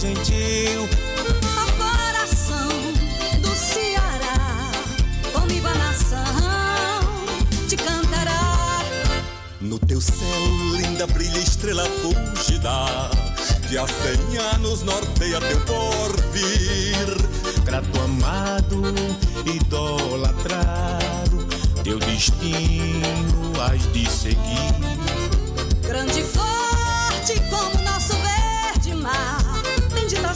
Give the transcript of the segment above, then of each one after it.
gentil. Ao coração do Ceará, comigo a nação te cantará. No teu céu, linda, brilha estrela fugida, que há cem anos norteia teu porvir. Grato amado, idolatrado, teu destino has de seguir. Grande e forte como nosso verde mar,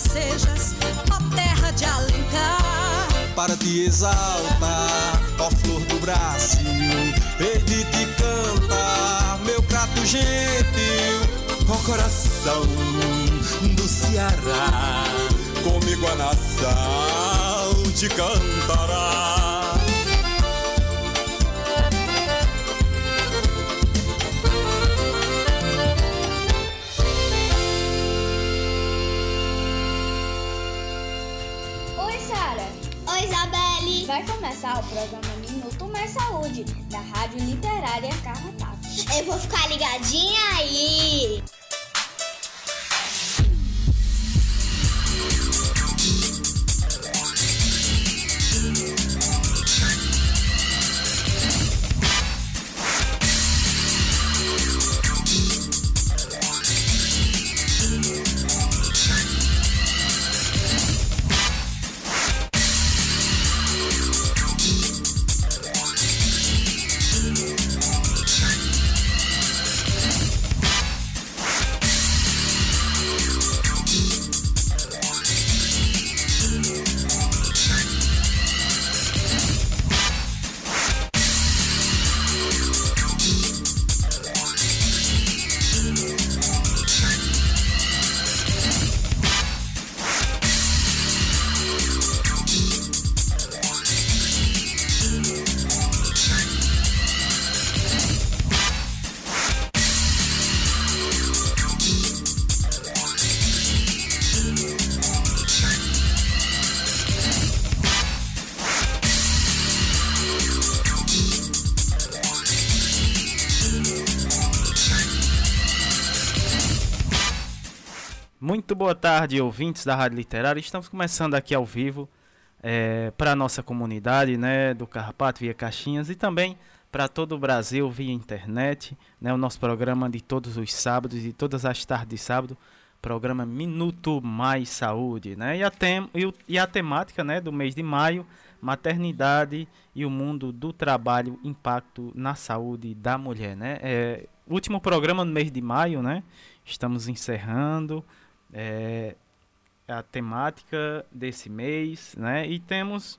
sejas, ó terra de Alencar. Para te exaltar, ó flor do Brasil, hei de te cantar, meu prato gentil, ó coração do Ceará, comigo a nação te cantará. Vai começar o programa Minuto Mais Saúde, da Rádio Literária Carrapato. Eu vou ficar ligadinha aí. Tarde, ouvintes da Rádio Literária. Estamos começando aqui ao vivo para a nossa comunidade né, do Carrapato via Caixinhas e também para todo o Brasil via internet. Né, o nosso programa de todos os sábados e todas as tardes de sábado, programa Minuto Mais Saúde. Né, e, a tem, e, o, e a temática né, do mês de maio, maternidade e o mundo do trabalho, impacto na saúde da mulher. Né? É, último programa no mês de maio, né? Estamos encerrando é, a temática desse mês, né? E temos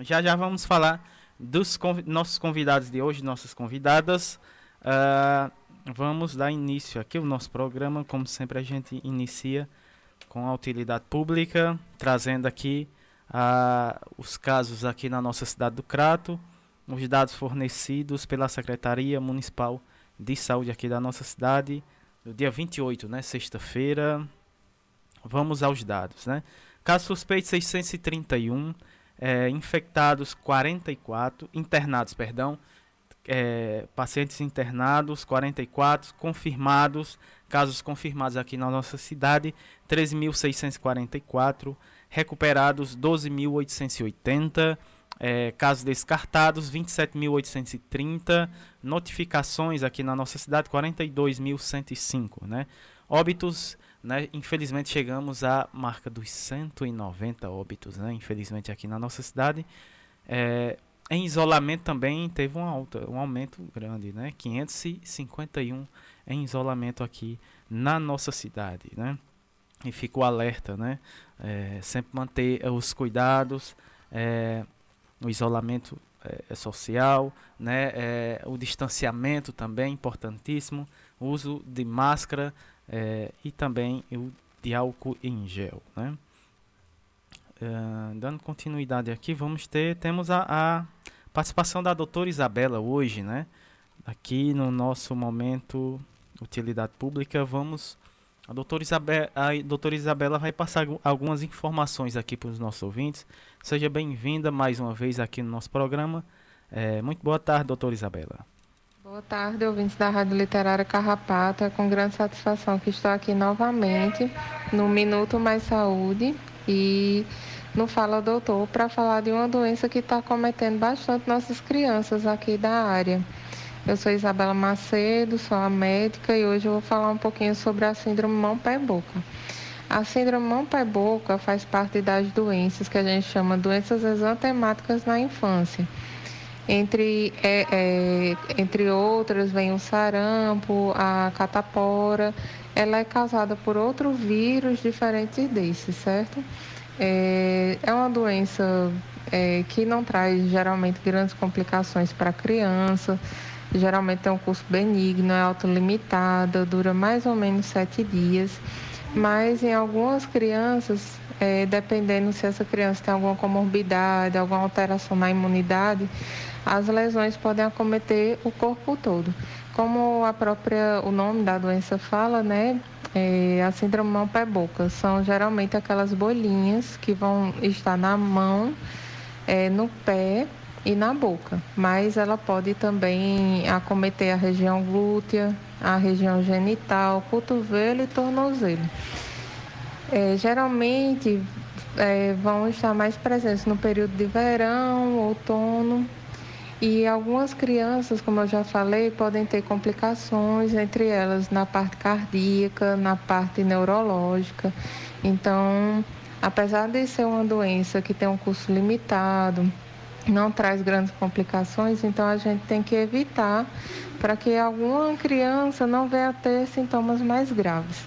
já já vamos falar dos convi nossos convidados de hoje, nossas convidadas. Uh, vamos dar início aqui ao nosso programa, como sempre a gente inicia com a utilidade pública, trazendo aqui uh, os casos aqui na nossa cidade do Crato, os dados fornecidos pela Secretaria Municipal de Saúde aqui da nossa cidade, no dia 28, né, sexta-feira. Vamos aos dados, né? Casos suspeitos 631, é, infectados 44, internados, perdão, é, pacientes internados 44, confirmados, casos confirmados aqui na nossa cidade 13.644, recuperados 12.880, é, casos descartados 27.830, notificações aqui na nossa cidade 42.105, né? Óbitos, né? Infelizmente chegamos à marca dos 190 óbitos, né? Infelizmente aqui na nossa cidade. É, em isolamento também teve um, alta, um aumento grande, né? 551 em isolamento aqui na nossa cidade, né? E ficou alerta, né? É, sempre manter os cuidados, é, o isolamento é, social, né? É, o distanciamento também importantíssimo, o uso de máscara é, e também o de álcool em gel, né? Uh, dando continuidade aqui, vamos ter, temos a, a, participação da doutora Isabela hoje, né? Aqui no nosso momento utilidade pública, vamos a doutora, Isabela, a doutora Isabela vai passar algumas informações aqui para os nossos ouvintes. Seja bem-vinda mais uma vez aqui no nosso programa. É, muito boa tarde, doutora Isabela. Boa tarde, ouvintes da Rádio Literária Carrapata. Com grande satisfação que estou aqui novamente no Minuto Mais Saúde e no Fala Doutor para falar de uma doença que está cometendo bastante nossas crianças aqui da área. Eu sou Isabela Macedo, sou a médica e hoje eu vou falar um pouquinho sobre a síndrome mão-pé-boca. A síndrome mão-pé-boca faz parte das doenças que a gente chama doenças exantemáticas na infância. Entre, é, é, entre outras, vem o sarampo, a catapora. Ela é causada por outro vírus diferente desse, certo? É, é uma doença é, que não traz geralmente grandes complicações para a criança. Geralmente tem um curso benigno, é autolimitada, dura mais ou menos sete dias. Mas em algumas crianças, é, dependendo se essa criança tem alguma comorbidade, alguma alteração na imunidade, as lesões podem acometer o corpo todo. Como a própria, o nome da doença fala, né? É, a síndrome mão-pé-boca são geralmente aquelas bolinhas que vão estar na mão, é, no pé e na boca, mas ela pode também acometer a região glútea, a região genital, cotovelo e tornozelo. É, geralmente é, vão estar mais presentes no período de verão, outono e algumas crianças, como eu já falei, podem ter complicações, entre elas na parte cardíaca, na parte neurológica. Então, apesar de ser uma doença que tem um curso limitado, não traz grandes complicações, então a gente tem que evitar para que alguma criança não venha a ter sintomas mais graves.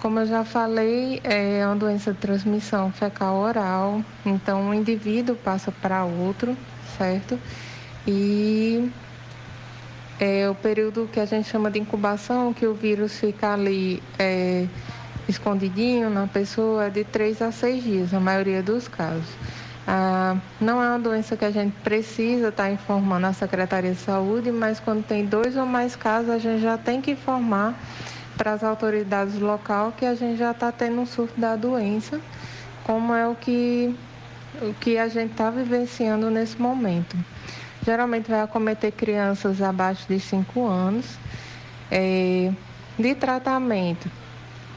Como eu já falei, é uma doença de transmissão fecal oral, então um indivíduo passa para outro, certo? E é o período que a gente chama de incubação, que o vírus fica ali é, escondidinho na pessoa, é de 3 a 6 dias, na maioria dos casos. Ah, não é uma doença que a gente precisa estar tá informando a Secretaria de Saúde, mas quando tem dois ou mais casos, a gente já tem que informar para as autoridades local que a gente já está tendo um surto da doença, como é o que, o que a gente está vivenciando nesse momento. Geralmente vai acometer crianças abaixo de 5 anos. É, de tratamento,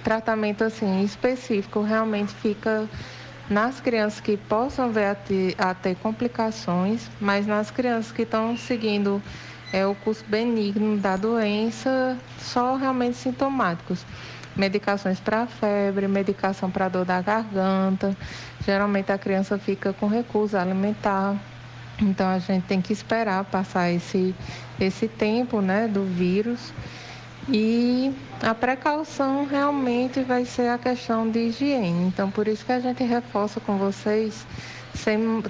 tratamento assim específico realmente fica nas crianças que possam ver a ter, a ter complicações, mas nas crianças que estão seguindo é, o curso benigno da doença, só realmente sintomáticos. Medicações para febre, medicação para dor da garganta. Geralmente a criança fica com recusa alimentar, então a gente tem que esperar passar esse, esse tempo né, do vírus. E a precaução realmente vai ser a questão de higiene. Então por isso que a gente reforça com vocês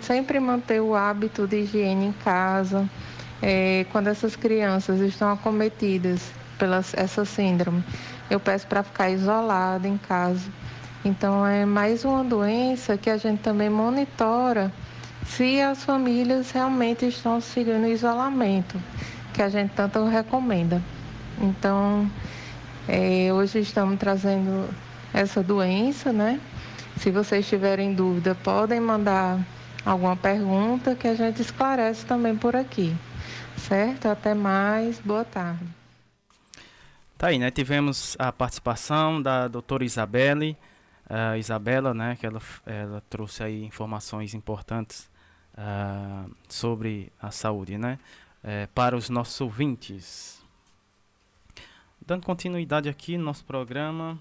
sempre manter o hábito de higiene em casa. É, quando essas crianças estão acometidas pela essa síndrome, eu peço para ficar isolada em casa. Então é mais uma doença que a gente também monitora se as famílias realmente estão seguindo o isolamento, que a gente tanto recomenda. Então, é, hoje estamos trazendo essa doença, né? Se vocês tiverem dúvida, podem mandar alguma pergunta que a gente esclarece também por aqui. Certo? Até mais. Boa tarde. Tá aí, né? Tivemos a participação da doutora Isabelle, uh, Isabela, né? Que ela, ela trouxe aí informações importantes uh, sobre a saúde, né? É, para os nossos ouvintes. Dando continuidade aqui no nosso programa.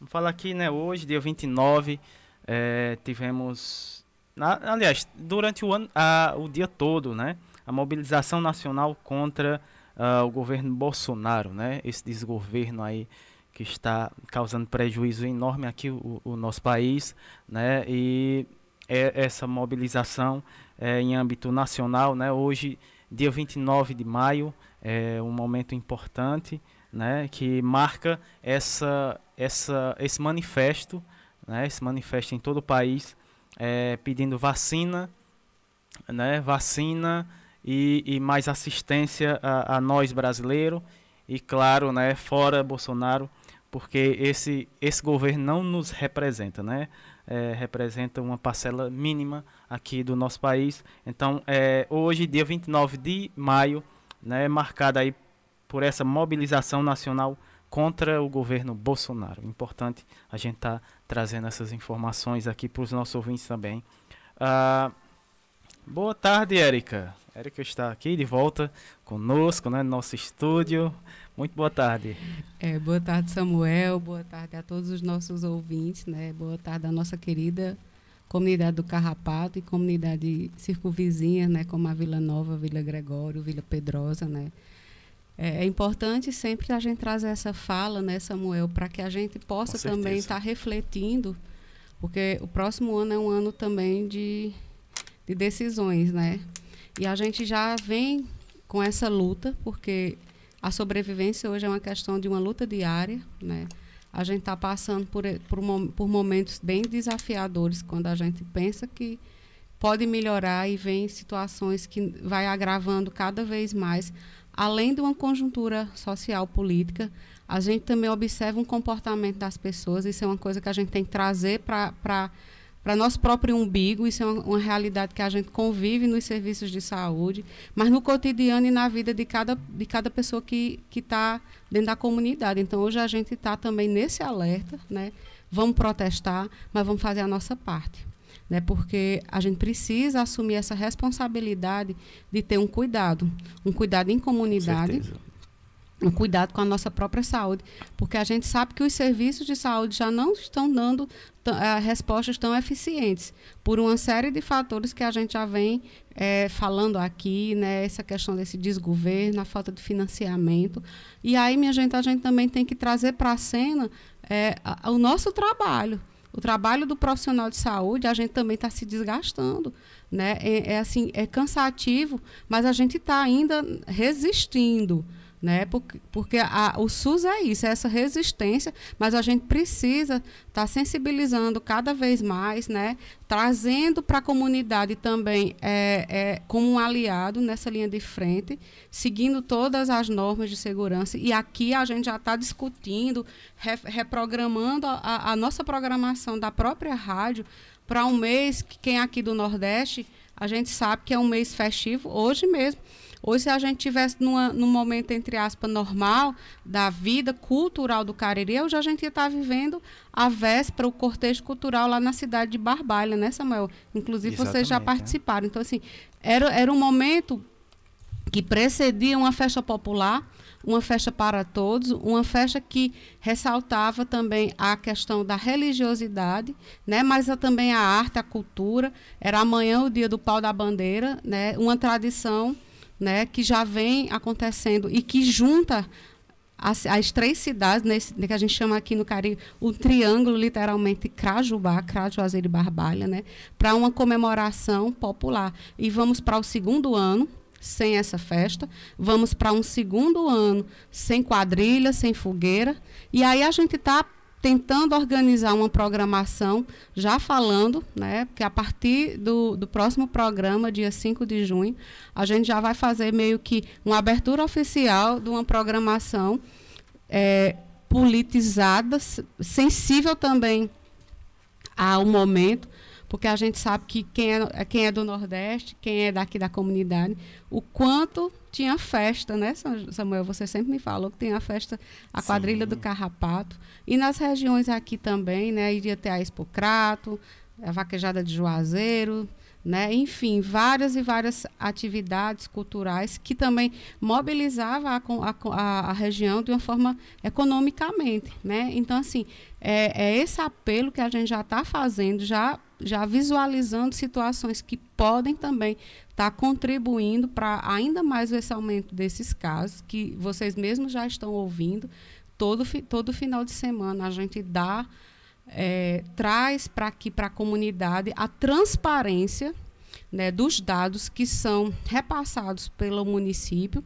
Vamos falar aqui, né? Hoje, dia 29, é, tivemos. Na, aliás, durante o ano, a, o dia todo, né? A mobilização nacional contra uh, o governo Bolsonaro, né? Esse desgoverno aí que está causando prejuízo enorme aqui o, o nosso país, né? E é, essa mobilização é, em âmbito nacional. Né? Hoje, dia 29 de maio, é um momento importante né, que marca essa, essa, esse manifesto, né, esse manifesto em todo o país, é, pedindo vacina, né, vacina e, e mais assistência a, a nós brasileiros e, claro, né, fora Bolsonaro, porque esse, esse governo não nos representa, né? É, representa uma parcela mínima aqui do nosso país. Então, é, hoje, dia 29 de maio, né, marcada aí por essa mobilização nacional contra o governo Bolsonaro. Importante a gente estar tá trazendo essas informações aqui para os nossos ouvintes também. Uh, boa tarde, Érica. Érica está aqui de volta conosco, né, no nosso estúdio. Muito boa tarde. É, boa tarde, Samuel. Boa tarde a todos os nossos ouvintes, né? Boa tarde à nossa querida comunidade do Carrapato e comunidade circunvizinha, né, como a Vila Nova, Vila Gregório, Vila Pedrosa, né? É, é importante sempre a gente trazer essa fala, né, Samuel, para que a gente possa também estar tá refletindo, porque o próximo ano é um ano também de, de decisões, né? E a gente já vem com essa luta, porque a sobrevivência hoje é uma questão de uma luta diária, né? A gente está passando por, por, por momentos bem desafiadores quando a gente pensa que pode melhorar e vem situações que vai agravando cada vez mais além de uma conjuntura social política, a gente também observa um comportamento das pessoas. Isso é uma coisa que a gente tem que trazer para para nosso próprio umbigo, isso é uma, uma, realidade que a gente convive nos serviços de saúde, mas no cotidiano e na vida de cada, de cada pessoa que está dentro da comunidade. Então, hoje a gente está também nesse alerta, né? Vamos protestar, mas vamos fazer a nossa parte né? Porque a gente precisa assumir essa responsabilidade de ter um cuidado, um cuidado em comunidade. Um cuidado com a nossa própria saúde, porque a gente sabe que os serviços de saúde já não estão dando uh, respostas tão eficientes, por uma série de fatores que a gente já vem é, falando aqui, né, essa questão desse desgoverno, a falta de financiamento. E aí, minha gente, a gente também tem que trazer para a cena é, o nosso trabalho o trabalho do profissional de saúde, a gente também está se desgastando. Né? É, é, assim, é cansativo, mas a gente está ainda resistindo né? Porque, porque a, o SUS é isso, é essa resistência, mas a gente precisa estar tá sensibilizando cada vez mais, né? Trazendo para a comunidade também é, é, como um aliado nessa linha de frente, seguindo todas as normas de segurança. E aqui a gente já está discutindo, re, reprogramando a, a nossa programação da própria rádio para um mês que quem é aqui do Nordeste, a gente sabe que é um mês festivo, hoje mesmo Hoje, se a gente tivesse numa, num momento, entre aspas, normal da vida cultural do Cariri, hoje a gente ia estar vivendo a véspera, o cortejo cultural lá na cidade de Barbalha, né, Samuel? Inclusive, Exatamente, vocês já é. participaram. É. Então, assim, era, era um momento que precedia uma festa popular, uma festa para todos, uma festa que ressaltava também a questão da religiosidade, né, mas também a arte, a cultura. Era amanhã o dia do pau da bandeira, né, uma tradição né, que já vem acontecendo e que junta as, as três cidades, nesse, que a gente chama aqui no Caribe, o triângulo, literalmente, Crajubá, Crajuazeiro e Barbalha, né, para uma comemoração popular. E vamos para o segundo ano sem essa festa, vamos para um segundo ano sem quadrilha, sem fogueira, e aí a gente está tentando organizar uma programação, já falando, né, que a partir do, do próximo programa, dia 5 de junho, a gente já vai fazer meio que uma abertura oficial de uma programação é, politizada, sensível também ao momento, porque a gente sabe que quem é, quem é do Nordeste, quem é daqui da comunidade, o quanto tinha festa, né, Samuel? Você sempre me falou que tem a festa, a Sim. quadrilha do Carrapato. E nas regiões aqui também, né, iria ter a Expocrato, a Vaquejada de Juazeiro, né? Enfim, várias e várias atividades culturais que também mobilizavam a, a, a, região de uma forma economicamente, né? Então, assim, é, é esse apelo que a gente já está fazendo, já, já visualizando situações que podem também estar tá contribuindo para ainda mais esse aumento desses casos, que vocês mesmos já estão ouvindo. Todo, todo final de semana a gente dá é, traz para aqui, para a comunidade, a transparência né, dos dados que são repassados pelo município.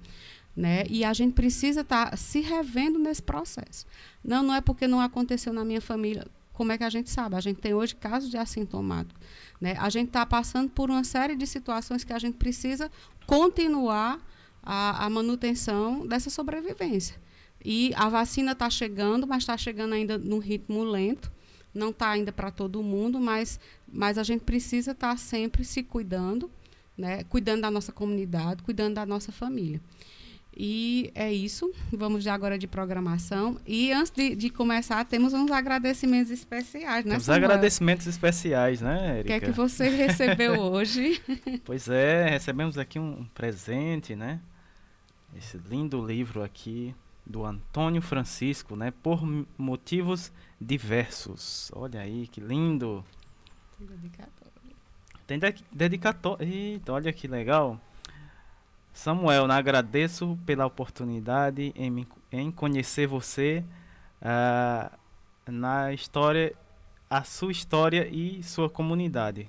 Né, e a gente precisa estar tá se revendo nesse processo. Não, não é porque não aconteceu na minha família. Como é que a gente sabe? A gente tem hoje casos de assintomático. Né? A gente está passando por uma série de situações que a gente precisa continuar a, a manutenção dessa sobrevivência. E a vacina está chegando, mas está chegando ainda num ritmo lento não está ainda para todo mundo, mas, mas a gente precisa estar tá sempre se cuidando, né? cuidando da nossa comunidade, cuidando da nossa família. E é isso. Vamos já agora de programação. E antes de, de começar, temos uns agradecimentos especiais, né? Temos agradecimentos especiais, né, Erika? O que é que você recebeu hoje? Pois é, recebemos aqui um, presente, né? Esse lindo livro aqui do Antônio Francisco, né? Por motivos diversos. Olha aí, que lindo. Tem dedicatório. Tem de dedicatório. Eita, olha que legal. Samuel, né, agradeço pela oportunidade em, em conhecer você uh, na história, a sua história e sua comunidade.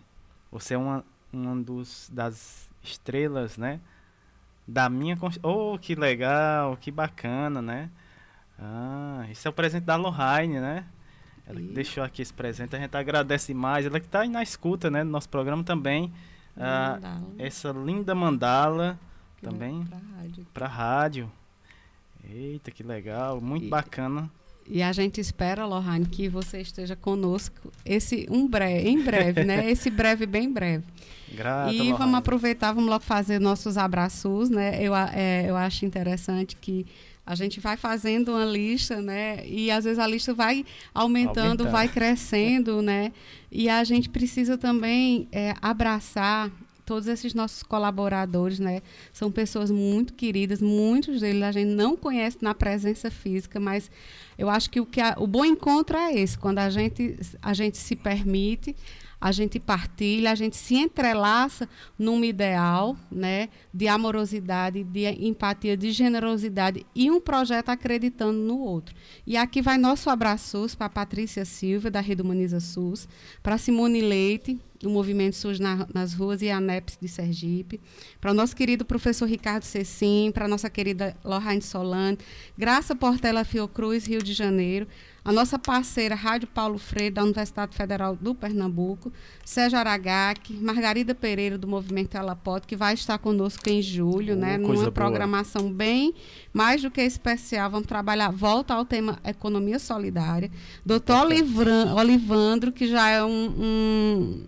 Você é uma, uma dos, das estrelas, né? Da minha. Oh, que legal, que bacana, né? Ah, esse é o presente da Lohane, né? Ela que deixou aqui esse presente, a gente agradece mais. Ela que está aí na escuta, né? Do nosso programa também. Ah, essa linda mandala também para rádio. Para rádio. Eita, que legal, muito e, bacana. E a gente espera, Lohane, que você esteja conosco esse um breve, em breve, né? Esse breve bem breve. Grata, e Lohane. vamos aproveitar, vamos logo fazer nossos abraços, né? Eu, é, eu acho interessante que a gente vai fazendo uma lista, né? E às vezes a lista vai aumentando, Aumentar. vai crescendo, né? E a gente precisa também é, abraçar todos esses nossos colaboradores, né? São pessoas muito queridas, muitos deles a gente não conhece na presença física, mas eu acho que o, que a, o bom encontro é esse, quando a gente, a gente se permite, a gente partilha, a gente se entrelaça num ideal, né, de amorosidade, de empatia, de generosidade e um projeto acreditando no outro. E aqui vai nosso abraço para a Patrícia Silva, da Rede Humaniza SUS, para Simone Leite, do Movimento SUS na, nas ruas e a ANEPS de Sergipe, para o nosso querido professor Ricardo Cecim, para a nossa querida Lorraine Solane, Graça Portela Fiocruz, Rio de Janeiro, a nossa parceira Rádio Paulo Freire, da Universidade Federal do Pernambuco, Sérgio Aragac, Margarida Pereira, do Movimento Elapote, que vai estar conosco em julho, oh, né, numa boa. programação bem mais do que especial. Vamos trabalhar, volta ao tema economia solidária. Doutor Olivandro, que já é um, um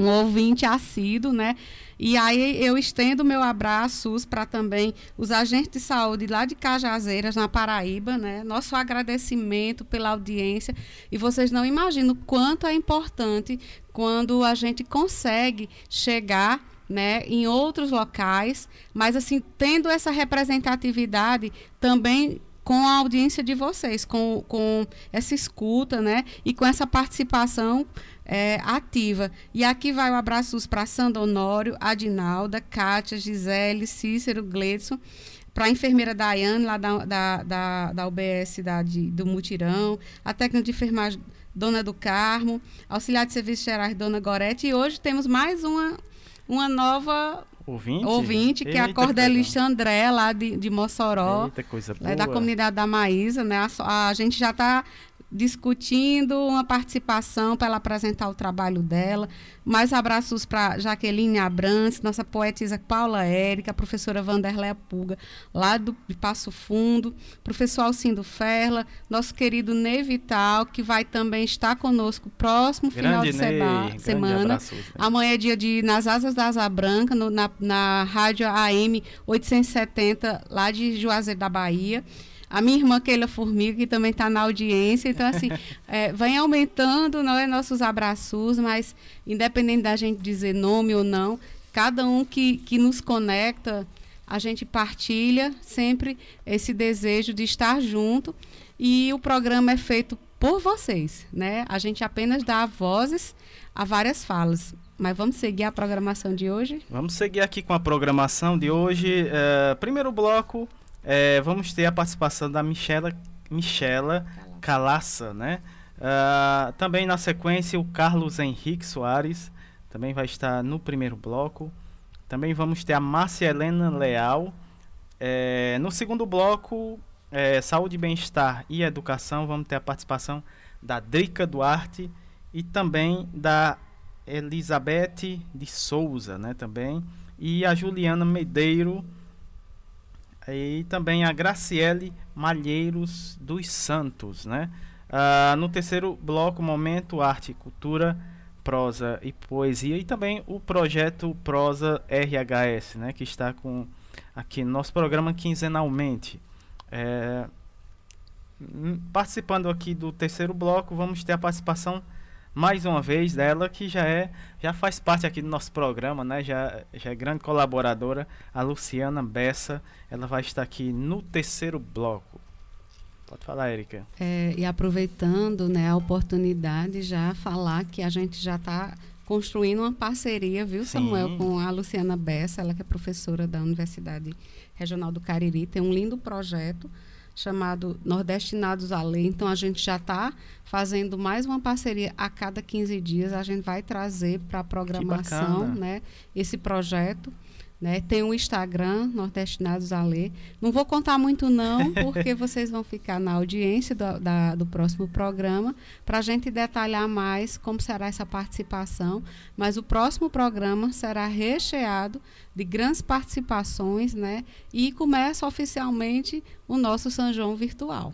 um ouvinte assíduo, né? E aí eu estendo meu abraço para também os agentes de saúde lá de Cajazeiras, na Paraíba, né? Nosso agradecimento pela audiência. E vocês não imaginam quanto é importante quando a gente consegue chegar né, em outros locais, mas assim, tendo essa representatividade também com a audiência de vocês, com, com essa escuta, né, e com essa participação é, ativa. E aqui vai o abraço para Sandro Honório, Adinalda, Kátia, Gisele, Cícero, Gledson, para a enfermeira Daiane, lá da, da, da, da UBS da, de, do Mutirão, a técnica de enfermagem Dona do Carmo, auxiliar de serviços gerais Dona Gorete, e hoje temos mais uma, uma nova Ouvinte? Ouvinte, que Eita, é a cordelista André, lá de, de Mossoró. Eita, coisa boa. É da comunidade da Maísa, né? A, a gente já está discutindo uma participação para ela apresentar o trabalho dela. Mais abraços para Jaqueline Abrantes, nossa poetisa Paula Érica, a professora Vanderléa Puga, lá do de Passo Fundo, professor Alcindo Ferla, nosso querido Ney Vital, que vai também estar conosco próximo grande final de semana. Abraços, né? Amanhã é dia de Nas Asas da Asa Branca, no, na, na rádio AM 870, lá de Juazeiro da Bahia. A minha irmã Keila Formiga, que também está na audiência. Então, assim, é, vem aumentando não é, nossos abraços, mas independente da gente dizer nome ou não, cada um que, que nos conecta, a gente partilha sempre esse desejo de estar junto. E o programa é feito por vocês, né? A gente apenas dá vozes a várias falas. Mas vamos seguir a programação de hoje? Vamos seguir aqui com a programação de hoje. É, primeiro bloco, é, vamos ter a participação da Michela, Michela Calaça, né? Uh, também na sequência o Carlos Henrique Soares também vai estar no primeiro bloco. Também vamos ter a Márcia Helena Leal. É, no segundo bloco, é, Saúde, Bem-Estar e Educação, vamos ter a participação da Drica Duarte e também da Elizabeth de Souza, né? Também. E a Juliana Medeiro e também a Graciele Malheiros dos Santos, né? Ah, no terceiro bloco, Momento Arte e Cultura, Prosa e Poesia e também o projeto Prosa RHS, né? Que está com aqui no nosso programa quinzenalmente. É, participando aqui do terceiro bloco, vamos ter a participação mais uma vez dela, que já é, já faz parte aqui do nosso programa, né? Já, já é grande colaboradora, a Luciana Bessa. Ela vai estar aqui no terceiro bloco. Pode falar, Erika. É, e aproveitando né, a oportunidade, já falar que a gente já está construindo uma parceria, viu, Sim. Samuel, com a Luciana Bessa, ela que é professora da Universidade Regional do Cariri, tem um lindo projeto chamado Nordestinados Lei. Então, a gente já está fazendo mais uma parceria a cada 15 dias. A gente vai trazer para a programação né, esse projeto. Né? Tem um Instagram, Nordestinados a Ler. Não vou contar muito, não, porque vocês vão ficar na audiência do, da, do próximo programa para a gente detalhar mais como será essa participação. Mas o próximo programa será recheado de grandes participações né? e começa oficialmente o nosso São João virtual.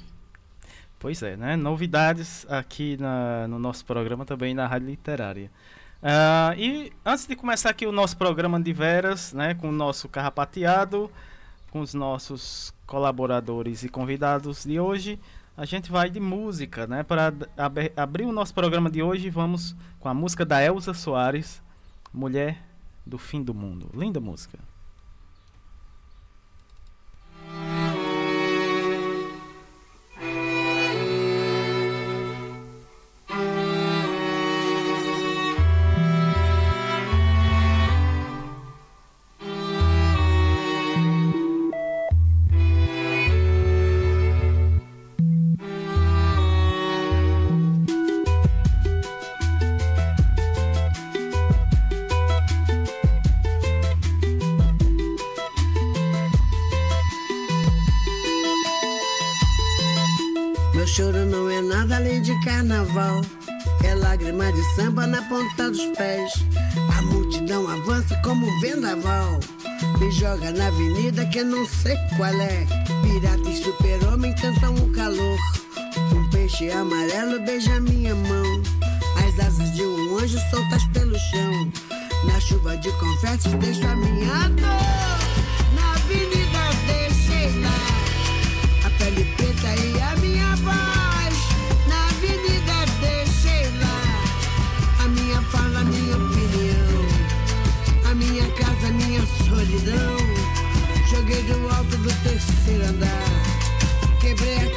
Pois é, né? Novidades aqui na, no nosso programa também na Rádio Literária. Uh, e antes de começar aqui o nosso programa de veras, né, com o nosso carrapateado, com os nossos colaboradores e convidados de hoje, a gente vai de música, né? Para ab abrir o nosso programa de hoje, vamos com a música da Elza Soares, Mulher do Fim do Mundo. Linda música. Carnaval. É lágrima de samba na ponta dos pés. A multidão avança como um vendaval. Me joga na avenida que eu não sei qual é. Pirata e super-homem cantam o calor. Um peixe amarelo beija minha mão. As asas de um anjo soltas pelo chão. Na chuva de confetes deixo a minha dor. Solidão. Joguei do alto do terceiro andar. Quebrei a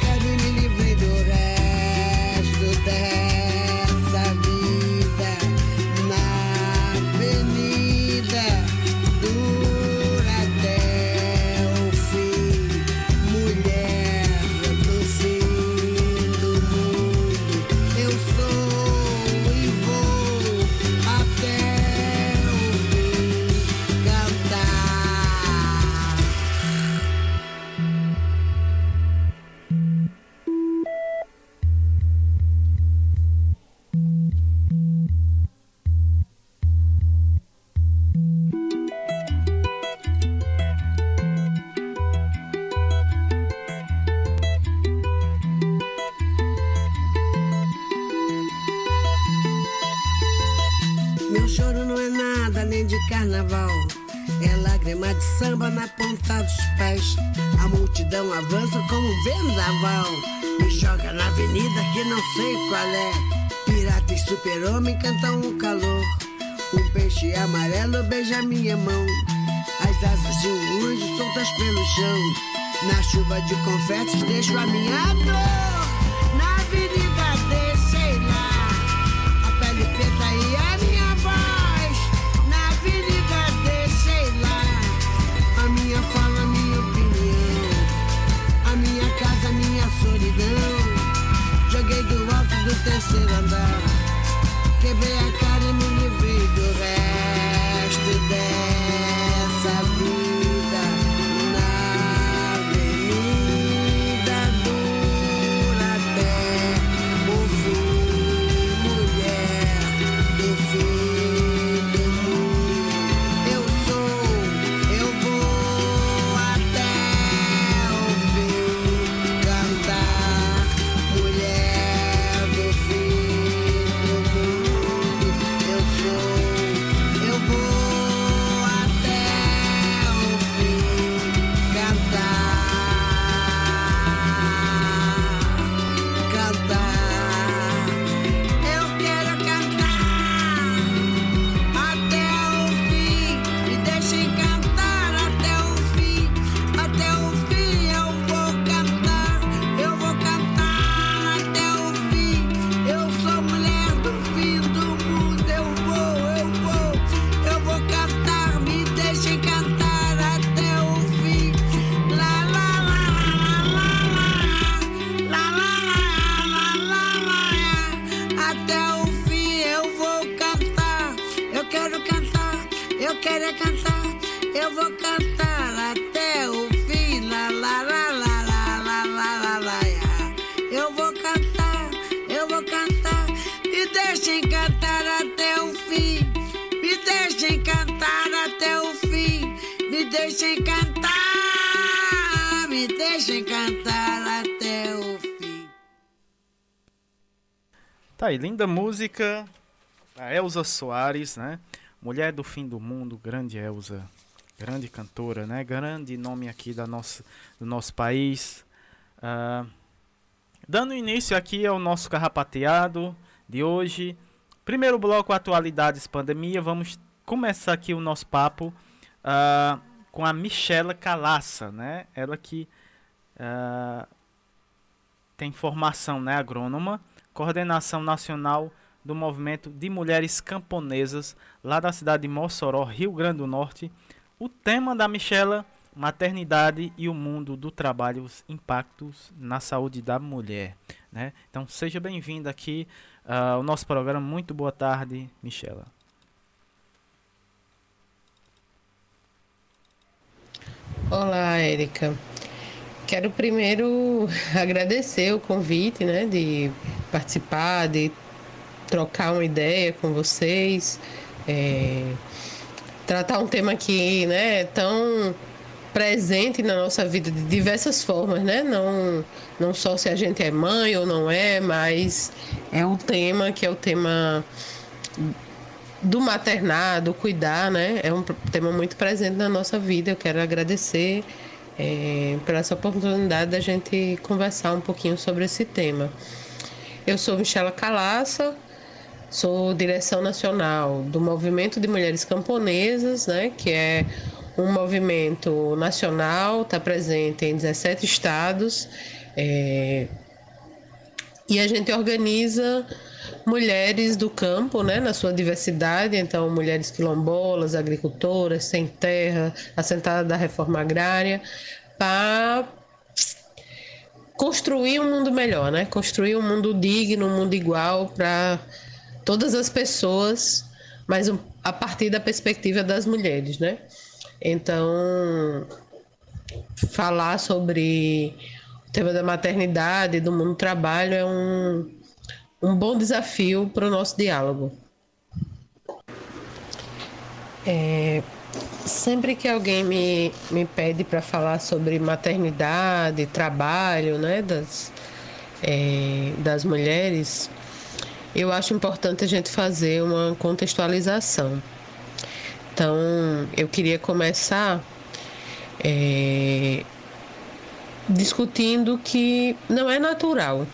super-homem cantam o calor. Um peixe amarelo beija minha mão. As asas de um anjo soltas pelo chão. Na chuva de confetes deixo a minha dor. Na avenida deixei lá. A pele preta e a minha voz. Na avenida deixei lá. A minha fala, a minha opinião. A minha casa, a minha solidão. Joguei do alto do terceiro andar. Quebrei a aí, linda música. A Elza Soares, né? Mulher do Fim do Mundo, grande Elza, grande cantora, né? Grande nome aqui da nossa, do nosso país. Uh, dando início aqui ao nosso carrapateado de hoje. Primeiro bloco, atualidades, pandemia. Vamos começar aqui o nosso papo uh, com a Michela Calaça, né? Ela que uh, tem formação, né? Agrônoma, coordenação nacional do movimento de mulheres camponesas lá da cidade de Mossoró, Rio Grande do Norte. O tema da Michela, maternidade e o mundo do trabalho, os impactos na saúde da mulher. Né? Então seja bem-vinda aqui uh, ao nosso programa. Muito boa tarde, Michela. Olá, Érica. Quero primeiro agradecer o convite, né, de participar, de trocar uma ideia com vocês, é, tratar um tema que né, é tão presente na nossa vida de diversas formas, né? Não, não só se a gente é mãe ou não é, mas é um tema que é o tema do maternado, cuidar, né? É um tema muito presente na nossa vida. Eu quero agradecer é, por essa oportunidade da gente conversar um pouquinho sobre esse tema. Eu sou Michela Calaça, Sou direção nacional do Movimento de Mulheres Camponesas, né, que é um movimento nacional, está presente em 17 estados. É, e a gente organiza mulheres do campo, né, na sua diversidade, então mulheres quilombolas, agricultoras, sem terra, assentadas da reforma agrária, para construir um mundo melhor, né? Construir um mundo digno, um mundo igual para todas as pessoas, mas a partir da perspectiva das mulheres, né? Então, falar sobre o tema da maternidade, do mundo do trabalho é um, um bom desafio para o nosso diálogo. É, sempre que alguém me, me pede para falar sobre maternidade, trabalho, né, das, é, das mulheres, eu acho importante a gente fazer uma contextualização. Então, eu queria começar é, discutindo que não é natural,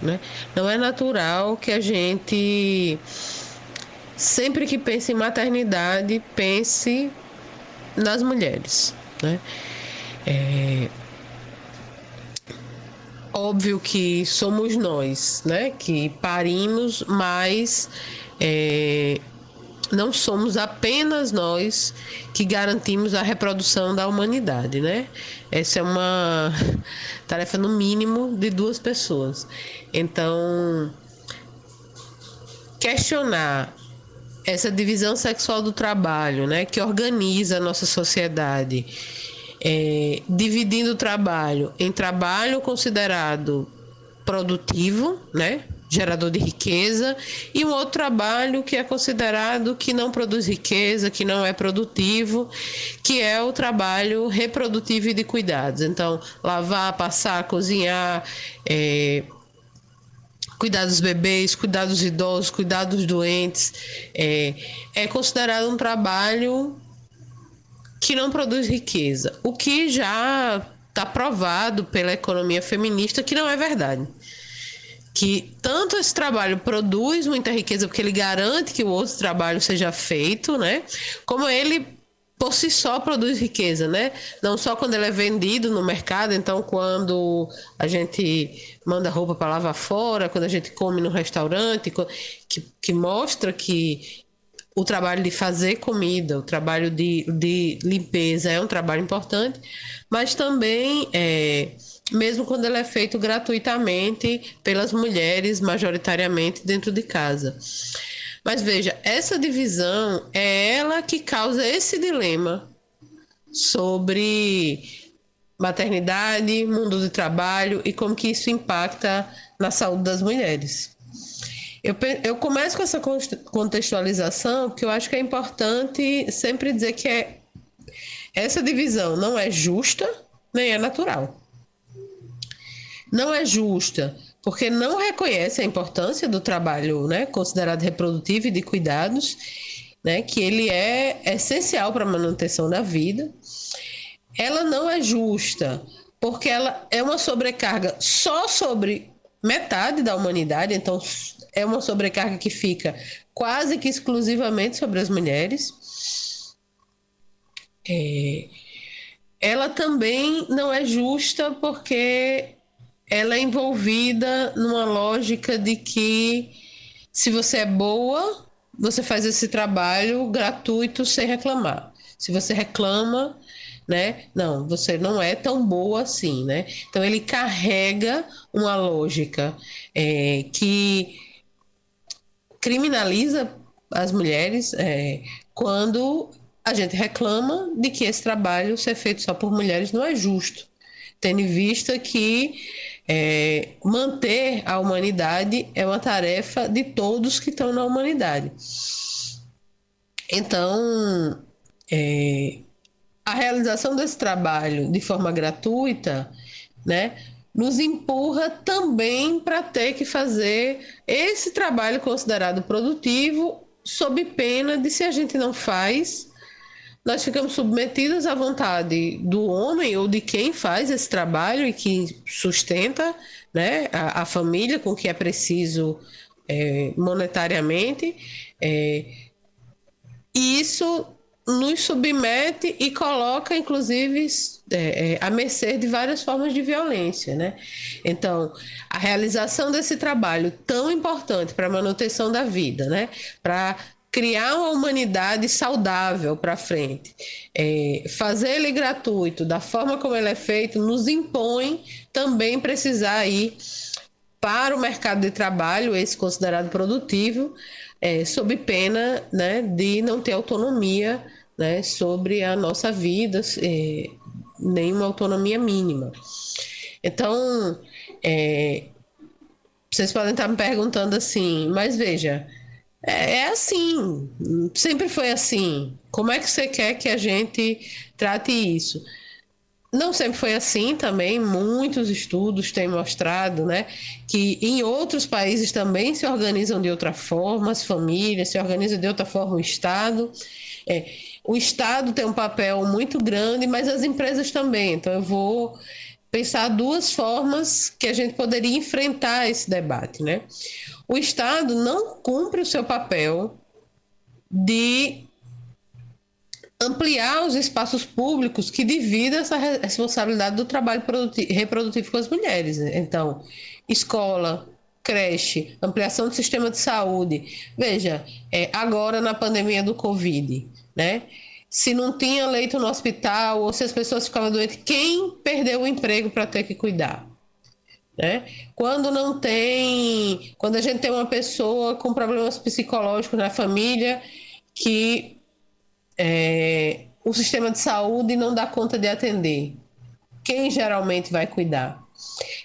né? Não é natural que a gente, sempre que pense em maternidade, pense nas mulheres, né? É, óbvio que somos nós, né, que parimos, mas é, não somos apenas nós que garantimos a reprodução da humanidade, né? Essa é uma tarefa no mínimo de duas pessoas. Então, questionar essa divisão sexual do trabalho, né, que organiza a nossa sociedade é, dividindo o trabalho em trabalho considerado produtivo, né? gerador de riqueza, e um outro trabalho que é considerado que não produz riqueza, que não é produtivo, que é o trabalho reprodutivo e de cuidados. Então, lavar, passar, cozinhar, é, cuidar dos bebês, cuidar dos idosos, cuidar dos doentes, é, é considerado um trabalho que não produz riqueza, o que já está provado pela economia feminista que não é verdade. Que tanto esse trabalho produz muita riqueza porque ele garante que o outro trabalho seja feito, né? Como ele por si só produz riqueza, né? Não só quando ele é vendido no mercado, então quando a gente manda roupa para lavar fora, quando a gente come no restaurante, que, que mostra que o trabalho de fazer comida, o trabalho de, de limpeza é um trabalho importante, mas também, é, mesmo quando ele é feito gratuitamente pelas mulheres, majoritariamente dentro de casa. Mas veja, essa divisão é ela que causa esse dilema sobre maternidade, mundo do trabalho e como que isso impacta na saúde das mulheres. Eu, eu começo com essa contextualização, porque eu acho que é importante sempre dizer que é, essa divisão não é justa nem é natural. Não é justa porque não reconhece a importância do trabalho né, considerado reprodutivo e de cuidados, né, que ele é essencial para a manutenção da vida. Ela não é justa porque ela é uma sobrecarga só sobre metade da humanidade, então é uma sobrecarga que fica quase que exclusivamente sobre as mulheres. É, ela também não é justa porque ela é envolvida numa lógica de que se você é boa, você faz esse trabalho gratuito sem reclamar. Se você reclama, né? Não, você não é tão boa assim, né? Então ele carrega uma lógica é, que criminaliza as mulheres é, quando a gente reclama de que esse trabalho ser feito só por mulheres não é justo, tendo em vista que é, manter a humanidade é uma tarefa de todos que estão na humanidade. Então, é, a realização desse trabalho de forma gratuita, né, nos empurra também para ter que fazer esse trabalho considerado produtivo, sob pena de se a gente não faz, nós ficamos submetidos à vontade do homem ou de quem faz esse trabalho e que sustenta né, a, a família com que é preciso é, monetariamente. É, e isso nos submete e coloca, inclusive, é, é, à mercê de várias formas de violência. Né? Então, a realização desse trabalho tão importante para a manutenção da vida, né? para criar uma humanidade saudável para frente, é, fazer ele gratuito da forma como ele é feito, nos impõe também precisar ir para o mercado de trabalho, esse considerado produtivo, é, sob pena né, de não ter autonomia né, sobre a nossa vida, é, nem uma autonomia mínima. Então, é, vocês podem estar me perguntando assim, mas veja, é, é assim, sempre foi assim. Como é que você quer que a gente trate isso? Não sempre foi assim também, muitos estudos têm mostrado né, que em outros países também se organizam de outra forma, as famílias se organizam de outra forma, o Estado. É, o Estado tem um papel muito grande, mas as empresas também. Então, eu vou pensar duas formas que a gente poderia enfrentar esse debate. Né? O Estado não cumpre o seu papel de ampliar os espaços públicos que dividem essa responsabilidade do trabalho reprodutivo com as mulheres. Então, escola, creche, ampliação do sistema de saúde. Veja, é, agora na pandemia do Covid, né? Se não tinha leito no hospital ou se as pessoas ficavam doentes, quem perdeu o emprego para ter que cuidar? Né? Quando não tem, quando a gente tem uma pessoa com problemas psicológicos na família que é, o sistema de saúde não dá conta de atender. Quem geralmente vai cuidar?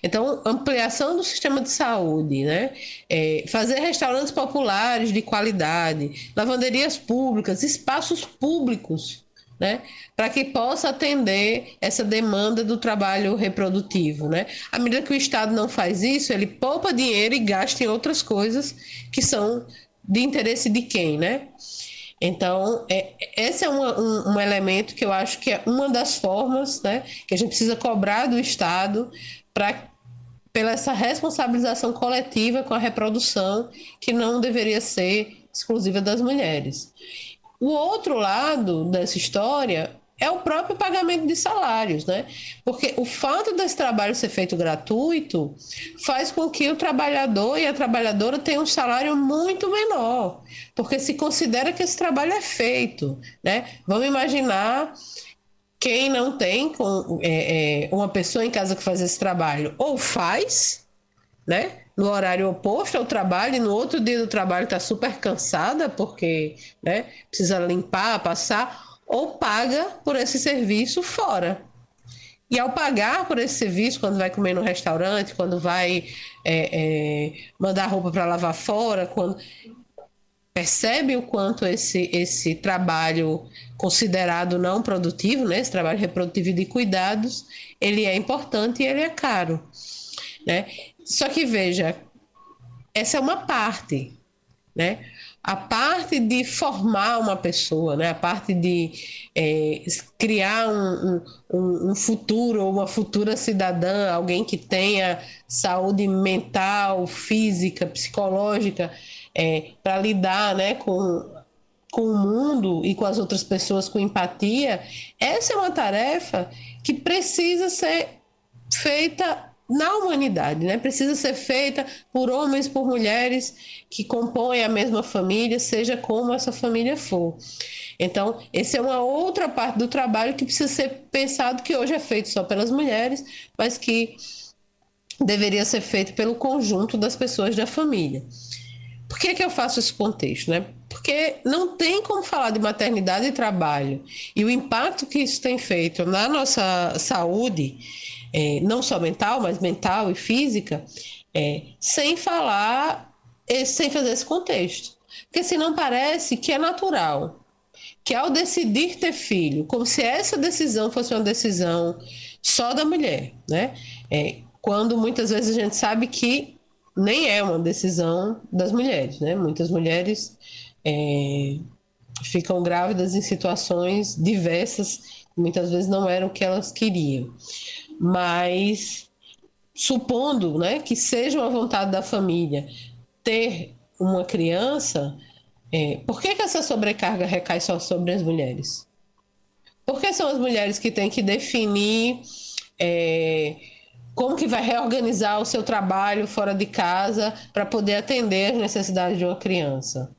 Então, ampliação do sistema de saúde, né? É, fazer restaurantes populares de qualidade, lavanderias públicas, espaços públicos, né? Para que possa atender essa demanda do trabalho reprodutivo, né? À medida que o Estado não faz isso, ele poupa dinheiro e gasta em outras coisas que são de interesse de quem, né? Então, é, esse é um, um, elemento que eu acho que é uma das formas né, que a gente precisa cobrar do Estado para pela essa responsabilização coletiva com a reprodução que não deveria ser exclusiva das mulheres. O outro lado dessa história é o próprio pagamento de salários, né? Porque o fato desse trabalho ser feito gratuito faz com que o trabalhador e a trabalhadora tenham um salário muito menor, porque se considera que esse trabalho é feito, né? Vamos imaginar quem não tem com, é, é, uma pessoa em casa que faz esse trabalho, ou faz, né? No horário oposto ao trabalho, e no outro dia do trabalho está super cansada, porque né, precisa limpar, passar, ou paga por esse serviço fora. E ao pagar por esse serviço, quando vai comer no restaurante, quando vai é, é, mandar roupa para lavar fora, quando percebe o quanto esse, esse trabalho considerado não produtivo, né, esse trabalho reprodutivo de cuidados, ele é importante e ele é caro. Né? Só que veja, essa é uma parte, né? A parte de formar uma pessoa, né? a parte de é, criar um, um, um futuro ou uma futura cidadã, alguém que tenha saúde mental, física, psicológica, é, para lidar né, com, com o mundo e com as outras pessoas com empatia, essa é uma tarefa que precisa ser feita na humanidade, né? Precisa ser feita por homens, por mulheres que compõem a mesma família, seja como essa família for. Então, essa é uma outra parte do trabalho que precisa ser pensado que hoje é feito só pelas mulheres, mas que deveria ser feito pelo conjunto das pessoas da família. Por que, que eu faço esse contexto? Né? Porque não tem como falar de maternidade e trabalho e o impacto que isso tem feito na nossa saúde é, não só mental, mas mental e física, é, sem falar, sem fazer esse contexto. Porque senão parece que é natural, que ao decidir ter filho, como se essa decisão fosse uma decisão só da mulher, né? É, quando muitas vezes a gente sabe que nem é uma decisão das mulheres, né? Muitas mulheres é, ficam grávidas em situações diversas, muitas vezes não eram o que elas queriam mas supondo né, que seja uma vontade da família ter uma criança, é, por que, que essa sobrecarga recai só sobre as mulheres? Porque são as mulheres que têm que definir é, como que vai reorganizar o seu trabalho fora de casa para poder atender as necessidades de uma criança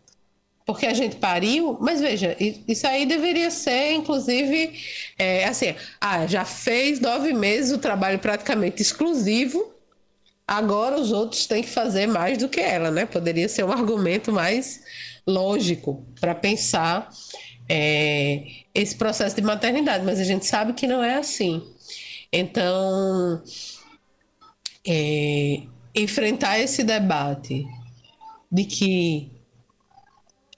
porque a gente pariu, mas veja, isso aí deveria ser, inclusive, é, assim, ah, já fez nove meses o trabalho praticamente exclusivo, agora os outros têm que fazer mais do que ela, né? Poderia ser um argumento mais lógico para pensar é, esse processo de maternidade, mas a gente sabe que não é assim. Então, é, enfrentar esse debate de que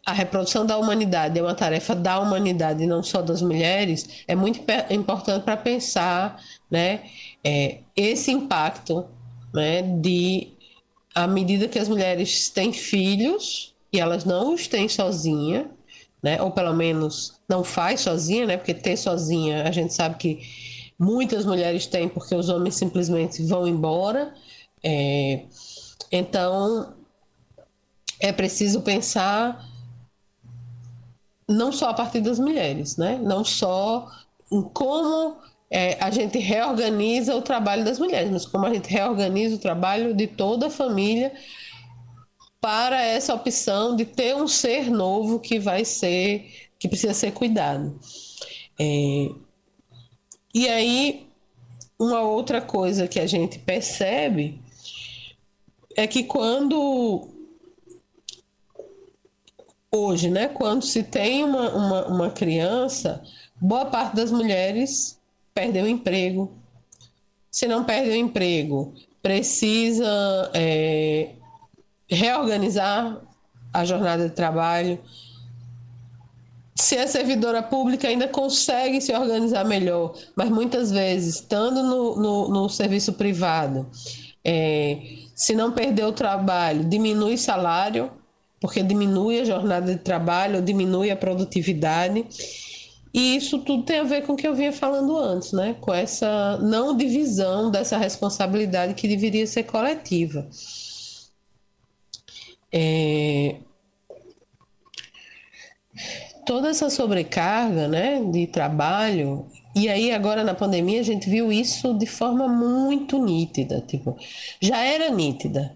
a reprodução da humanidade é uma tarefa da humanidade não só das mulheres, é muito importante para pensar né, é, esse impacto né, de, à medida que as mulheres têm filhos, e elas não os têm sozinha, né, ou pelo menos não faz sozinha, né, porque ter sozinha a gente sabe que muitas mulheres têm porque os homens simplesmente vão embora. É, então, é preciso pensar não só a partir das mulheres, né? Não só em como é, a gente reorganiza o trabalho das mulheres, mas como a gente reorganiza o trabalho de toda a família para essa opção de ter um ser novo que vai ser, que precisa ser cuidado. É, e aí, uma outra coisa que a gente percebe é que quando hoje, né, quando se tem uma, uma, uma criança, boa parte das mulheres perdeu o emprego. Se não perde o emprego, precisa é, reorganizar a jornada de trabalho. Se é servidora pública, ainda consegue se organizar melhor, mas muitas vezes, estando no, no, no serviço privado, é, se não perder o trabalho, diminui salário, porque diminui a jornada de trabalho, diminui a produtividade. E isso tudo tem a ver com o que eu vinha falando antes, né? Com essa não divisão dessa responsabilidade que deveria ser coletiva. É... Toda essa sobrecarga né, de trabalho, e aí agora na pandemia a gente viu isso de forma muito nítida. Tipo, já era nítida,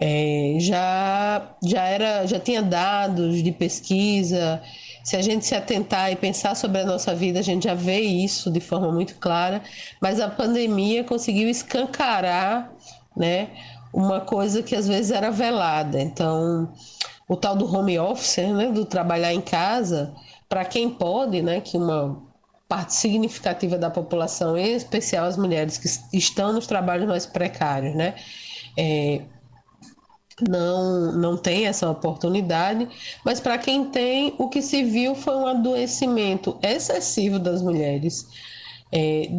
é, já, já, era, já tinha dados de pesquisa. Se a gente se atentar e pensar sobre a nossa vida, a gente já vê isso de forma muito clara. Mas a pandemia conseguiu escancarar né, uma coisa que às vezes era velada. Então, o tal do home office, né, do trabalhar em casa, para quem pode, né, que uma parte significativa da população, em especial as mulheres que estão nos trabalhos mais precários, né, é, não, não tem essa oportunidade, mas para quem tem, o que se viu foi um adoecimento excessivo das mulheres, é,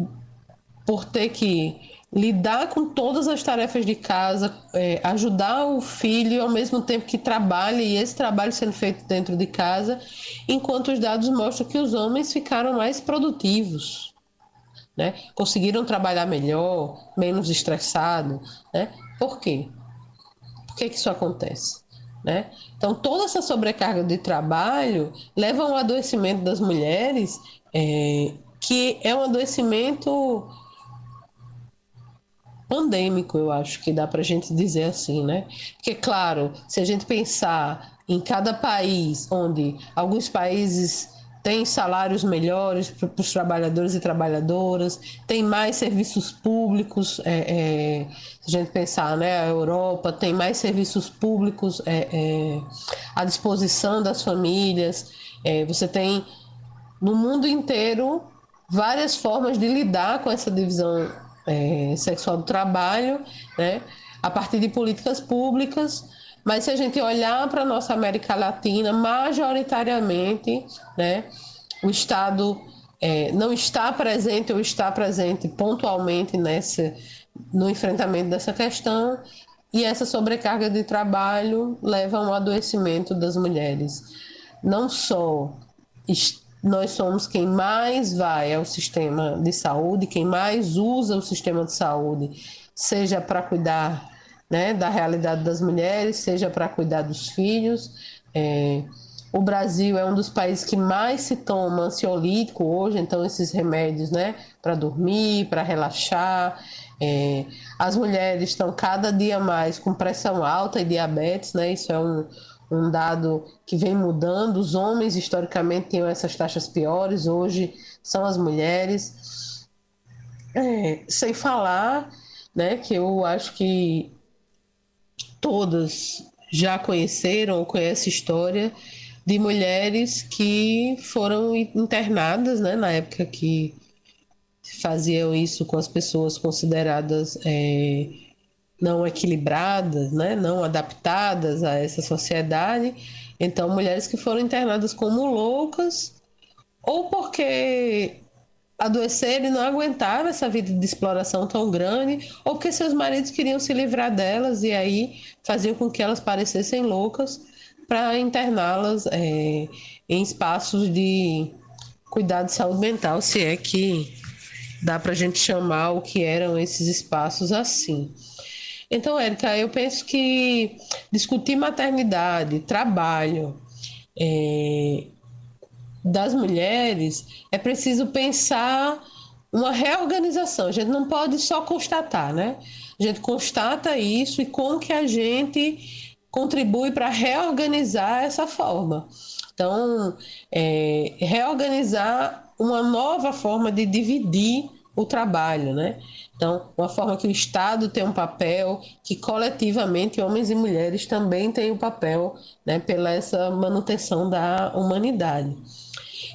por ter que lidar com todas as tarefas de casa, é, ajudar o filho ao mesmo tempo que trabalha e esse trabalho sendo feito dentro de casa, enquanto os dados mostram que os homens ficaram mais produtivos, né? conseguiram trabalhar melhor, menos estressados. Né? Por quê? Que, que isso acontece? Né? Então, toda essa sobrecarga de trabalho leva ao adoecimento das mulheres, é, que é um adoecimento pandêmico, eu acho que dá para a gente dizer assim, né? Porque, claro, se a gente pensar em cada país, onde alguns países têm salários melhores para os trabalhadores e trabalhadoras, tem mais serviços públicos, é, é, se a gente pensar, né, a Europa tem mais serviços públicos é, é à disposição das famílias, é, você tem no mundo inteiro várias formas de lidar com essa divisão é, sexual do trabalho, né, a partir de políticas públicas. Mas se a gente olhar para a nossa América Latina, majoritariamente, né, o Estado é, não está presente ou está presente pontualmente nessa, no enfrentamento dessa questão, e essa sobrecarga de trabalho leva a um adoecimento das mulheres. Não só nós somos quem mais vai ao sistema de saúde, quem mais usa o sistema de saúde, seja para cuidar né, da realidade das mulheres, seja para cuidar dos filhos. É, o Brasil é um dos países que mais se toma ansiolítico hoje, então esses remédios né, para dormir, para relaxar. É, as mulheres estão cada dia mais com pressão alta e diabetes, né? Isso é um, um dado que vem mudando. Os homens, historicamente, tinham essas taxas piores, hoje são as mulheres. É, sem falar né, que eu acho que todas já conheceram ou conhecem história de mulheres que foram internadas né, na época que faziam isso com as pessoas consideradas. É, não equilibradas, né, não adaptadas a essa sociedade. Então, mulheres que foram internadas como loucas, ou porque adoeceram e não aguentaram essa vida de exploração tão grande, ou porque seus maridos queriam se livrar delas e aí faziam com que elas parecessem loucas para interná-las é, em espaços de cuidado de saúde mental, se é que dá para a gente chamar o que eram esses espaços assim. Então, Érica, eu penso que discutir maternidade, trabalho é, das mulheres é preciso pensar uma reorganização. A gente não pode só constatar, né? A gente constata isso e como que a gente contribui para reorganizar essa forma. Então, é, reorganizar uma nova forma de dividir o trabalho, né? Então, uma forma que o Estado tem um papel, que coletivamente homens e mulheres também têm um papel né, pela essa manutenção da humanidade.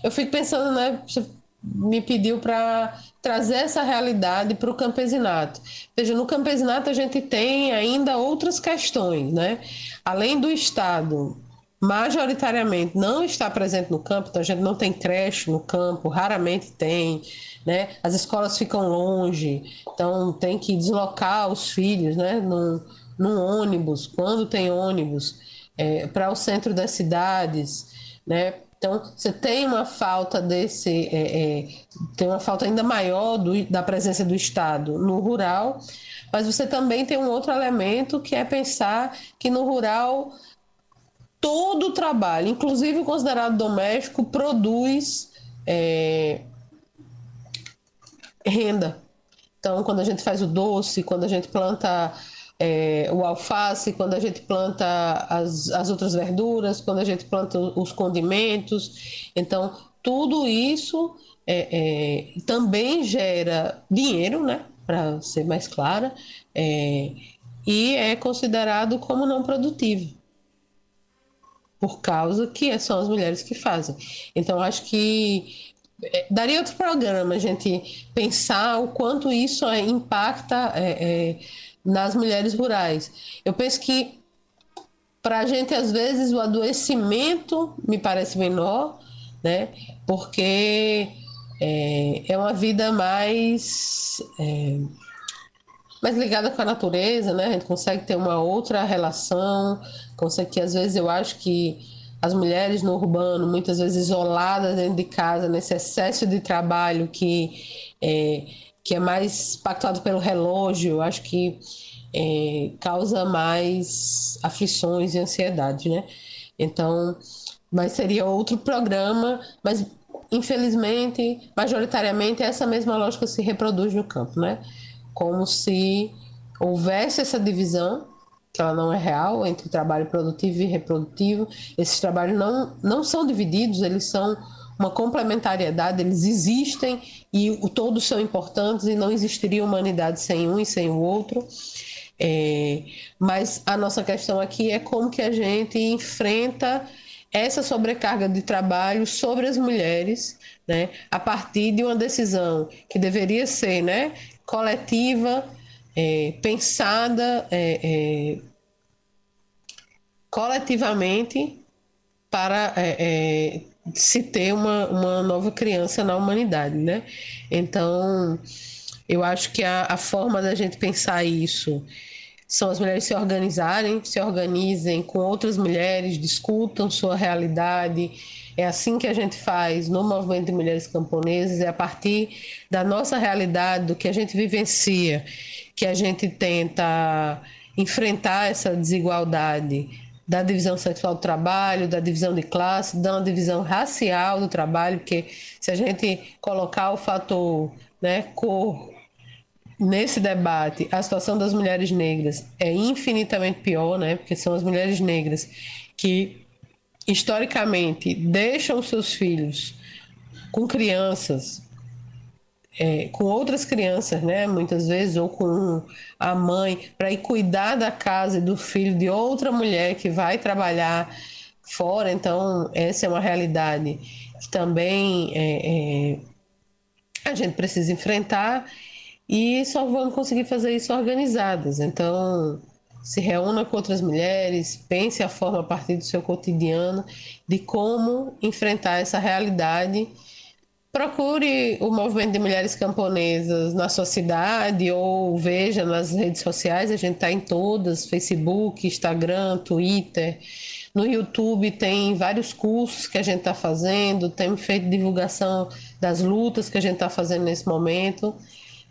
Eu fico pensando, né, você me pediu para trazer essa realidade para o campesinato. Veja, no campesinato a gente tem ainda outras questões, né? Além do Estado majoritariamente não está presente no campo, então a gente não tem creche no campo, raramente tem, né? As escolas ficam longe, então tem que deslocar os filhos, né? Num, num ônibus, quando tem ônibus, é, para o centro das cidades, né? Então você tem uma falta desse, é, é, tem uma falta ainda maior do, da presença do Estado no rural, mas você também tem um outro elemento que é pensar que no rural todo o trabalho, inclusive o considerado doméstico, produz é, renda. Então, quando a gente faz o doce, quando a gente planta é, o alface, quando a gente planta as, as outras verduras, quando a gente planta os condimentos. Então, tudo isso é, é, também gera dinheiro, né? Para ser mais clara, é, e é considerado como não produtivo por causa que são as mulheres que fazem. Então, acho que é, daria outro programa a gente pensar o quanto isso é, impacta nas mulheres rurais. Eu penso que para a gente, às vezes, o adoecimento me parece menor, né? Porque é, é uma vida mais, é, mais ligada com a natureza, né? A gente consegue ter uma outra relação, consegue que, às vezes, eu acho que as mulheres no urbano, muitas vezes isoladas dentro de casa, nesse excesso de trabalho que é, que é mais pactuado pelo relógio, acho que é, causa mais aflições e ansiedade, né? Então, mas seria outro programa, mas infelizmente, majoritariamente, essa mesma lógica se reproduz no campo, né? Como se houvesse essa divisão que ela não é real entre trabalho produtivo e reprodutivo. Esses trabalhos não, não são divididos, eles são uma complementariedade, eles existem e todos são importantes e não existiria humanidade sem um e sem o outro. É, mas a nossa questão aqui é como que a gente enfrenta essa sobrecarga de trabalho sobre as mulheres, né, a partir de uma decisão que deveria ser, né, coletiva, é, pensada é, é, coletivamente para é, é, se ter uma, uma nova criança na humanidade, né? Então, eu acho que a, a forma da gente pensar isso são as mulheres se organizarem, se organizem com outras mulheres, discutam sua realidade. É assim que a gente faz no movimento de mulheres camponesas, é a partir da nossa realidade, do que a gente vivencia que a gente tenta enfrentar essa desigualdade da divisão sexual do trabalho, da divisão de classe, da divisão racial do trabalho, porque se a gente colocar o fator né, cor nesse debate, a situação das mulheres negras é infinitamente pior, né, porque são as mulheres negras que historicamente deixam seus filhos com crianças é, com outras crianças, né? Muitas vezes, ou com a mãe, para ir cuidar da casa e do filho de outra mulher que vai trabalhar fora. Então, essa é uma realidade que também é, é, a gente precisa enfrentar e só vamos conseguir fazer isso organizadas. Então, se reúna com outras mulheres, pense a forma a partir do seu cotidiano de como enfrentar essa realidade procure o movimento de mulheres camponesas na sua cidade ou veja nas redes sociais, a gente está em todas, Facebook, Instagram, Twitter. No YouTube tem vários cursos que a gente está fazendo, temos feito divulgação das lutas que a gente está fazendo nesse momento.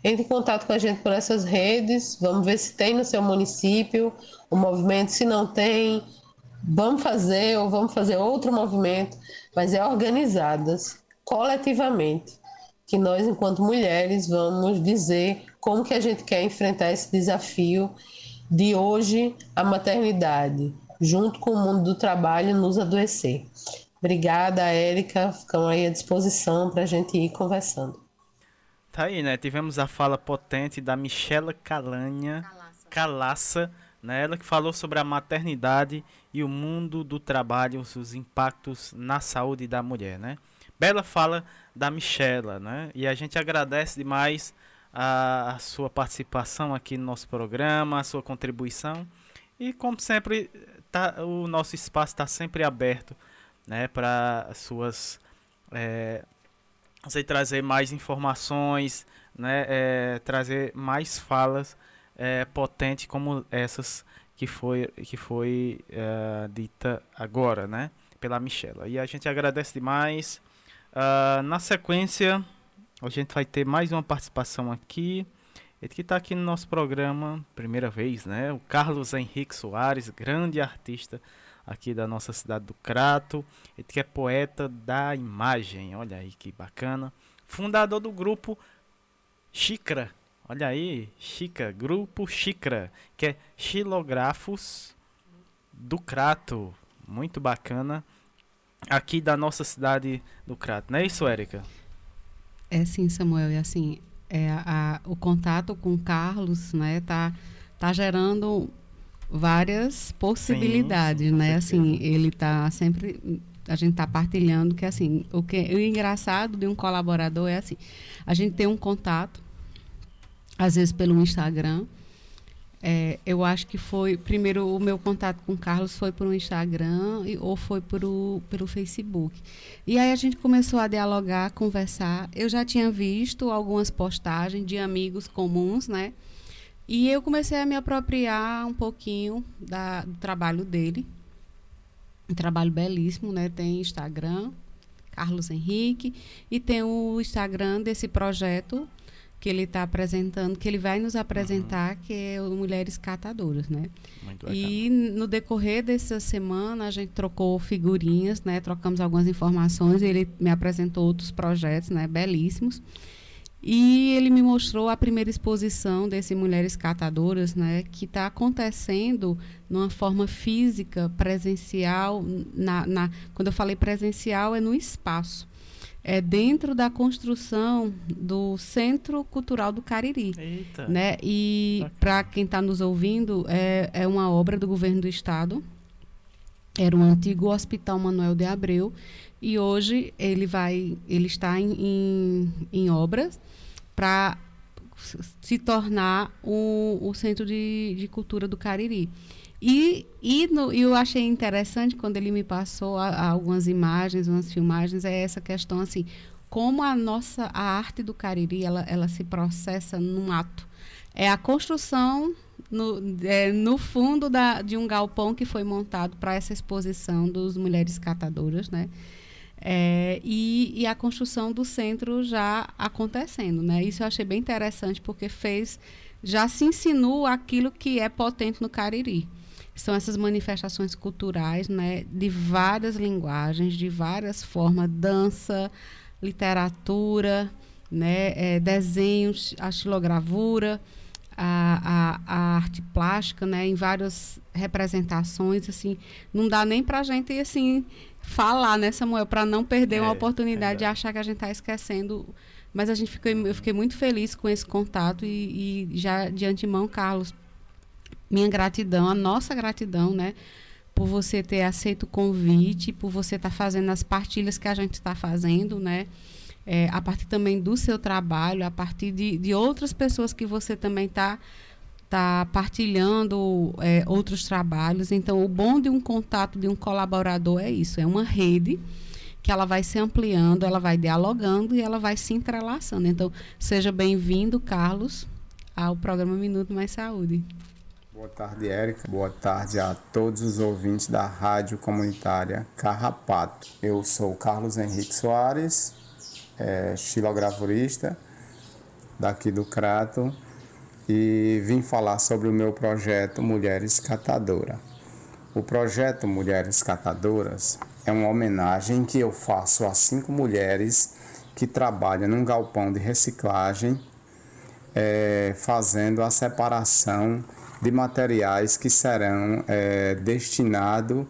Entre em contato com a gente por essas redes, vamos ver se tem no seu município o movimento, se não tem, vamos fazer ou vamos fazer outro movimento, mas é organizadas coletivamente que nós, enquanto mulheres, vamos dizer como que a gente quer enfrentar esse desafio de hoje a maternidade, junto com o mundo do trabalho, nos adoecer. Obrigada, Érica. Ficam aí à disposição para a gente ir conversando. Tá aí, né? Tivemos a fala potente da Michela Calanha, Calaça, né? Ela que falou sobre a maternidade e o mundo do trabalho, os impactos na saúde da mulher, né? Bela fala da Michela, né? E a gente agradece demais a, a sua participação aqui no nosso programa, a sua contribuição. E como sempre, tá, o nosso espaço está sempre aberto né, para suas. É, você trazer mais informações, né, é, trazer mais falas é, potentes como essas que foi, que foi é, dita agora, né, pela Michela. E a gente agradece demais. Uh, na sequência, a gente vai ter mais uma participação aqui. Ele que está aqui no nosso programa, primeira vez, né? O Carlos Henrique Soares, grande artista aqui da nossa cidade do Crato. Ele que é poeta da imagem, olha aí que bacana. Fundador do grupo Xícara, olha aí, Chica, grupo Xícara, que é Xilografos do Crato, muito bacana aqui da nossa cidade do Crato, não é isso, Érica? É sim, Samuel, e assim, é, a, o contato com o Carlos, né, tá, tá gerando várias possibilidades, sim, né? Assim, ele está sempre a gente está partilhando que assim o que o engraçado de um colaborador é assim a gente tem um contato às vezes pelo Instagram é, eu acho que foi primeiro o meu contato com o Carlos foi por um Instagram ou foi por o, pelo Facebook e aí a gente começou a dialogar conversar eu já tinha visto algumas postagens de amigos comuns né e eu comecei a me apropriar um pouquinho da, do trabalho dele. Um trabalho belíssimo, né? Tem Instagram, Carlos Henrique, e tem o Instagram desse projeto que ele está apresentando, que ele vai nos apresentar, uhum. que é o Mulheres Catadoras, né? Muito e no decorrer dessa semana a gente trocou figurinhas, né? Trocamos algumas informações, ele me apresentou outros projetos, né? Belíssimos. E ele me mostrou a primeira exposição desse Mulheres Catadoras, né, que está acontecendo numa forma física, presencial. Na, na, quando eu falei presencial, é no espaço. É dentro da construção do Centro Cultural do Cariri. Eita. Né? E para quem está nos ouvindo, é, é uma obra do governo do estado. Era um antigo Hospital Manuel de Abreu e hoje ele vai, ele está em, em, em obras para se tornar o, o Centro de, de Cultura do Cariri. E, e no, eu achei interessante quando ele me passou a, a algumas imagens, umas filmagens, é essa questão assim, como a nossa a arte do Cariri ela, ela se processa num ato. É a construção no, é, no fundo da, de um galpão que foi montado para essa exposição dos mulheres catadoras, né? É, e, e, a construção do centro já acontecendo, né? Isso eu achei bem interessante porque fez, já se ensinou aquilo que é potente no Cariri. São essas manifestações culturais, né? De várias linguagens, de várias formas, dança, literatura, né? É, desenhos, a xilogravura, a, a, a, arte plástica, né? Em várias representações, assim, não dá nem para a gente assim falar, né, Samuel, para não perder é, uma oportunidade é de achar que a gente está esquecendo. Mas a gente ficou, eu fiquei muito feliz com esse contato e, e, já de antemão, Carlos, minha gratidão, a nossa gratidão, né, por você ter aceito o convite, por você estar tá fazendo as partilhas que a gente está fazendo, né, é, a partir também do seu trabalho, a partir de, de outras pessoas que você também está está partilhando é, outros trabalhos. Então, o bom de um contato de um colaborador é isso, é uma rede que ela vai se ampliando, ela vai dialogando e ela vai se entrelaçando. Então, seja bem-vindo, Carlos, ao programa Minuto Mais Saúde. Boa tarde, Érica. Boa tarde a todos os ouvintes da Rádio Comunitária Carrapato. Eu sou Carlos Henrique Soares, é, daqui do Crato e vim falar sobre o meu projeto Mulheres Catadora. O projeto Mulheres Catadoras é uma homenagem que eu faço a cinco mulheres que trabalham num galpão de reciclagem, é, fazendo a separação de materiais que serão é, destinados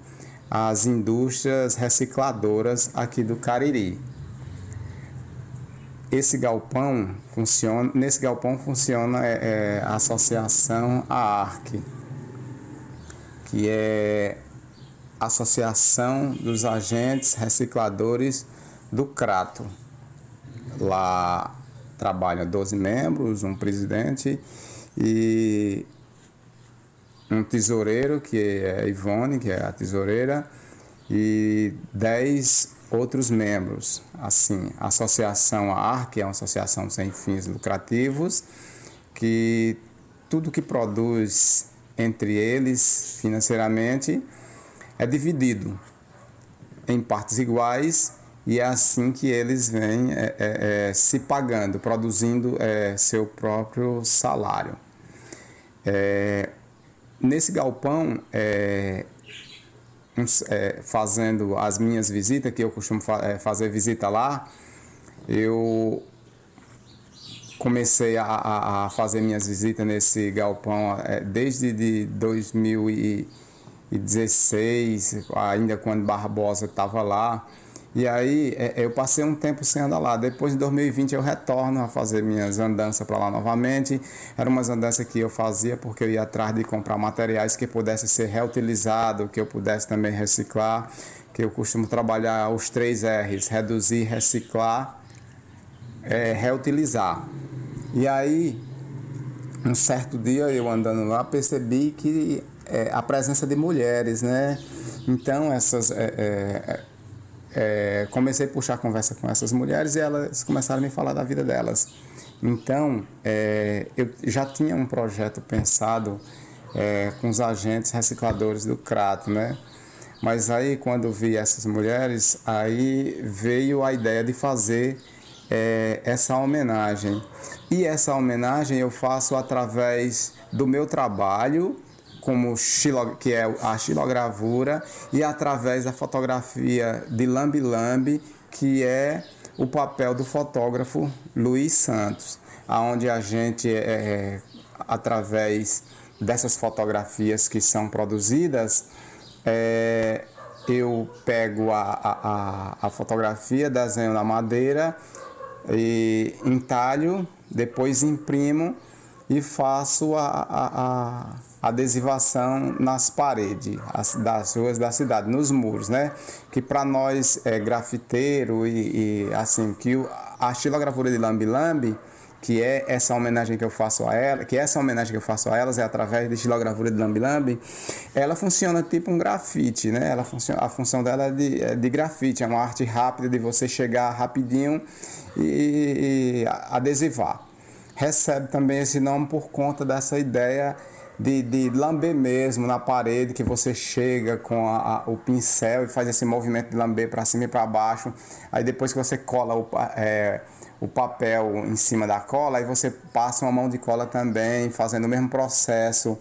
às indústrias recicladoras aqui do Cariri esse galpão funciona, nesse galpão funciona é, é, a associação AARC, que é Associação dos Agentes Recicladores do Crato. Lá trabalham 12 membros, um presidente e um tesoureiro, que é Ivone, que é a tesoureira, e 10 outros membros, assim, a Associação AR, que é uma associação sem fins lucrativos, que tudo que produz entre eles financeiramente é dividido em partes iguais e é assim que eles vêm é, é, é, se pagando, produzindo é, seu próprio salário. Nesse galpão, é, é, fazendo as minhas visitas, que eu costumo fa é, fazer visita lá, eu comecei a, a, fazer minhas visitas nesse galpão é, desde de 2016, ainda quando Barbosa estava lá. E aí é, eu passei um tempo sem andar lá. Depois de 2020 eu retorno a fazer minhas andanças para lá novamente. Era umas andanças que eu fazia porque eu ia atrás de comprar materiais que pudessem ser reutilizados, que eu pudesse também reciclar, que eu costumo trabalhar os três R's, reduzir, reciclar, é, reutilizar. E aí, um certo dia eu andando lá, percebi que é, a presença de mulheres, né? Então, essas... É, comecei a puxar conversa com essas mulheres e elas começaram a me falar da vida delas. Então, é, eu já tinha um projeto pensado é, com os agentes recicladores do Crato, né? Mas aí, quando vi essas mulheres, aí veio a ideia de fazer é, essa homenagem. E essa homenagem eu faço através do meu trabalho como que é a xilogravura, e através da fotografia de Lambi Lambi, que é o papel do fotógrafo Luiz Santos, aonde a gente, é, é, através dessas fotografias que são produzidas, é, eu pego a, a, a fotografia, desenho na madeira, e entalho, depois imprimo e faço a, a, a adesivação nas paredes das ruas da cidade, nos muros, né? Que para nós é grafiteiro e, e, assim, que a estilogravura de Lambi Lambi, que é essa homenagem que eu faço a ela, que essa homenagem que eu faço a elas é através de estilogravura de Lambi Lambi, ela funciona tipo um grafite, né? Ela funciona, a função dela é de, é de grafite, é uma arte rápida de você chegar rapidinho e, e adesivar recebe também esse nome por conta dessa ideia de, de lamber mesmo na parede, que você chega com a, a, o pincel e faz esse movimento de lamber para cima e para baixo. Aí depois que você cola o, é, o papel em cima da cola, aí você passa uma mão de cola também, fazendo o mesmo processo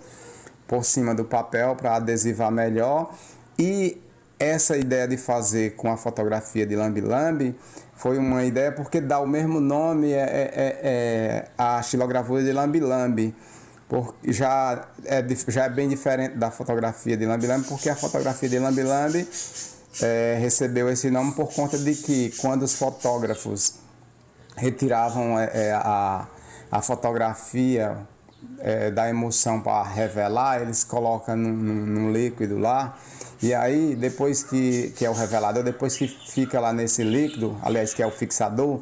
por cima do papel para adesivar melhor. E essa ideia de fazer com a fotografia de Lambi foi uma ideia porque dá o mesmo nome é, é, é, é a estilogravura de Lambi Lambi. Por, já, é, já é bem diferente da fotografia de Lambi Lambi, porque a fotografia de Lambi Lambi é, recebeu esse nome por conta de que quando os fotógrafos retiravam é, é a, a fotografia é, da emoção para revelar, eles colocam num, num líquido lá e aí, depois que, que é o revelador, depois que fica lá nesse líquido, aliás, que é o fixador,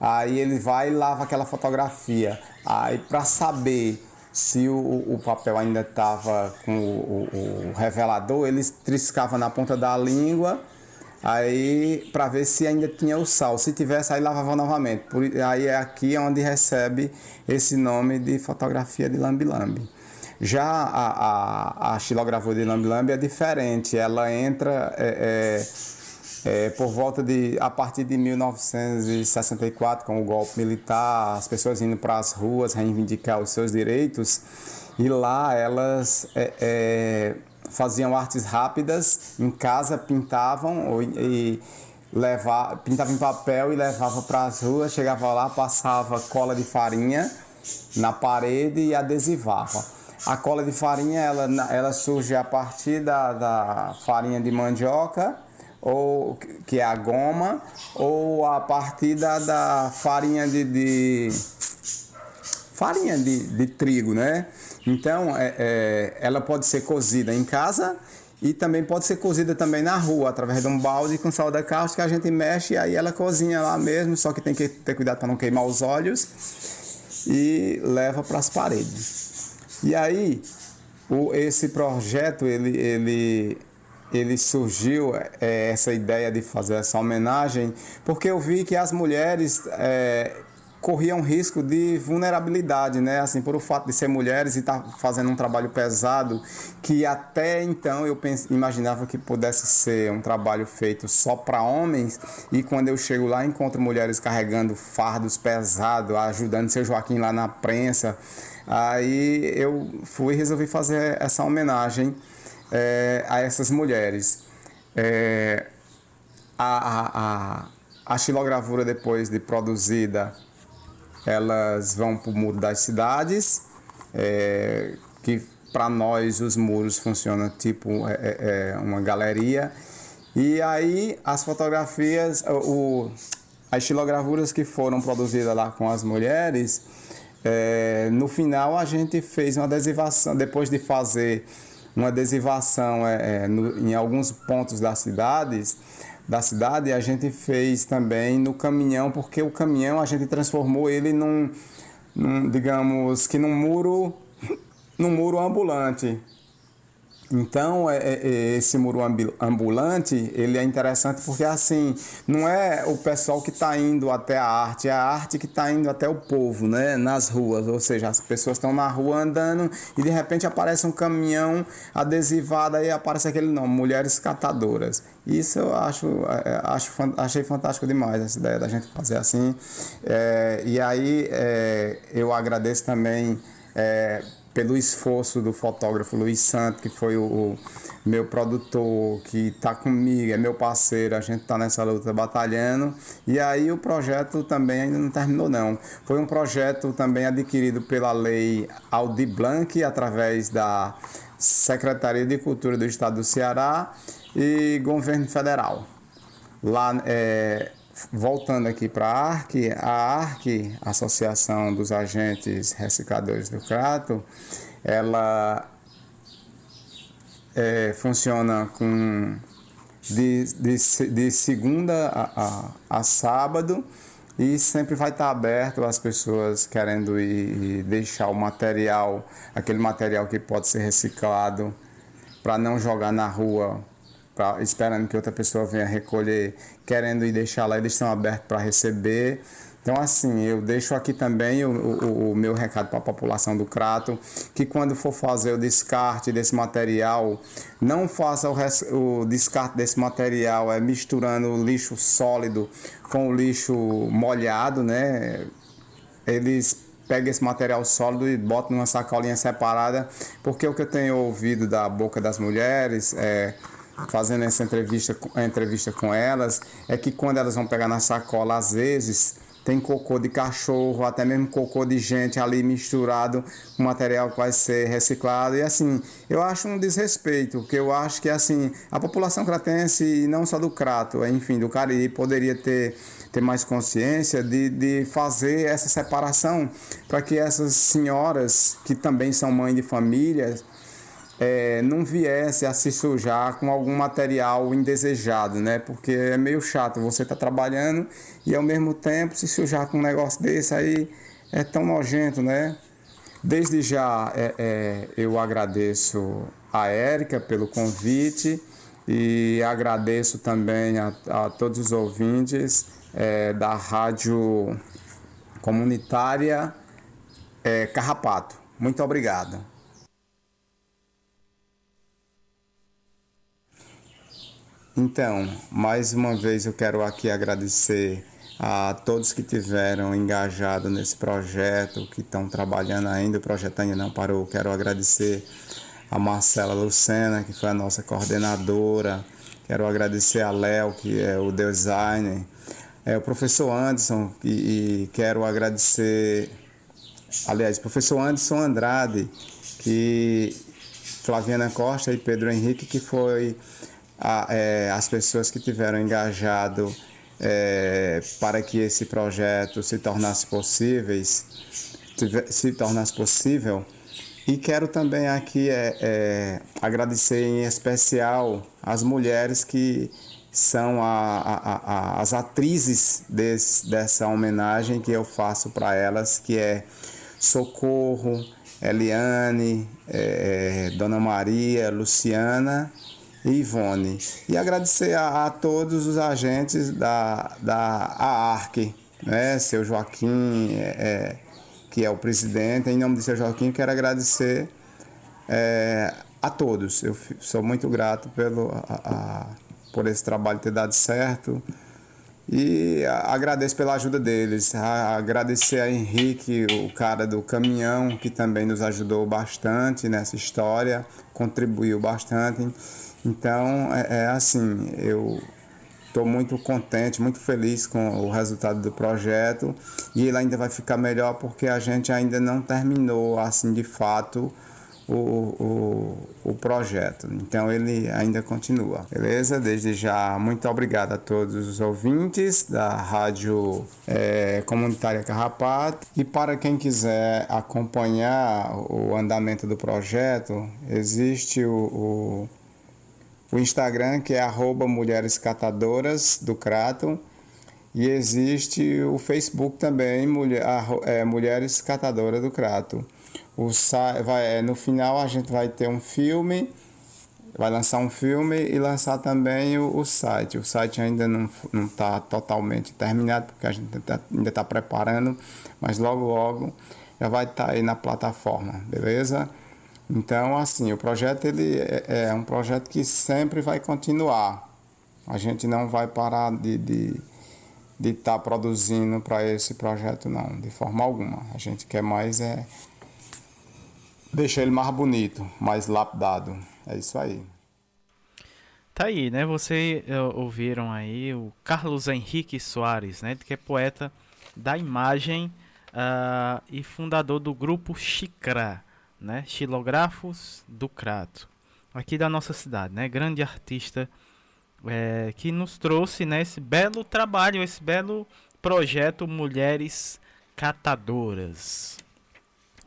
aí ele vai e lava aquela fotografia. Aí, para saber se o, o, papel ainda estava com o, o, o, revelador, ele triscava na ponta da língua, aí para ver se ainda tinha o sal. Se tivesse, aí lavava novamente. Por, aí é aqui onde recebe esse nome de fotografia de lambi-lambi. Já a, a, a xilogravura de Lambi Lambi é diferente, ela entra é, é, é, por volta de, a partir de 1964, com o golpe militar, as pessoas indo para as ruas reivindicar os seus direitos, e lá elas é, é, faziam artes rápidas, em casa pintavam e levar, pintava em papel e levava para as ruas, chegava lá, passava cola de farinha na parede e adesivava. A cola de farinha ela, ela surge a partir da, da farinha de mandioca, ou que é a goma, ou a partir da, da farinha de, de farinha de, de, trigo, né? Então é, é, ela pode ser cozida em casa e também pode ser cozida também na rua, através de um balde com soda cáustica, a gente mexe e aí ela cozinha lá mesmo, só que tem que ter cuidado para não queimar os olhos e leva para as paredes. E aí, o, esse projeto, ele, ele, ele surgiu, é, essa ideia de fazer essa homenagem, porque eu vi que as mulheres é, corriam risco de vulnerabilidade, né? Assim, por o fato de ser mulheres e estar tá fazendo um trabalho pesado, que até então eu imaginava que pudesse ser um trabalho feito só para homens, e quando eu chego lá encontro mulheres carregando fardos pesados, ajudando seu Joaquim lá na prensa, Aí eu fui resolvi fazer essa homenagem é, a essas mulheres. É, a, a, a, a xilogravura, depois de produzida, elas vão para o muro das cidades, é, que para nós os muros funcionam tipo é, é, é uma galeria. E aí as fotografias, o, as estilogravuras que foram produzidas lá com as mulheres, é, no final a gente fez uma adesivação, depois de fazer uma adesivação é, é, no, em alguns pontos das cidades, da cidade, a gente fez também no caminhão, porque o caminhão a gente transformou ele num, num digamos que num muro, num muro ambulante. Então, é, é, é, esse muro ambulante, ele é interessante porque, assim, não é o pessoal que está indo até a arte, é a arte que está indo até o povo, né, nas ruas. Ou seja, as pessoas estão na rua andando e, de repente, aparece um caminhão adesivado e aparece aquele nome, Mulheres Catadoras. Isso eu acho, é, acho achei fantástico demais, essa ideia da gente fazer assim. É, e aí, é, eu agradeço também pelo esforço do fotógrafo Luiz Santos, que foi o, o meu produtor, que está comigo, é meu parceiro, a gente está nessa luta batalhando. E aí o projeto também ainda não terminou não. Foi um projeto também adquirido pela lei Aldi Blanc, através da Secretaria de Cultura do Estado do Ceará e Governo Federal. Lá é, voltando aqui para a ARC, a ARC, Associação dos Agentes Recicladores do Crato, ela é, funciona com de, de, de segunda a, a, a, sábado e sempre vai estar aberto às pessoas querendo ir deixar o material, aquele material que pode ser reciclado, para não jogar na rua pra, esperando que outra pessoa venha recolher, querendo ir deixar lá, eles estão abertos para receber. Então, assim, eu deixo aqui também o, o, o meu recado para a população do Crato, que quando for fazer o descarte desse material, não faça o, res, o descarte desse material é misturando o lixo sólido com o lixo molhado, né? Eles pegam esse material sólido e botam numa sacolinha separada, porque o que eu tenho ouvido da boca das mulheres é fazendo essa entrevista, entrevista com elas, é que quando elas vão pegar na sacola, às vezes tem cocô de cachorro, até mesmo cocô de gente ali misturado com material que vai ser reciclado. E assim, eu acho um desrespeito, porque eu acho que assim, a população cratense, e não só do Crato, enfim, do Cariri, poderia ter, ter mais consciência de, de fazer essa separação para que essas senhoras, que também são mães de famílias, é, não viesse a se sujar com algum material indesejado, né? Porque é meio chato você tá trabalhando e ao mesmo tempo se sujar com um negócio desse aí é tão nojento, né? Desde já é, é, eu agradeço a Érica pelo convite e agradeço também a, a todos os ouvintes é, da rádio comunitária é, Carrapato. Muito obrigado. Então, mais uma vez eu quero aqui agradecer a todos que tiveram engajado nesse projeto, que estão trabalhando ainda, o projeto ainda não parou. Quero agradecer a Marcela Lucena, que foi a nossa coordenadora. Quero agradecer a Léo, que é o designer. É, o professor Anderson, e, e quero agradecer, aliás, professor Anderson Andrade, que Flaviana Costa e Pedro Henrique, que foi a, é, as pessoas que tiveram engajado é, para que esse projeto se tornasse possíveis, se tornasse possível. E quero também aqui é, é, agradecer em especial as mulheres que são a, a, a, as atrizes desse, dessa homenagem que eu faço para elas, que é Socorro, Eliane, é, Dona Maria, Luciana e Ivone. E agradecer a, a todos os agentes da, da ARC, né? seu Joaquim, é, é, que é o presidente. Em nome de seu Joaquim, quero agradecer é, a todos. Eu sou muito grato pelo, a, a, por esse trabalho ter dado certo. E agradeço pela ajuda deles. Agradecer a Henrique, o cara do caminhão, que também nos ajudou bastante nessa história, contribuiu bastante. Então, é, é assim, eu estou muito contente, muito feliz com o resultado do projeto e ele ainda vai ficar melhor porque a gente ainda não terminou, assim, de fato, o, o, o projeto. Então ele ainda continua, beleza? Desde já, muito obrigado a todos os ouvintes da Rádio é, Comunitária Carrapato. E para quem quiser acompanhar o andamento do projeto, existe o, o, o Instagram que é arroba Mulheres Catadoras do Crato. E existe o Facebook também, Mulher, é, Mulheres Catadoras do Crato. O, vai, é, no final a gente vai ter um filme, vai lançar um filme e lançar também o, o site. O site ainda não está totalmente terminado, porque a gente tá, ainda está preparando, mas logo logo já vai estar tá aí na plataforma, beleza? Então, assim, o projeto ele é, é um projeto que sempre vai continuar. A gente não vai parar de, de de estar tá produzindo para esse projeto não, de forma alguma. A gente quer mais é deixar ele mais bonito, mais lapidado. É isso aí. Tá aí, né? Vocês eh, ouviram aí o Carlos Henrique Soares, né? Que é poeta da imagem uh, e fundador do grupo Xicra, né? Xilógrafos do Crato, aqui da nossa cidade, né? Grande artista é, que nos trouxe né, esse belo trabalho, esse belo projeto Mulheres Catadoras.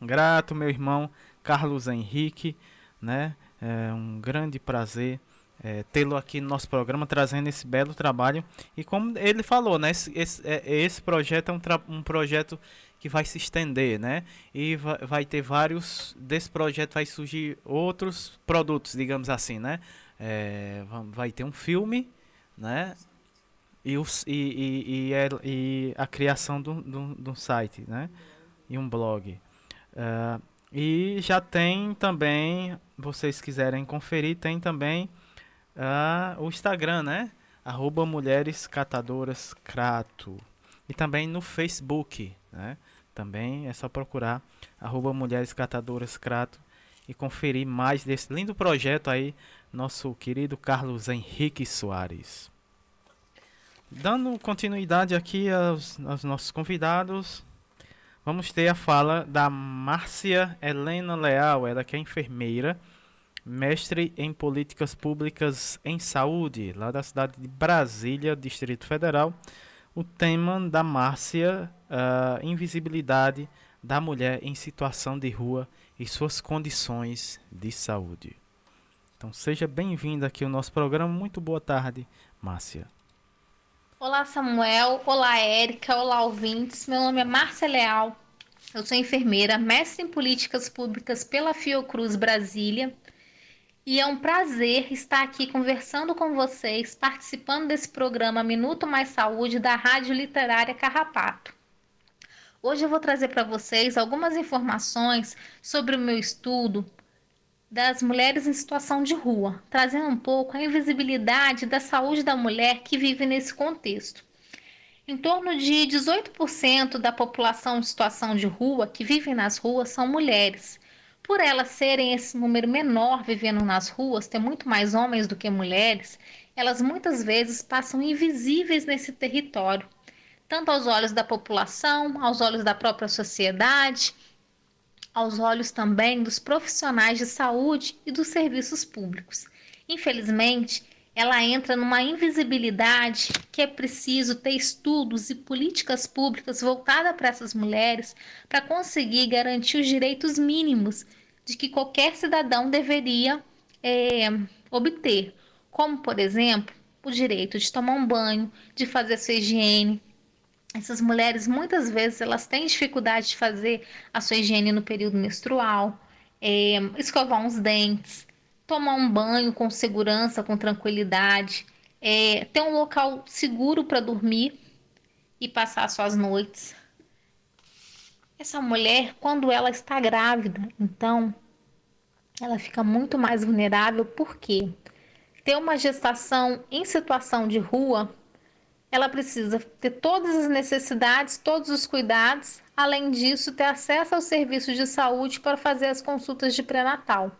Grato, meu irmão Carlos Henrique, né? É um grande prazer é, tê-lo aqui no nosso programa trazendo esse belo trabalho. E como ele falou, né? Esse, esse, é, esse projeto é um, um projeto que vai se estender, né? E vai, ter vários. Desse projeto vai surgir outros produtos, digamos assim, né? É, vai ter um filme, né? E, os, e, e, e, é, a criação de um site, né? E um blog. Uh, e já tem também, vocês quiserem conferir, tem também uh, o Instagram, né? Arroba Mulheres Catadoras Crato. E também no Facebook, né? Também é só procurar arroba Mulheres Catadoras Crato e conferir mais desse lindo projeto aí, nosso querido Carlos Henrique Soares. Dando continuidade aqui aos, aos nossos convidados, Vamos ter a fala da Márcia Helena Leal, ela que é enfermeira, mestre em políticas públicas em saúde, lá da cidade de Brasília, Distrito Federal. O tema da Márcia, uh, invisibilidade da mulher em situação de rua e suas condições de saúde. Então seja bem-vinda aqui ao nosso programa. Muito boa tarde, Márcia. Olá, Samuel. Olá, Érica. Olá, ouvintes. Meu nome é Márcia Leal. Eu sou enfermeira, mestre em políticas públicas pela Fiocruz Brasília. E é um prazer estar aqui conversando com vocês, participando desse programa Minuto Mais Saúde da Rádio Literária Carrapato. Hoje eu vou trazer para vocês algumas informações sobre o meu estudo das mulheres em situação de rua, trazendo um pouco a invisibilidade da saúde da mulher que vive nesse contexto. Em torno de 18% da população em situação de rua que vivem nas ruas são mulheres. Por elas serem esse número menor vivendo nas ruas, ter muito mais homens do que mulheres, elas muitas vezes passam invisíveis nesse território, tanto aos olhos da população, aos olhos da própria sociedade aos olhos também dos profissionais de saúde e dos serviços públicos. Infelizmente, ela entra numa invisibilidade que é preciso ter estudos e políticas públicas voltadas para essas mulheres para conseguir garantir os direitos mínimos de que qualquer cidadão deveria é, obter, como, por exemplo, o direito de tomar um banho, de fazer sua higiene, essas mulheres muitas vezes elas têm dificuldade de fazer a sua higiene no período menstrual, é, escovar uns dentes, tomar um banho com segurança, com tranquilidade, é, ter um local seguro para dormir e passar suas noites. Essa mulher, quando ela está grávida, então ela fica muito mais vulnerável, porque ter uma gestação em situação de rua ela precisa ter todas as necessidades, todos os cuidados, além disso, ter acesso aos serviços de saúde para fazer as consultas de pré-natal.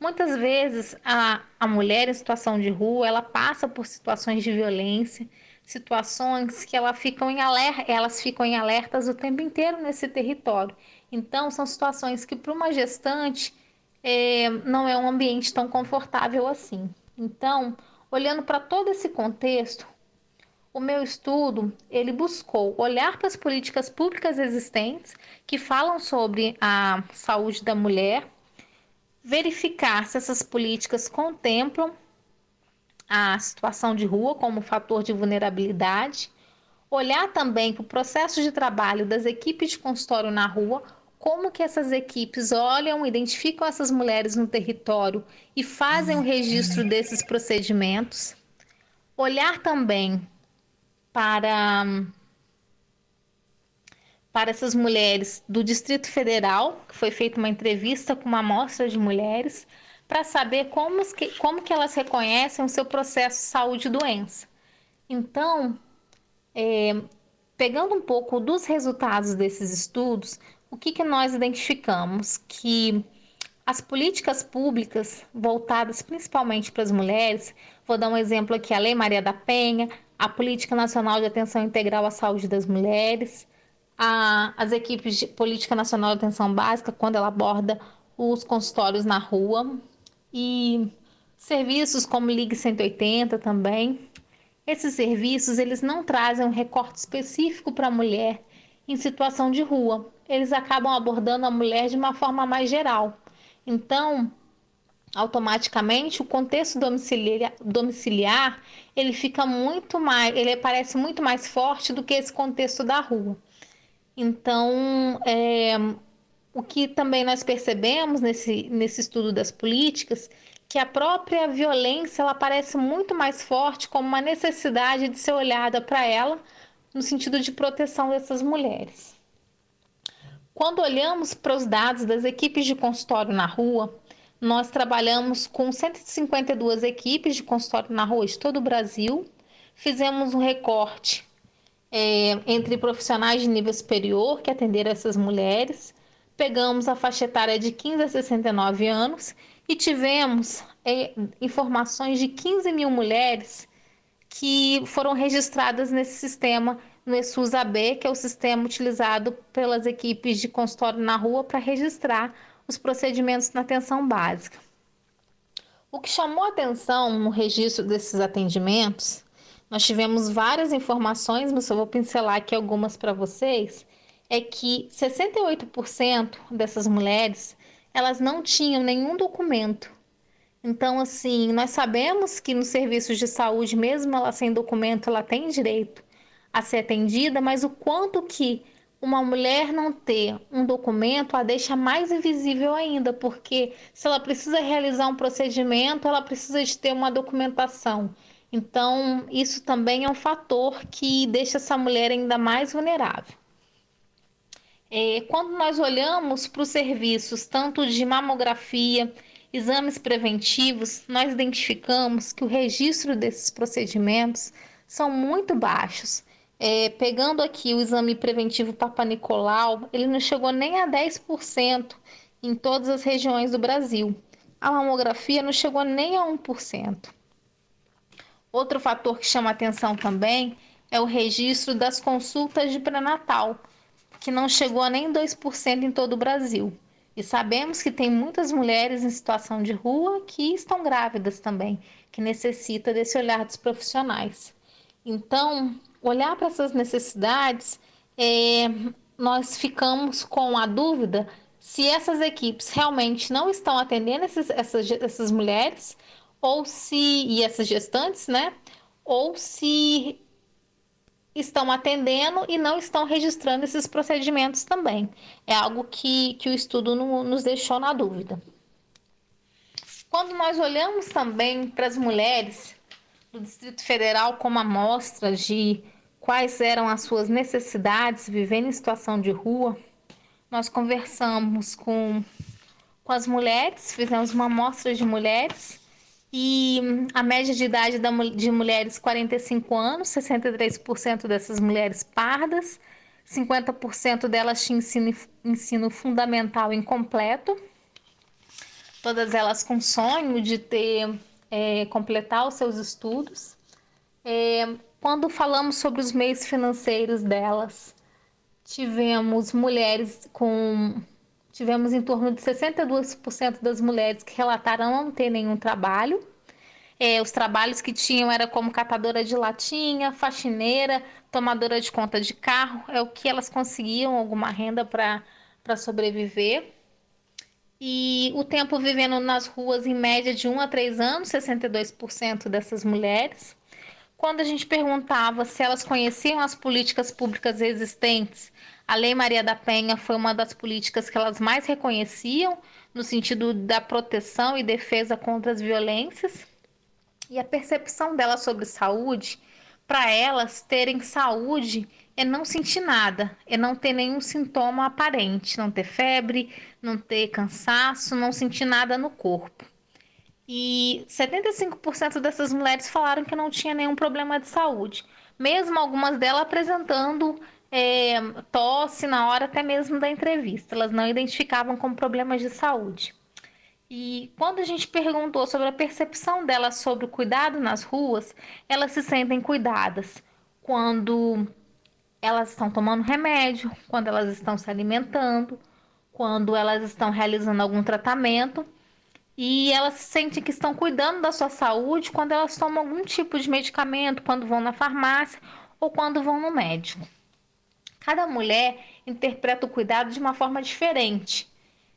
Muitas vezes a, a mulher em situação de rua ela passa por situações de violência, situações que ela ficam em alerta, elas ficam em alertas o tempo inteiro nesse território. Então, são situações que para uma gestante é, não é um ambiente tão confortável assim. Então, olhando para todo esse contexto, o meu estudo ele buscou olhar para as políticas públicas existentes que falam sobre a saúde da mulher, verificar se essas políticas contemplam a situação de rua como fator de vulnerabilidade, olhar também para o processo de trabalho das equipes de consultório na rua, como que essas equipes olham, identificam essas mulheres no território e fazem o registro desses procedimentos. Olhar também para para essas mulheres do Distrito Federal, que foi feita uma entrevista com uma amostra de mulheres, para saber como que, como que elas reconhecem o seu processo de saúde e doença. Então, é, pegando um pouco dos resultados desses estudos, o que, que nós identificamos? Que as políticas públicas voltadas principalmente para as mulheres, vou dar um exemplo aqui, a Lei Maria da Penha, a Política Nacional de Atenção Integral à Saúde das Mulheres, a, as equipes de Política Nacional de Atenção Básica, quando ela aborda os consultórios na rua, e serviços como Ligue 180 também. Esses serviços, eles não trazem um recorte específico para a mulher em situação de rua. Eles acabam abordando a mulher de uma forma mais geral. Então, automaticamente o contexto domiciliar, domiciliar ele fica muito mais, ele parece muito mais forte do que esse contexto da rua. Então, é, o que também nós percebemos nesse, nesse estudo das políticas, que a própria violência ela parece muito mais forte como uma necessidade de ser olhada para ela no sentido de proteção dessas mulheres. Quando olhamos para os dados das equipes de consultório na rua, nós trabalhamos com 152 equipes de consultório na rua de todo o Brasil. Fizemos um recorte é, entre profissionais de nível superior que atenderam essas mulheres. Pegamos a faixa etária de 15 a 69 anos e tivemos é, informações de 15 mil mulheres que foram registradas nesse sistema no ESUS-AB, que é o sistema utilizado pelas equipes de consultório na rua para registrar os procedimentos na atenção básica. O que chamou atenção no registro desses atendimentos, nós tivemos várias informações, mas eu vou pincelar aqui algumas para vocês, é que 68% dessas mulheres, elas não tinham nenhum documento. Então, assim, nós sabemos que nos serviços de saúde, mesmo ela sem documento, ela tem direito a ser atendida, mas o quanto que uma mulher não ter um documento a deixa mais invisível ainda, porque se ela precisa realizar um procedimento, ela precisa de ter uma documentação. Então, isso também é um fator que deixa essa mulher ainda mais vulnerável. É, quando nós olhamos para os serviços, tanto de mamografia, exames preventivos, nós identificamos que o registro desses procedimentos são muito baixos. É, pegando aqui o exame preventivo Papa Nicolau, ele não chegou nem a 10% em todas as regiões do Brasil. A mamografia não chegou nem a 1%. Outro fator que chama atenção também é o registro das consultas de pré-natal, que não chegou a nem 2% em todo o Brasil. E sabemos que tem muitas mulheres em situação de rua que estão grávidas também, que necessita desse olhar dos profissionais. Então, olhar para essas necessidades, é, nós ficamos com a dúvida se essas equipes realmente não estão atendendo esses, essas, essas mulheres, ou se, e essas gestantes, né? Ou se estão atendendo e não estão registrando esses procedimentos também. É algo que, que o estudo no, nos deixou na dúvida. Quando nós olhamos também para as mulheres do Distrito Federal como amostra de quais eram as suas necessidades vivendo em situação de rua, nós conversamos com, com as mulheres, fizemos uma amostra de mulheres e a média de idade da, de mulheres 45 anos, 63% dessas mulheres pardas, 50% delas tinham ensino, ensino fundamental incompleto, todas elas com sonho de ter é, completar os seus estudos. É, quando falamos sobre os meios financeiros delas, tivemos mulheres com tivemos em torno de 62% das mulheres que relataram não ter nenhum trabalho. É, os trabalhos que tinham era como catadora de latinha, faxineira, tomadora de conta de carro, é o que elas conseguiam alguma renda para sobreviver. E o tempo vivendo nas ruas, em média, de 1 a 3 anos, 62% dessas mulheres. Quando a gente perguntava se elas conheciam as políticas públicas existentes, a Lei Maria da Penha foi uma das políticas que elas mais reconheciam, no sentido da proteção e defesa contra as violências. E a percepção delas sobre saúde, para elas terem saúde é não sentir nada, é não ter nenhum sintoma aparente, não ter febre, não ter cansaço, não sentir nada no corpo. E 75% dessas mulheres falaram que não tinha nenhum problema de saúde, mesmo algumas delas apresentando é, tosse na hora até mesmo da entrevista. Elas não identificavam como problemas de saúde. E quando a gente perguntou sobre a percepção delas sobre o cuidado nas ruas, elas se sentem cuidadas quando elas estão tomando remédio, quando elas estão se alimentando, quando elas estão realizando algum tratamento e elas sentem que estão cuidando da sua saúde quando elas tomam algum tipo de medicamento, quando vão na farmácia ou quando vão no médico. Cada mulher interpreta o cuidado de uma forma diferente,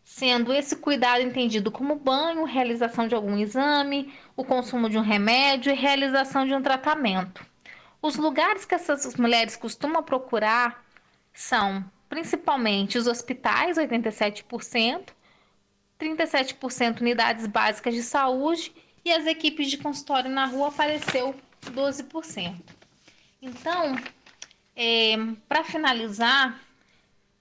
sendo esse cuidado entendido como banho, realização de algum exame, o consumo de um remédio e realização de um tratamento. Os lugares que essas mulheres costumam procurar são principalmente os hospitais, 87%, 37% unidades básicas de saúde e as equipes de consultório na rua apareceu 12%. Então, é, para finalizar,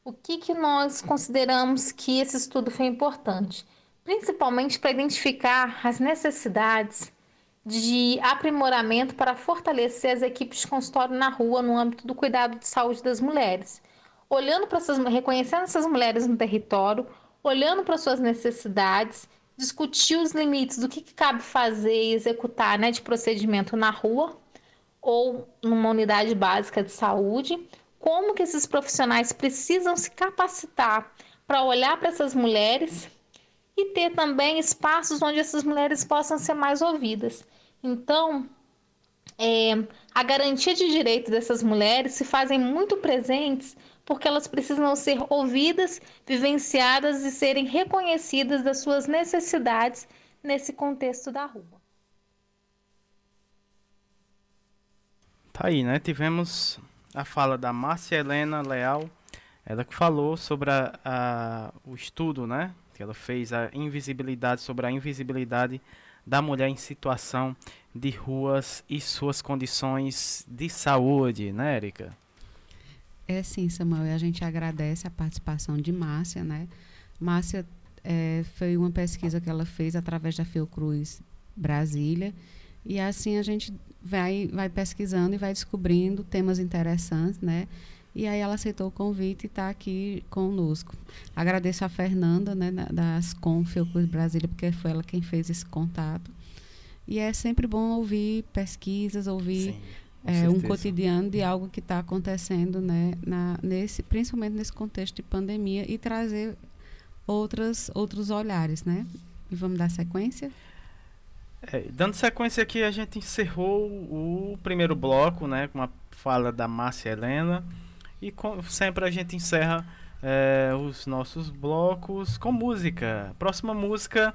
o que, que nós consideramos que esse estudo foi importante? Principalmente para identificar as necessidades de aprimoramento para fortalecer as equipes de consultório na rua no âmbito do cuidado de saúde das mulheres. Olhando para essas, reconhecendo essas mulheres no território, olhando para suas necessidades, discutir os limites do que, que cabe fazer e executar né, de procedimento na rua ou numa unidade básica de saúde, como que esses profissionais precisam se capacitar para olhar para essas mulheres e ter também espaços onde essas mulheres possam ser mais ouvidas. Então, é, a garantia de direito dessas mulheres se fazem muito presentes porque elas precisam ser ouvidas, vivenciadas e serem reconhecidas das suas necessidades nesse contexto da rua. Tá aí, né? Tivemos a fala da Márcia Helena Leal, ela que falou sobre a, a, o estudo, né? Que ela fez a invisibilidade, sobre a invisibilidade da mulher em situação de ruas e suas condições de saúde, né, Érica? É sim, Samuel, a gente agradece a participação de Márcia, né? Márcia é, foi uma pesquisa que ela fez através da Fiocruz Brasília, e assim a gente vai, vai pesquisando e vai descobrindo temas interessantes, né? E aí ela aceitou o convite e está aqui conosco. Agradeço a Fernanda, né, da Ascom Fiocruz Brasília, porque foi ela quem fez esse contato. E é sempre bom ouvir pesquisas, ouvir é, um cotidiano de algo que está acontecendo, né, na, nesse, principalmente nesse contexto de pandemia e trazer outras, outros olhares, né? E vamos dar sequência? É, dando sequência aqui, a gente encerrou o primeiro bloco, né, com a fala da Márcia Helena e com, sempre a gente encerra é, os nossos blocos com música. próxima música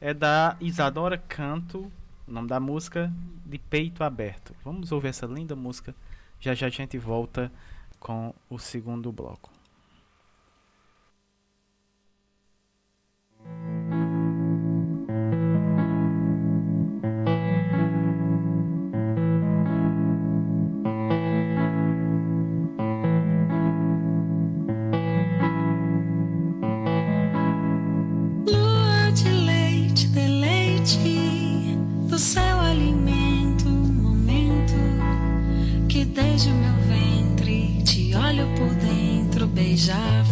é da Isadora Canto, o nome da música de Peito Aberto. Vamos ouvir essa linda música. Já já a gente volta com o segundo bloco. Beija-flor.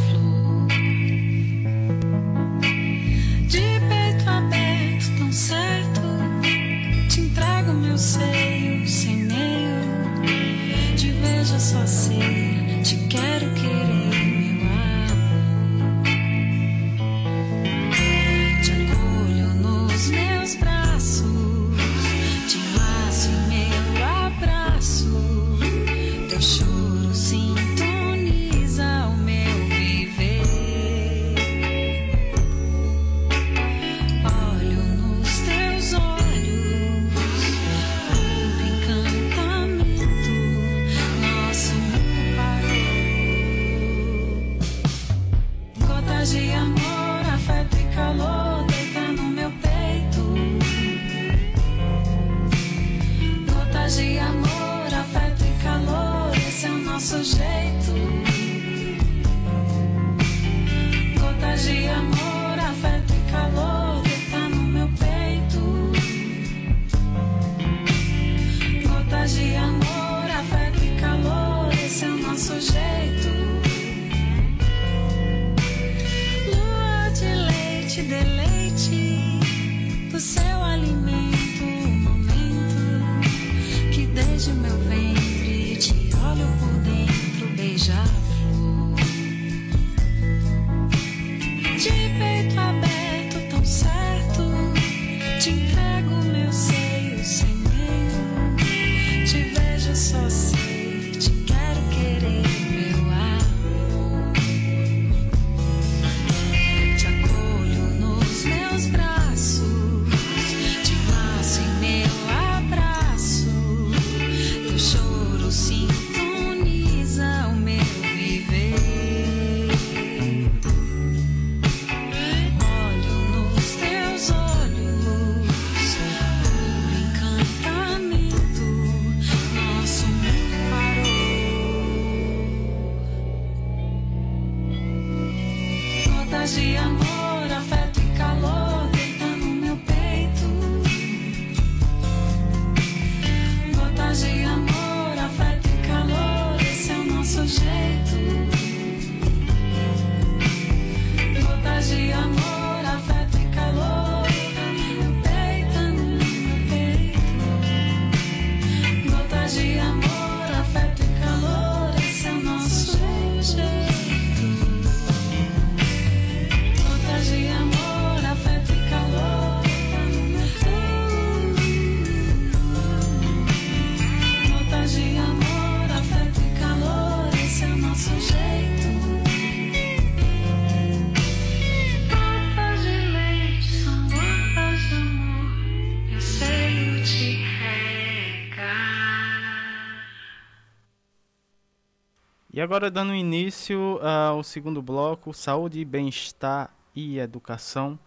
Agora dando início ao segundo bloco, saúde, bem-estar e educação.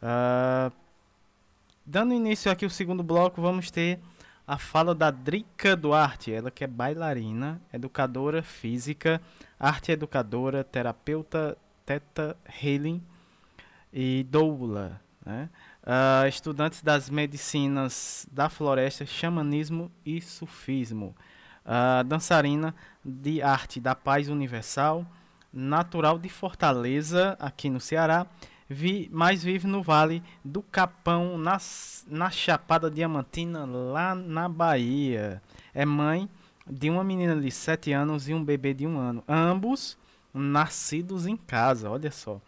Ah, dando início aqui ao segundo bloco, vamos ter a fala da Drica Duarte, ela que é bailarina, educadora física, arte educadora, terapeuta Teta Healing e doula, né? Ah, estudantes das medicinas da floresta, xamanismo e sufismo. Ah, dançarina de arte da paz universal, natural de Fortaleza, aqui no Ceará, vi, mas vive no Vale do Capão, nas, na Chapada Diamantina, lá na Bahia. É mãe de uma menina de 7 anos e um bebê de um ano, ambos nascidos em casa, olha só.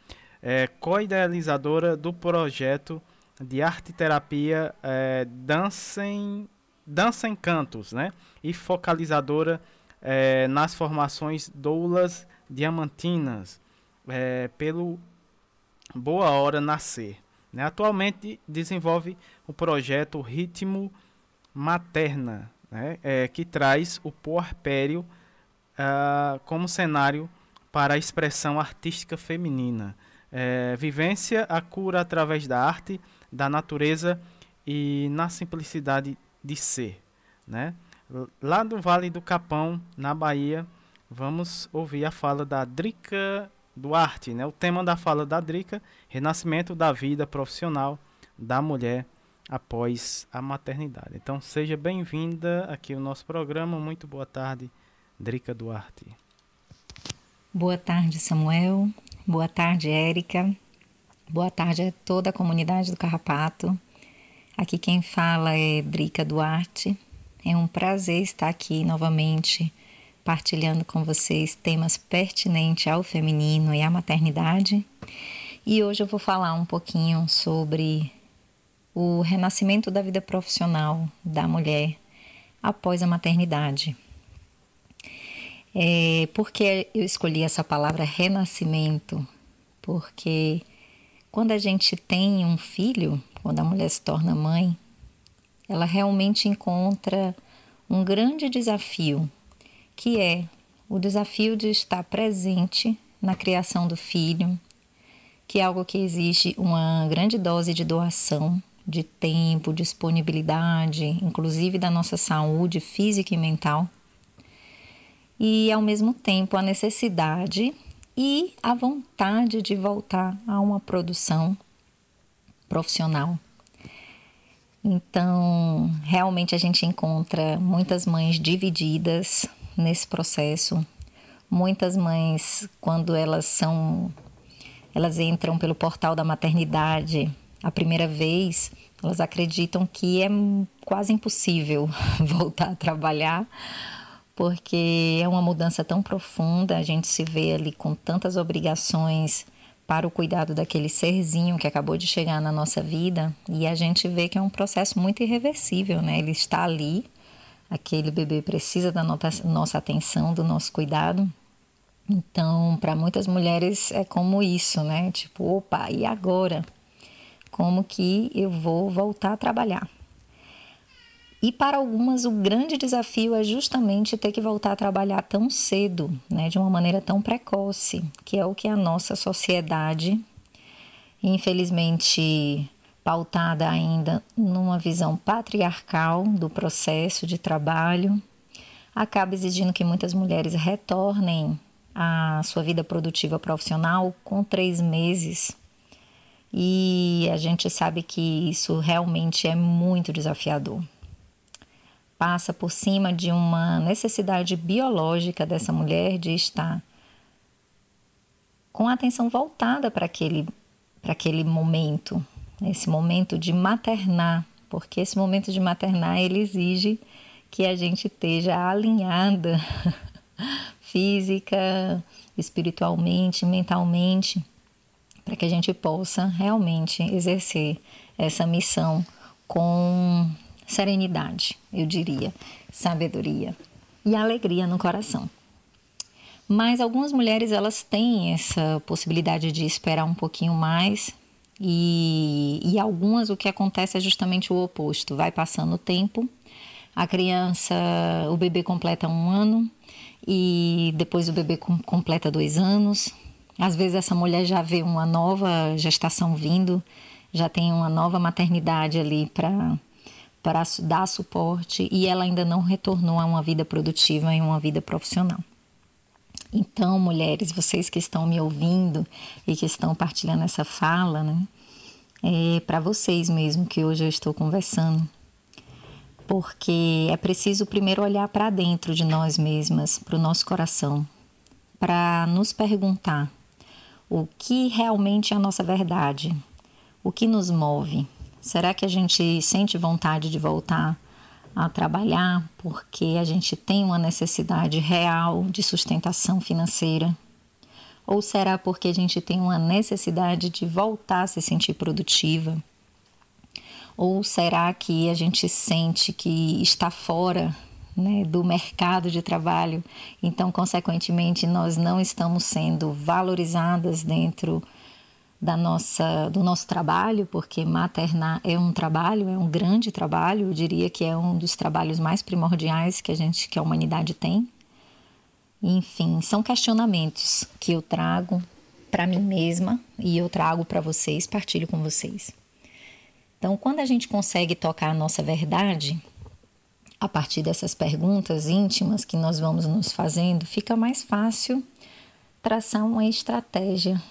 É co-idealizadora do projeto de arte terapia é, Dança em Dança em Cantos, né? E focalizadora é, nas formações doulas diamantinas é, pelo Boa Hora Nascer. Né? Atualmente desenvolve o projeto Ritmo Materna, né? é, que traz o puerpério ah, como cenário para a expressão artística feminina. É, vivência a cura através da arte, da natureza e na simplicidade de ser. Né? Lá do Vale do Capão, na Bahia, vamos ouvir a fala da Drica Duarte. Né? O tema da fala da Drica, renascimento da vida profissional da mulher após a maternidade. Então seja bem-vinda aqui ao nosso programa. Muito boa tarde, Drica Duarte. Boa tarde, Samuel. Boa tarde, Érica. Boa tarde a toda a comunidade do Carrapato. Aqui quem fala é Drica Duarte. É um prazer estar aqui novamente partilhando com vocês temas pertinentes ao feminino e à maternidade. E hoje eu vou falar um pouquinho sobre o renascimento da vida profissional da mulher após a maternidade. É, por que eu escolhi essa palavra renascimento? Porque quando a gente tem um filho, quando a mulher se torna mãe, ela realmente encontra um grande desafio, que é o desafio de estar presente na criação do filho, que é algo que exige uma grande dose de doação, de tempo, disponibilidade, inclusive da nossa saúde física e mental. e ao mesmo tempo a necessidade e a vontade de voltar a uma produção profissional. Então, realmente a gente encontra muitas mães divididas nesse processo. Muitas mães, quando elas são elas entram pelo portal da maternidade a primeira vez, elas acreditam que é quase impossível voltar a trabalhar, porque é uma mudança tão profunda, a gente se vê ali com tantas obrigações para o cuidado daquele serzinho que acabou de chegar na nossa vida e a gente vê que é um processo muito irreversível, né? Ele está ali, aquele bebê precisa da nossa atenção, do nosso cuidado. Então, para muitas mulheres é como isso, né? Tipo, opa, e agora? Como que eu vou voltar a trabalhar? E para algumas o grande desafio é justamente ter que voltar a trabalhar tão cedo, né, de uma maneira tão precoce, que é o que a nossa sociedade, infelizmente pautada ainda numa visão patriarcal do processo de trabalho, acaba exigindo que muitas mulheres retornem à sua vida produtiva profissional com três meses. E a gente sabe que isso realmente é muito desafiador passa por cima de uma necessidade biológica dessa mulher de estar com a atenção voltada para aquele, para aquele momento, esse momento de maternar, porque esse momento de maternar ele exige que a gente esteja alinhada física, espiritualmente, mentalmente, para que a gente possa realmente exercer essa missão com serenidade, eu diria, sabedoria e alegria no coração. Mas algumas mulheres elas têm essa possibilidade de esperar um pouquinho mais e, e algumas o que acontece é justamente o oposto. Vai passando o tempo, a criança, o bebê completa um ano e depois o bebê completa dois anos. Às vezes essa mulher já vê uma nova gestação vindo, já tem uma nova maternidade ali para para dar suporte e ela ainda não retornou a uma vida produtiva e uma vida profissional. Então, mulheres, vocês que estão me ouvindo e que estão partilhando essa fala, né? É para vocês mesmo que hoje eu estou conversando. Porque é preciso primeiro olhar para dentro de nós mesmas, para o nosso coração, para nos perguntar o que realmente é a nossa verdade, o que nos move, Será que a gente sente vontade de voltar a trabalhar porque a gente tem uma necessidade real de sustentação financeira? Ou será porque a gente tem uma necessidade de voltar a se sentir produtiva? Ou será que a gente sente que está fora né, do mercado de trabalho, então, consequentemente, nós não estamos sendo valorizadas dentro da nossa, do nosso trabalho, porque maternar é um trabalho, é um grande trabalho, eu diria que é um dos trabalhos mais primordiais que a gente, que a humanidade tem. Enfim, são questionamentos que eu trago para mim mesma e eu trago para vocês, partilho com vocês. Então, quando a gente consegue tocar a nossa verdade, a partir dessas perguntas íntimas que nós vamos nos fazendo, fica mais fácil traçar uma estratégia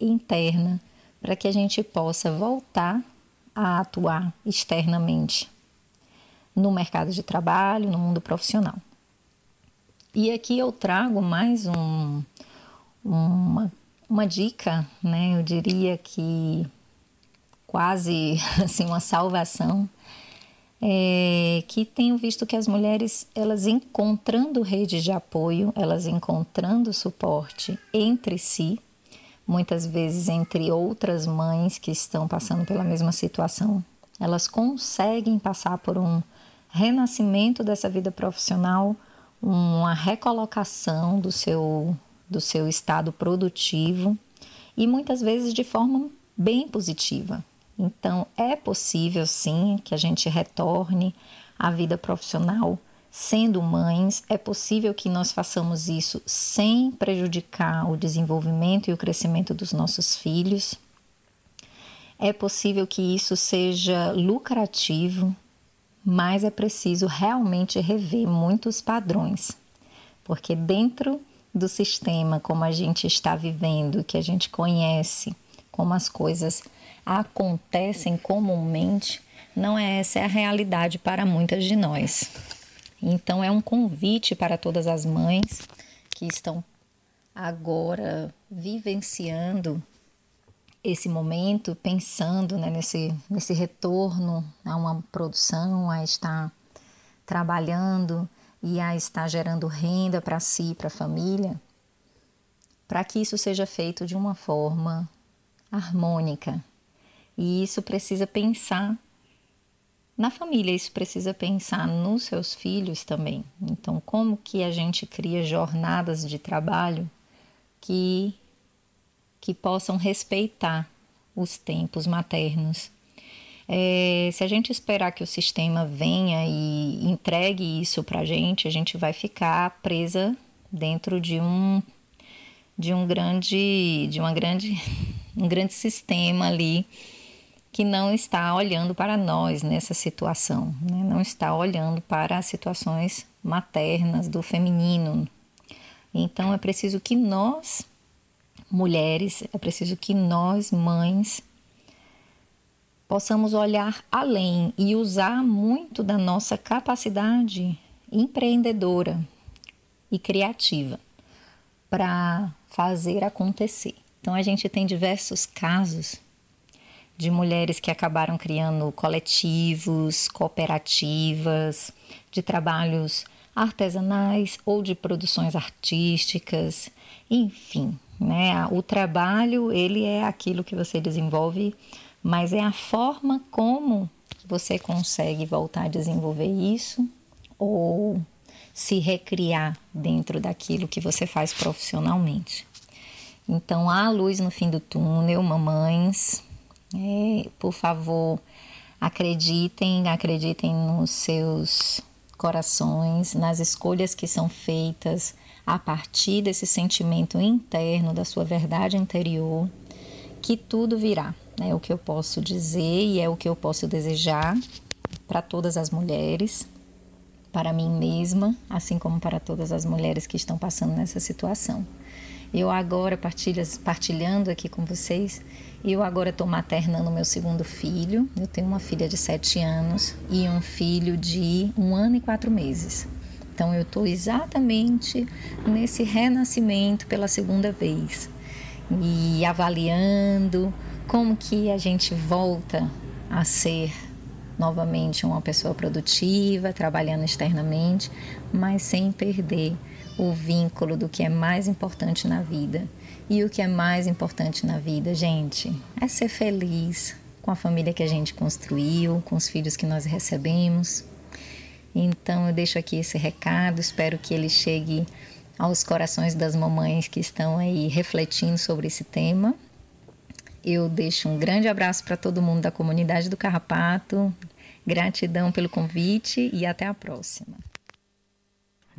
interna para que a gente possa voltar a atuar externamente no mercado de trabalho, no mundo profissional. E aqui eu trago mais um, uma, uma dica, né? Eu diria que quase assim uma salvação é, que tenho visto que as mulheres elas encontrando redes de apoio, elas encontrando suporte entre si, muitas vezes entre outras mães que estão passando pela mesma situação, elas conseguem passar por um renascimento dessa vida profissional, uma recolocação do seu, do seu estado produtivo e muitas vezes de forma bem positiva. Então, é possível sim que a gente retorne à vida profissional Sendo mães, é possível que nós façamos isso sem prejudicar o desenvolvimento e o crescimento dos nossos filhos. É possível que isso seja lucrativo, mas é preciso realmente rever muitos padrões. porque dentro do sistema como a gente está vivendo, que a gente conhece, como as coisas acontecem comumente, não é essa a realidade para muitas de nós. Então é um convite para todas as mães que estão agora vivenciando esse momento, pensando né, nesse, nesse retorno a uma produção, a estar trabalhando e a estar gerando renda para si, para a família, para que isso seja feito de uma forma harmônica. E isso precisa pensar na família, isso precisa pensar nos seus filhos também. Então, como que a gente cria jornadas de trabalho que que possam respeitar os tempos maternos. É, se a gente esperar que o sistema venha e entregue isso para a gente, a gente vai ficar presa dentro de um de um grande de uma grande um grande sistema ali que não está olhando para nós nessa situação, né? não está olhando para as situações maternas do feminino. Então é preciso que nós mulheres, é preciso que nós, mães, possamos olhar além e usar muito da nossa capacidade empreendedora e criativa para fazer acontecer. Então a gente tem diversos casos de mulheres que acabaram criando coletivos, cooperativas, de trabalhos artesanais ou de produções artísticas, enfim, né? O trabalho, ele é aquilo que você desenvolve, mas é a forma como você consegue voltar a desenvolver isso ou se recriar dentro daquilo que você faz profissionalmente. Então, há luz no fim do túnel, mamães, é, por favor, acreditem, acreditem nos seus corações, nas escolhas que são feitas, a partir desse sentimento interno, da sua verdade interior, que tudo virá. É o que eu posso dizer e é o que eu posso desejar para todas as mulheres, para mim mesma, assim como para todas as mulheres que estão passando nessa situação. Eu agora, partilhando aqui com vocês, eu agora estou maternando meu segundo filho. Eu tenho uma filha de sete anos e um filho de um ano e quatro meses. Então eu estou exatamente nesse renascimento pela segunda vez e avaliando como que a gente volta a ser novamente uma pessoa produtiva, trabalhando externamente, mas sem perder o vínculo do que é mais importante na vida. E o que é mais importante na vida, gente, é ser feliz com a família que a gente construiu, com os filhos que nós recebemos, então eu deixo aqui esse recado, espero que ele chegue aos corações das mamães que estão aí refletindo sobre esse tema. Eu deixo um grande abraço para todo mundo da comunidade do Carrapato. Gratidão pelo convite e até a próxima.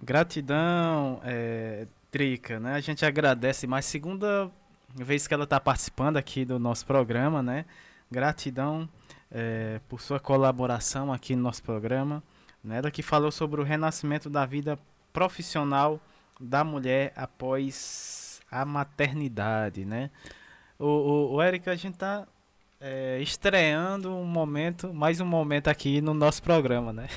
Gratidão, é, Trica, né? A gente agradece mais segunda vez que ela está participando aqui do nosso programa, né? Gratidão é, por sua colaboração aqui no nosso programa né, que falou sobre o renascimento da vida profissional da mulher após a maternidade, né? O, o, o Eric, a gente está é, estreando um momento, mais um momento aqui no nosso programa, né?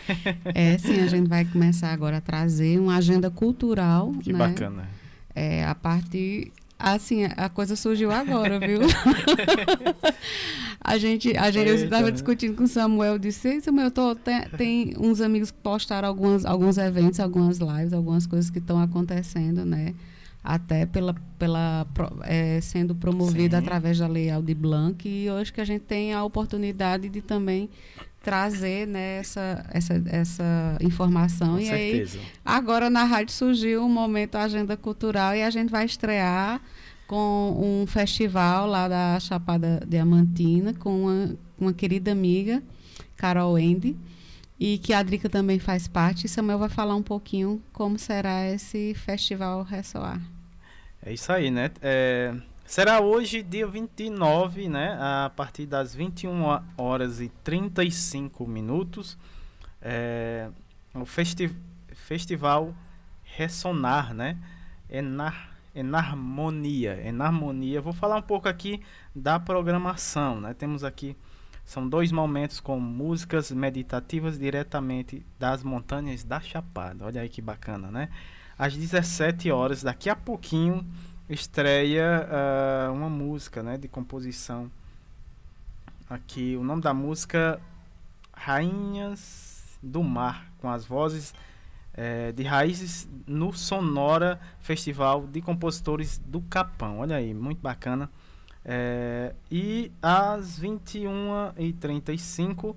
É, sim, a gente vai começar agora a trazer uma agenda cultural. Que né? bacana. É, a partir Assim, a coisa surgiu agora, viu? a gente, a gente estava né? discutindo com o Samuel, disse, Samuel, eu tô, tem, tem uns amigos que postaram algumas, alguns eventos, algumas lives, algumas coisas que estão acontecendo, né? Até pela, pela é, sendo promovida Sim. através da Lei Aldir Blanc e hoje que a gente tem a oportunidade de também trazer né, essa, essa, essa informação. Com e certeza. aí, agora na rádio surgiu um momento Agenda Cultural e a gente vai estrear com um festival lá da Chapada Diamantina com uma, uma querida amiga, Carol Endy, e que a Drica também faz parte. E Samuel vai falar um pouquinho como será esse festival Ressoar. É isso aí, né? É, Será hoje, dia 29, né? A partir das 21 horas e 35 minutos. É, o festi Festival ressonar, né? Enar, enarmonia, enarmonia. Vou falar um pouco aqui da programação, né? Temos aqui são dois momentos com músicas meditativas diretamente das montanhas da Chapada. Olha aí que bacana, né? Às 17 horas, daqui a pouquinho, estreia uh, uma música, né, de composição. Aqui, o nome da música Rainhas do Mar, com as vozes é, de raízes no Sonora Festival de Compositores do Capão. Olha aí, muito bacana. É, e às 21h35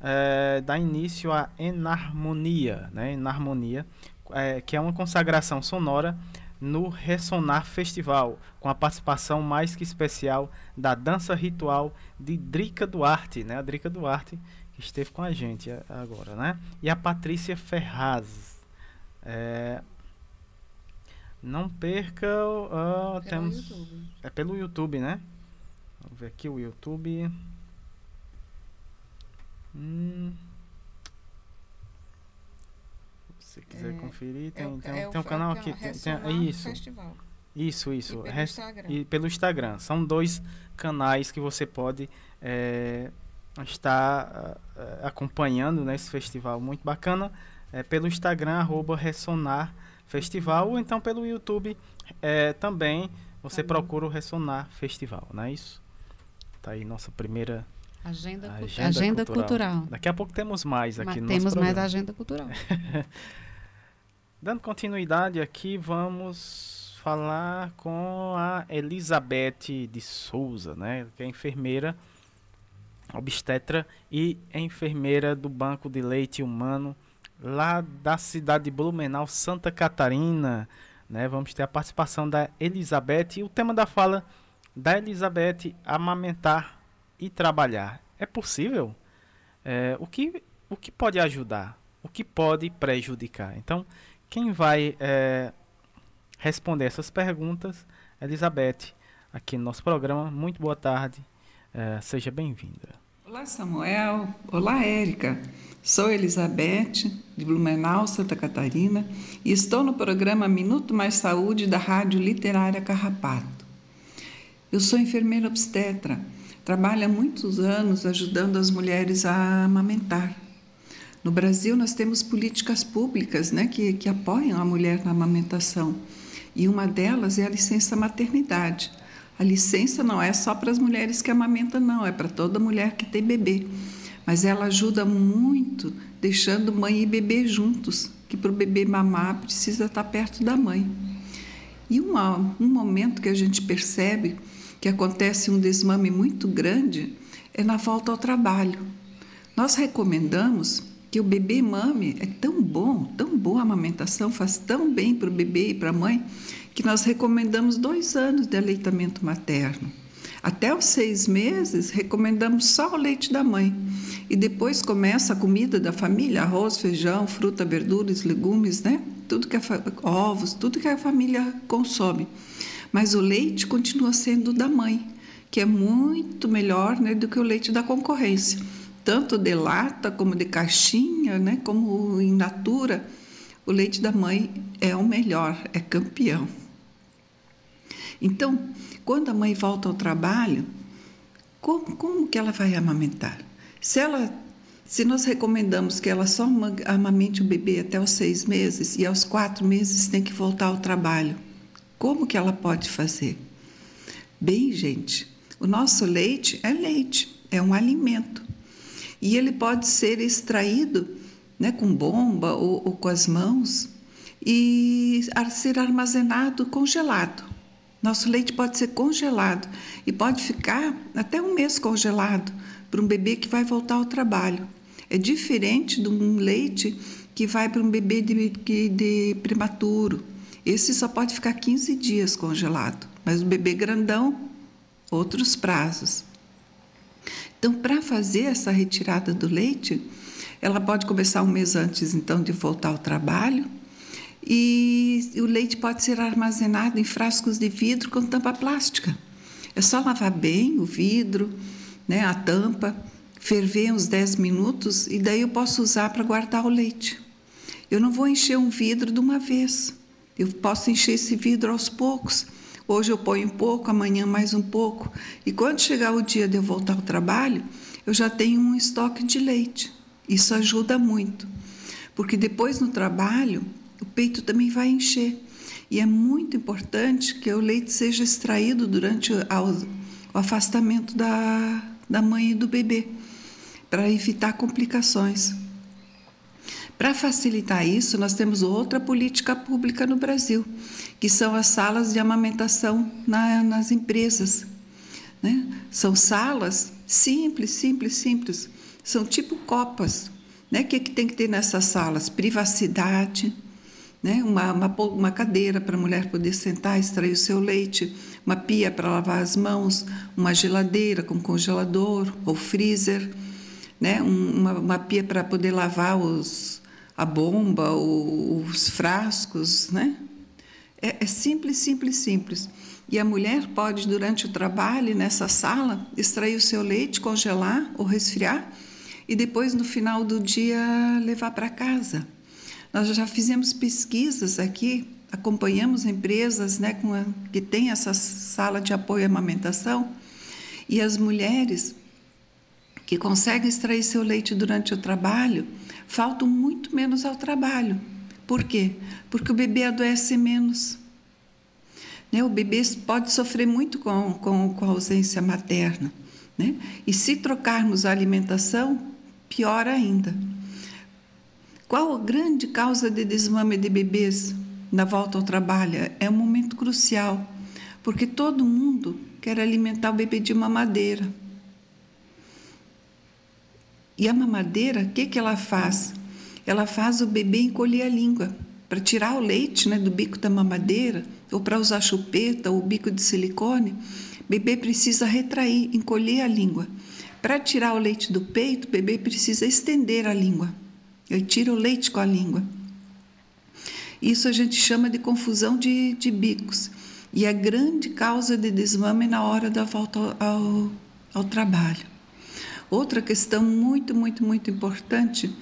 é, dá início a Enarmonia, né? Enarmonia, é, que é uma consagração sonora no Ressonar Festival, com a participação mais que especial da dança ritual de Drica Duarte, né? A Drica Duarte que esteve com a gente agora, né? E a Patrícia Ferraz. É, não perca. Uh, temos, YouTube. É pelo YouTube, né? Vamos ver aqui o YouTube. Hum. Se quiser é, conferir, tem, é tem, é tem um canal aqui. Tem, tem, isso. Festival. Isso, isso. E pelo, Instagram. e pelo Instagram. São dois canais que você pode é, estar uh, acompanhando nesse festival muito bacana. É, pelo Instagram, arroba Ressonar Festival, ou então pelo YouTube é, também você também. procura o Ressonar Festival, não é isso? Tá aí nossa primeira agenda, agenda, agenda cultural. cultural. Daqui a pouco temos mais aqui Mas no Temos mais agenda cultural. Dando continuidade aqui, vamos falar com a Elizabeth de Souza, né, que é enfermeira obstetra e enfermeira do Banco de Leite Humano lá da cidade de Blumenau, Santa Catarina. Né? Vamos ter a participação da Elizabeth e o tema da fala da Elizabeth amamentar e trabalhar. É possível? É, o, que, o que pode ajudar? O que pode prejudicar? Então, quem vai é, responder essas perguntas, Elizabeth, aqui no nosso programa. Muito boa tarde, é, seja bem-vinda. Olá, Samuel. Olá, Érica. Sou Elizabeth, de Blumenau, Santa Catarina, e estou no programa Minuto Mais Saúde da Rádio Literária Carrapato. Eu sou enfermeira obstetra, trabalho há muitos anos ajudando as mulheres a amamentar. No Brasil, nós temos políticas públicas né, que, que apoiam a mulher na amamentação, e uma delas é a licença maternidade. A licença não é só para as mulheres que amamentam, não, é para toda mulher que tem bebê mas ela ajuda muito deixando mãe e bebê juntos, que para o bebê mamar precisa estar perto da mãe. E uma, um momento que a gente percebe que acontece um desmame muito grande é na volta ao trabalho. Nós recomendamos que o bebê mame, é tão bom, tão boa a amamentação, faz tão bem para o bebê e para a mãe, que nós recomendamos dois anos de aleitamento materno. Até os seis meses, recomendamos só o leite da mãe. E depois começa a comida da família: arroz, feijão, fruta, verduras, legumes, né? Tudo que a, ovos, tudo que a família consome. Mas o leite continua sendo da mãe, que é muito melhor né, do que o leite da concorrência. Tanto de lata como de caixinha, né, como in natura, o leite da mãe é o melhor, é campeão. Então, quando a mãe volta ao trabalho, como, como que ela vai amamentar? Se ela se nós recomendamos que ela só amamente o bebê até os seis meses e aos quatro meses tem que voltar ao trabalho, como que ela pode fazer? Bem, gente, o nosso leite é leite, é um alimento e ele pode ser extraído né, com bomba ou, ou com as mãos e ser armazenado congelado. Nosso leite pode ser congelado e pode ficar até um mês congelado para um bebê que vai voltar ao trabalho. É diferente de um leite que vai para um bebê de, de prematuro. Esse só pode ficar 15 dias congelado, mas o bebê grandão, outros prazos. Então, para fazer essa retirada do leite, ela pode começar um mês antes, então, de voltar ao trabalho e o leite pode ser armazenado em frascos de vidro com tampa plástica. É só lavar bem o vidro, né, a tampa, ferver uns 10 minutos e daí eu posso usar para guardar o leite. Eu não vou encher um vidro de uma vez. Eu posso encher esse vidro aos poucos. Hoje eu ponho um pouco, amanhã mais um pouco. E quando chegar o dia de eu voltar ao trabalho, eu já tenho um estoque de leite. Isso ajuda muito. Porque depois no trabalho, o peito também vai encher. E é muito importante que o leite seja extraído durante o afastamento da, da mãe e do bebê, para evitar complicações. Para facilitar isso, nós temos outra política pública no Brasil, que são as salas de amamentação na, nas empresas. Né? São salas simples, simples, simples. São tipo copas. Né? O que, que tem que ter nessas salas? Privacidade, né? uma, uma, uma cadeira para a mulher poder sentar, extrair o seu leite, uma pia para lavar as mãos, uma geladeira com congelador ou freezer, né? uma, uma pia para poder lavar os, a bomba, os frascos, né? É, é, simples, simples, simples. E a mulher pode, durante o trabalho nessa sala, extrair o seu leite, congelar ou resfriar e depois, no final do dia, levar para casa. Nós já fizemos pesquisas aqui, acompanhamos empresas né, a, que têm essa sala de apoio à amamentação e as mulheres que conseguem extrair seu leite durante o trabalho faltam muito menos ao trabalho. Por quê? Porque o bebê adoece menos. Né? O bebê pode sofrer muito com, com, com a ausência materna. Né? E se trocarmos a alimentação, pior ainda. Qual a grande causa de desmame de bebês na volta ao trabalho? É um momento crucial, porque todo mundo quer alimentar o bebê de mamadeira. E a mamadeira, o que, que ela faz? Ela faz o bebê encolher a língua. Para tirar o leite né, do bico da mamadeira, ou para usar chupeta ou bico de silicone, bebê precisa retrair, encolher a língua. Para tirar o leite do peito, o bebê precisa estender a língua. Ele tira o leite com a língua. Isso a gente chama de confusão de, de bicos. E é grande causa de desmame na hora da volta ao, ao, ao trabalho. Outra questão muito, muito, muito importante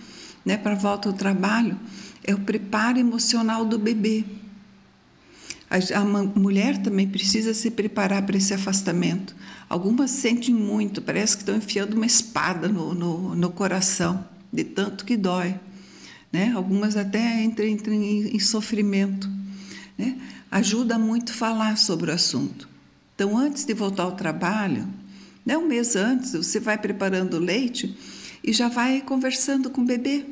né, para a volta ao trabalho é o preparo emocional do bebê. A, mulher também precisa se preparar para esse afastamento. Algumas sentem muito, parece que estão enfiando uma espada no, no, no coração, de tanto que dói. Né? Algumas até entram, entram em, em sofrimento. Né? Ajuda muito falar sobre o assunto. Então, antes de voltar ao trabalho, né? Um mês antes, você vai preparando o leite e já vai conversando com o bebê.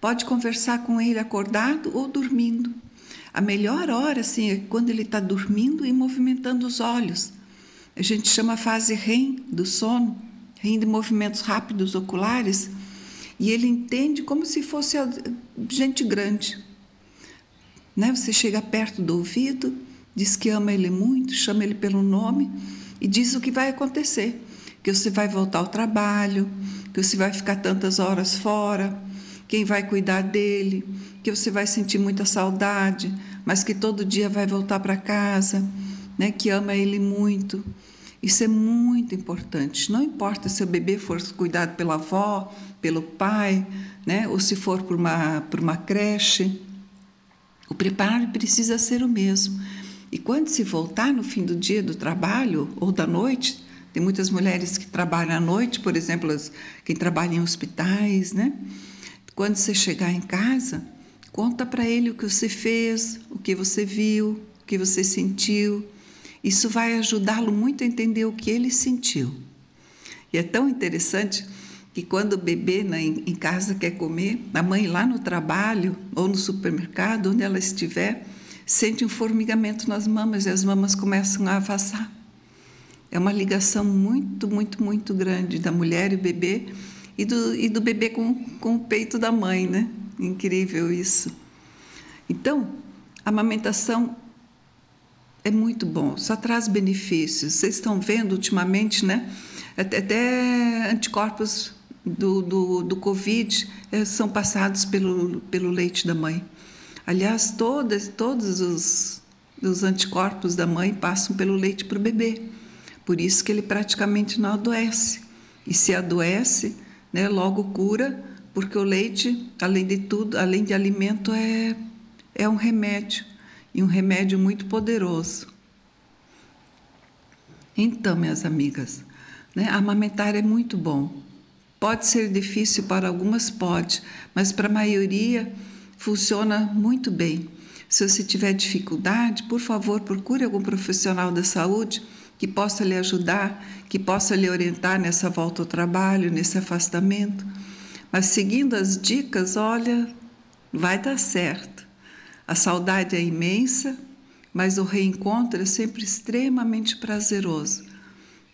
Pode conversar com ele acordado ou dormindo. A melhor hora, assim, é quando ele está dormindo e movimentando os olhos. A gente chama a fase REM do sono, REM de movimentos rápidos oculares, e ele entende como se fosse gente grande. Né? Você chega perto do ouvido, diz que ama ele muito, chama ele pelo nome e diz o que vai acontecer, que você vai voltar ao trabalho, que você vai ficar tantas horas fora, quem vai cuidar dele, que você vai sentir muita saudade, mas que todo dia vai voltar para casa, né, que ama ele muito. Isso é muito importante. Não importa se o bebê for cuidado pela avó, pelo pai, né, ou se for por uma, por uma creche. O preparo precisa ser o mesmo. E quando se voltar no fim do dia do trabalho ou da noite, tem muitas mulheres que trabalham à noite, por exemplo, as, quem trabalha em hospitais, né? Quando você chegar em casa, conta para ele o que você fez, o que você viu, o que você sentiu. Isso vai ajudá-lo muito a entender o que ele sentiu. E é tão interessante que quando o bebê né, em casa quer comer, a mãe lá no trabalho ou no supermercado, onde ela estiver, sente um formigamento nas mamas e as mamas começam a afastar. É uma ligação muito, muito, muito grande da mulher e o bebê e do, e do bebê com, com o peito da mãe, né? Incrível isso. Então, a amamentação é muito bom, só traz benefícios. Vocês estão vendo ultimamente, né? Até, até anticorpos do, do, do Covid eh, são passados pelo, pelo leite da mãe. Aliás, todas, todos os, os anticorpos da mãe passam pelo leite para o bebê. Por isso que ele praticamente não adoece. E se adoece, né, logo cura porque o leite, além de tudo, além de alimento, é, é um remédio e um remédio muito poderoso. Então, minhas amigas, né, amamentar é muito bom. Pode ser difícil para algumas, pode, mas para a maioria funciona muito bem. Se você tiver dificuldade, por favor, procure algum profissional da saúde que possa lhe ajudar, que possa lhe orientar nessa volta ao trabalho, nesse afastamento. Mas seguindo as dicas, olha, vai dar certo. A saudade é imensa, mas o reencontro é sempre extremamente prazeroso.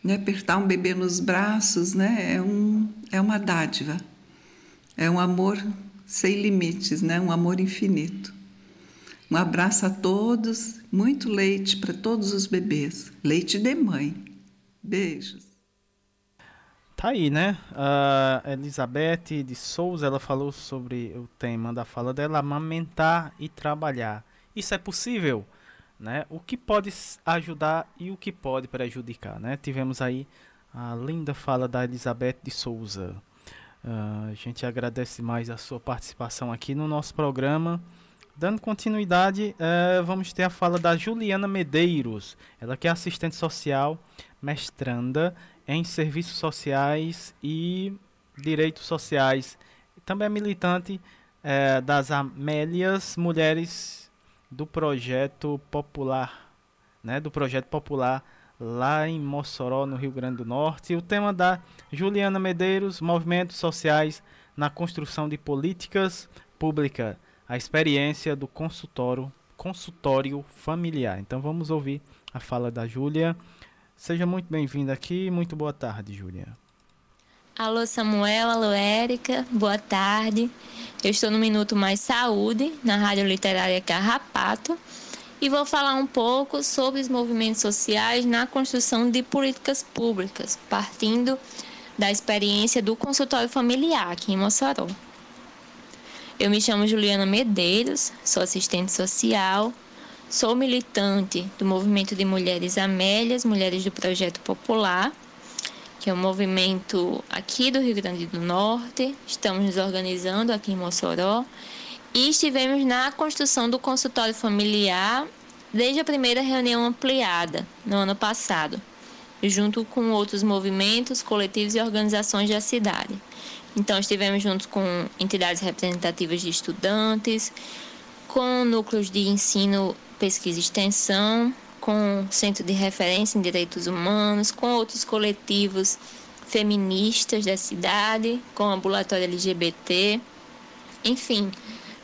Né? Apertar um bebê nos braços né? é, um, é uma dádiva, é um amor sem limites, né? um amor infinito. Um abraço a todos, muito leite para todos os bebês. Leite de mãe. Beijos. Tá aí, né? A Elizabeth de Souza, ela falou sobre o tema da fala dela, amamentar e trabalhar. Isso é possível, né? O que pode ajudar e o que pode prejudicar, né? Tivemos aí a linda fala da Elizabeth de Souza. Uh, a gente agradece mais a sua participação aqui no nosso programa. Dando continuidade, uh, vamos ter a fala da Juliana Medeiros, ela que é assistente social, mestranda em serviços sociais e direitos sociais. Também é militante uh, das Amélias Mulheres do Projeto Popular, né, do Projeto Popular lá em Mossoró, no Rio Grande do Norte. E o tema da Juliana Medeiros, Movimentos Sociais na Construção de Políticas Públicas a experiência do consultório, consultório familiar. Então vamos ouvir a fala da Júlia. Seja muito bem-vinda aqui. Muito boa tarde, Júlia. Alô Samuel, alô Érica, boa tarde. Eu estou no Minuto Mais Saúde, na Rádio Literária Carrapato, e vou falar um pouco sobre os movimentos sociais na construção de políticas públicas, partindo da experiência do consultório familiar aqui em Mossoró. Eu me chamo Juliana Medeiros, sou assistente social, sou militante do Movimento de Mulheres Amélias, Mulheres do Projeto Popular, que é um movimento aqui do Rio Grande do Norte. Estamos nos organizando aqui em Mossoró e estivemos na construção do consultório familiar desde a primeira reunião ampliada no ano passado, junto com outros movimentos, coletivos e organizações da cidade. Então, estivemos juntos com entidades representativas de estudantes, com núcleos de ensino, pesquisa e extensão, com centro de referência em direitos humanos, com outros coletivos feministas da cidade, com ambulatório LGBT, enfim,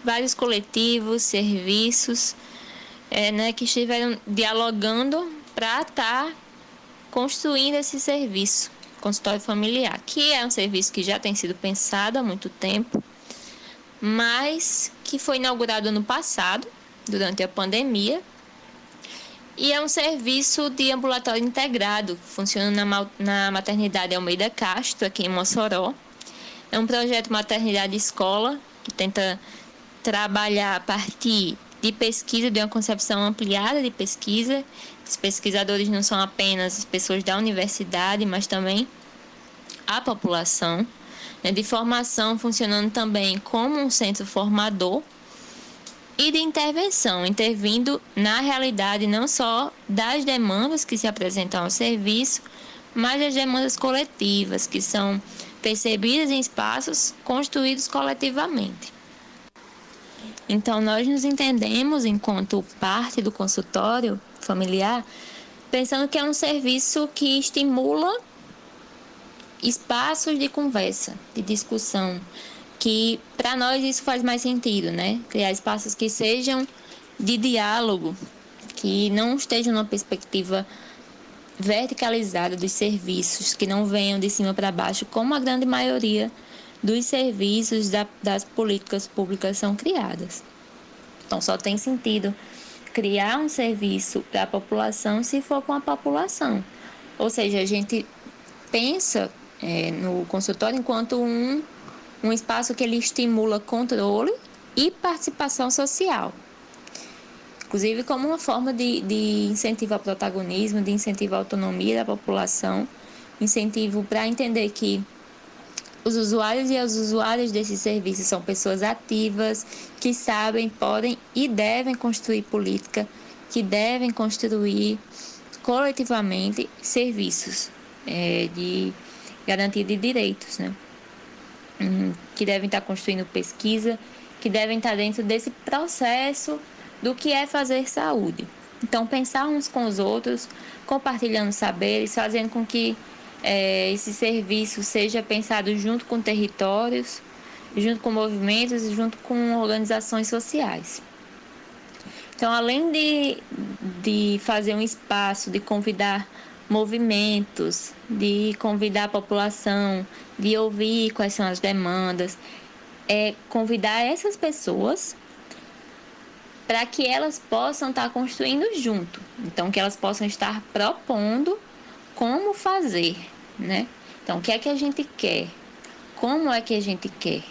vários coletivos, serviços, é, né, que estiveram dialogando para estar tá construindo esse serviço consultório familiar, que é um serviço que já tem sido pensado há muito tempo, mas que foi inaugurado ano passado, durante a pandemia, e é um serviço de ambulatório integrado, funciona na, na maternidade Almeida Castro, aqui em Mossoró. É um projeto Maternidade Escola, que tenta trabalhar a partir de pesquisa, de uma concepção ampliada de pesquisa. Os pesquisadores não são apenas pessoas da universidade, mas também a população, né, de formação funcionando também como um centro formador e de intervenção, intervindo na realidade não só das demandas que se apresentam ao serviço, mas das demandas coletivas, que são percebidas em espaços construídos coletivamente. Então, nós nos entendemos enquanto parte do consultório familiar, pensando que é um serviço que estimula espaços de conversa, de discussão, que para nós isso faz mais sentido, né? Criar espaços que sejam de diálogo, que não estejam numa perspectiva verticalizada dos serviços, que não venham de cima para baixo, como a grande maioria dos serviços da, das políticas públicas são criadas. Então, só tem sentido criar um serviço para a população se for com a população. Ou seja, a gente pensa é, no consultório enquanto um, um espaço que ele estimula controle e participação social. Inclusive como uma forma de, de incentivo ao protagonismo, de incentivo à autonomia da população, incentivo para entender que os usuários e as usuárias desses serviços são pessoas ativas, que sabem, podem e devem construir política, que devem construir coletivamente serviços é, de garantia de direitos, né? Hum, que devem estar construindo pesquisa, que devem estar dentro desse processo do que é fazer saúde. Então, pensar uns com os outros, compartilhando saberes, fazendo com que é, esse serviço seja pensado junto com territórios, junto com movimentos e junto com organizações sociais. Então, além de, de fazer um espaço, de convidar movimentos, de convidar a população, de ouvir quais são as demandas, é convidar essas pessoas para que elas possam estar construindo junto. Então, que elas possam estar propondo como fazer, né? Então, o que é que a gente quer? Como é que a gente quer?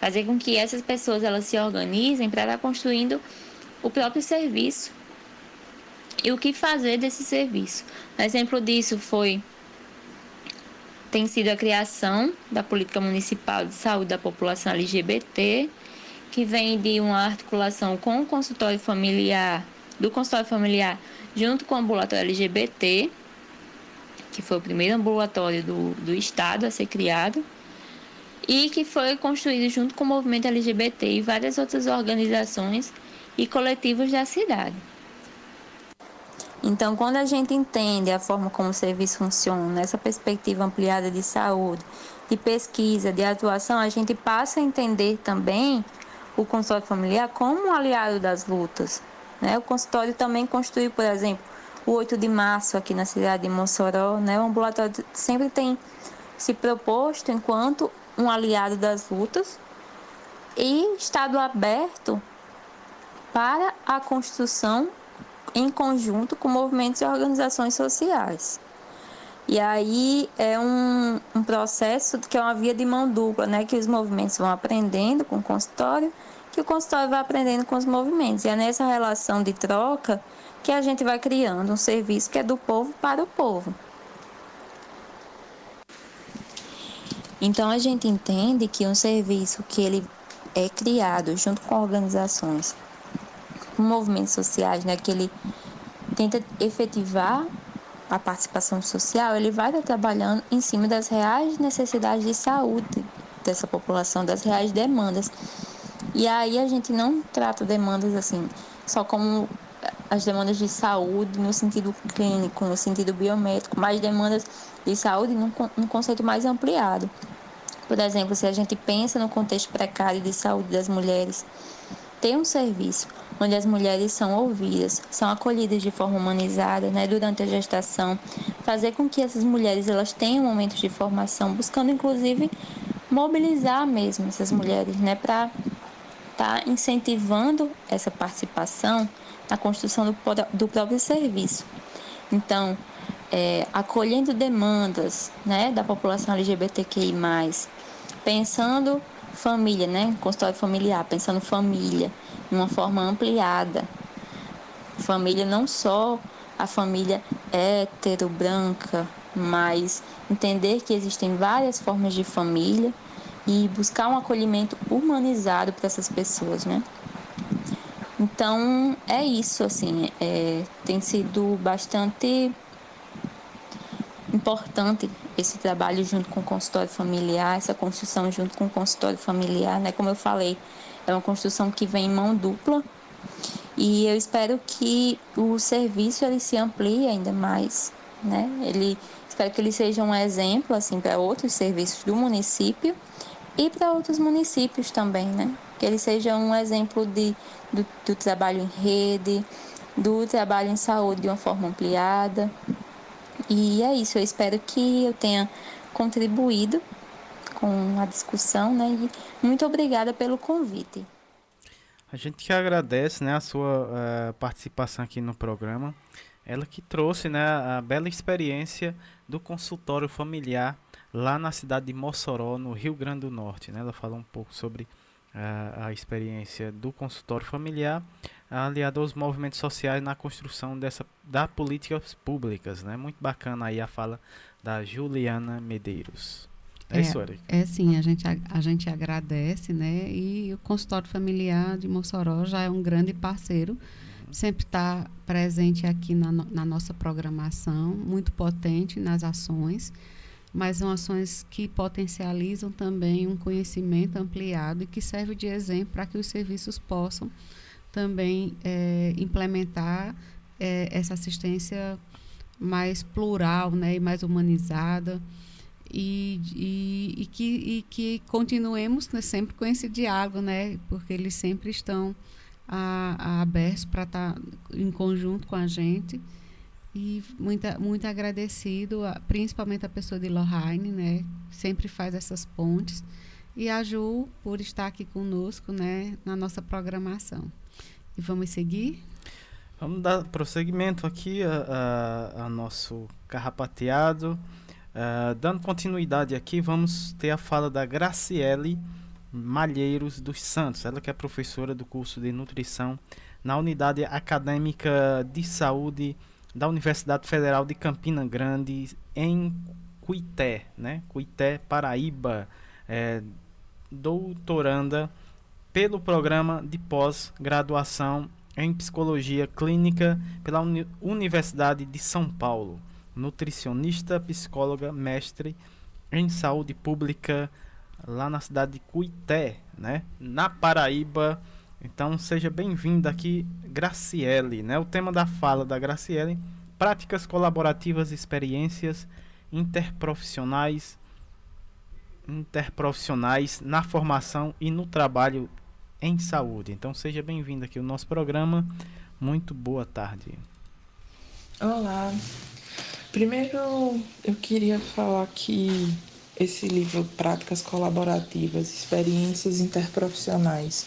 Fazer com que essas pessoas elas se organizem para estar construindo o próprio serviço e o que fazer desse serviço. Um exemplo disso foi tem sido a criação da política municipal de saúde da população LGBT, que vem de uma articulação com o consultório familiar, do consultório familiar, junto com o ambulatório LGBT, que foi o primeiro ambulatório do, do estado a ser criado, e que foi construído junto com o movimento LGBT e várias outras organizações e coletivos da cidade. Então, quando a gente entende a forma como o serviço funciona, nessa perspectiva ampliada de saúde, de pesquisa, de atuação, a gente passa a entender também o consultório familiar como um aliado das lutas. Né? O consultório também construiu, por exemplo, o 8 de março aqui na cidade de Mossoró. Né? O ambulatório sempre tem se proposto enquanto um aliado das lutas e estado aberto para a construção em conjunto com movimentos e organizações sociais. E aí é um, um processo que é uma via de mão dupla, né? Que os movimentos vão aprendendo com o consultório, que o consultório vai aprendendo com os movimentos. E é nessa relação de troca que a gente vai criando um serviço que é do povo para o povo. Então a gente entende que um serviço que ele é criado junto com organizações, movimentos sociais, né, que ele tenta efetivar a participação social, ele vai estar trabalhando em cima das reais necessidades de saúde dessa população, das reais demandas. E aí a gente não trata demandas assim, só como as demandas de saúde no sentido clínico, no sentido biométrico, mas demandas de saúde num, num conceito mais ampliado. Por exemplo, se a gente pensa no contexto precário de saúde das mulheres, ter um serviço onde as mulheres são ouvidas, são acolhidas de forma humanizada né, durante a gestação, fazer com que essas mulheres elas tenham momentos de formação, buscando inclusive mobilizar mesmo essas mulheres né, para estar tá incentivando essa participação na construção do, do próprio serviço. Então, é, acolhendo demandas né, da população LGBTQI, pensando família, né? Consultório familiar, pensando família, de uma forma ampliada. Família não só a família hétero, branca, mas entender que existem várias formas de família e buscar um acolhimento humanizado para essas pessoas, né? Então é isso, assim, é, tem sido bastante importante esse trabalho junto com o consultório familiar, essa construção junto com o consultório familiar, né? Como eu falei, é uma construção que vem em mão dupla e eu espero que o serviço ele se amplie ainda mais, né? Ele espero que ele seja um exemplo assim para outros serviços do município e para outros municípios também, né? Que ele seja um exemplo de, do, do trabalho em rede, do trabalho em saúde de uma forma ampliada, e é isso, eu espero que eu tenha contribuído com a discussão, né? E muito obrigada pelo convite. A gente que agradece, né, a sua uh, participação aqui no programa. Ela que trouxe, né, a bela experiência do consultório familiar lá na cidade de Mossoró, no Rio Grande do Norte, né? Ela falou um pouco sobre a experiência do consultório familiar aliado aos movimentos sociais na construção dessa da políticas públicas, né? Muito bacana aí a fala da Juliana Medeiros. É, isso, Erika? É sim, a gente, a, a, gente agradece, né? E o consultório familiar de Mossoró já é um grande parceiro, sempre está presente aqui na, na nossa programação, muito potente nas ações, mas são ações que potencializam também um conhecimento ampliado e que serve de exemplo para que os serviços possam também é, implementar é, essa assistência mais plural né, e mais humanizada. E, e, e, que, e que continuemos né, sempre com esse diálogo, né, porque eles sempre estão abertos para estar tá em conjunto com a gente e muito, muito agradecido, a, principalmente a pessoa de Lohane, né, sempre faz essas pontes e a Ju por estar aqui conosco, né, na nossa programação. E vamos seguir? Vamos dar prosseguimento aqui a, a, a nosso carrapateado. Uh, dando continuidade aqui, vamos ter a fala da Graciele Malheiros dos Santos. Ela que é professora do curso de nutrição na Unidade Acadêmica de Saúde da Universidade Federal de Campina Grande, em Cuité, né? Cuité, Paraíba. É, doutoranda pelo programa de pós-graduação em Psicologia Clínica pela Uni Universidade de São Paulo. Nutricionista, psicóloga, mestre em saúde pública lá na cidade de Cuité, né? Na Paraíba. Então seja bem-vinda aqui, Graciele, né? O tema da fala da Graciele: práticas colaborativas, experiências interprofissionais interprofissionais na formação e no trabalho em saúde. Então seja bem-vindo aqui ao nosso programa. Muito boa tarde. Olá. Primeiro eu queria falar que esse livro Práticas Colaborativas, Experiências Interprofissionais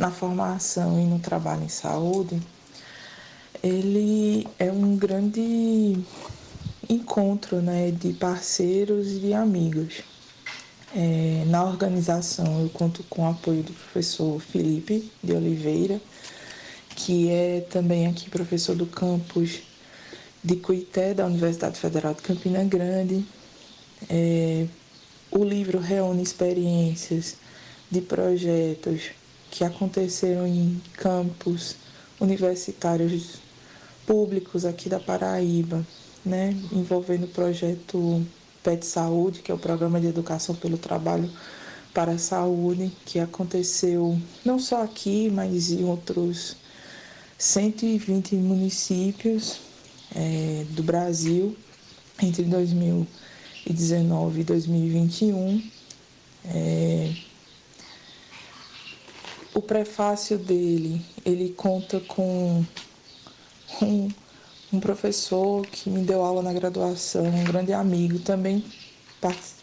na Formação e no Trabalho em Saúde, ele é um grande encontro né, de parceiros e de amigos é, na organização, eu conto com o apoio do professor Felipe de Oliveira, que é também aqui professor do campus de Cuité, da Universidade Federal de Campina Grande. É, o livro reúne experiências de projetos que aconteceram em campos universitários públicos aqui da Paraíba, né, envolvendo o projeto PET Saúde, que é o Programa de Educação pelo Trabalho para a Saúde, que aconteceu não só aqui, mas em outros 120 municípios é, do Brasil entre 2019 e 2021. É, o prefácio dele, ele conta com um um professor que me deu aula na graduação, um grande amigo, também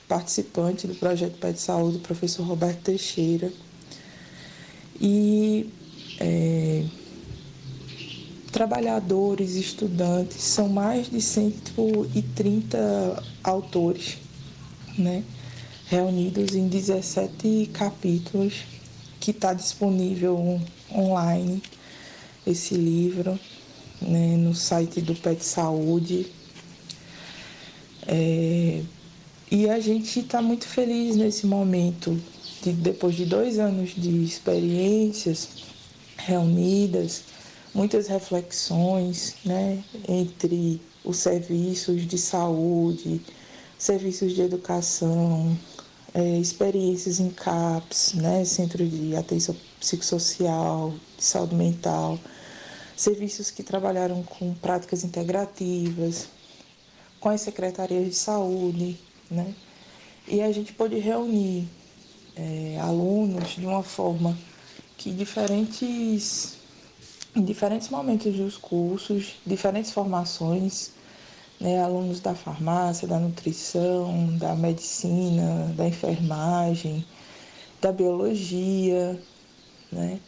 participante do projeto Pé de Saúde, o professor Roberto Teixeira. E é, trabalhadores, estudantes, são mais de 130 autores, né? reunidos em 17 capítulos, que está disponível online esse livro né, no site do Pet Saúde. É, e a gente está muito feliz nesse momento, de, depois de dois anos de experiências reunidas, muitas reflexões né, entre os serviços de saúde, serviços de educação, é, experiências em CAPS, né, Centro de Atenção Psicossocial, de Saúde Mental serviços que trabalharam com práticas integrativas, com as secretarias de saúde, né? E a gente pôde reunir é, alunos de uma forma que diferentes, em diferentes momentos dos cursos, diferentes formações, né, alunos da farmácia, da nutrição, da medicina, da enfermagem, da biologia, né?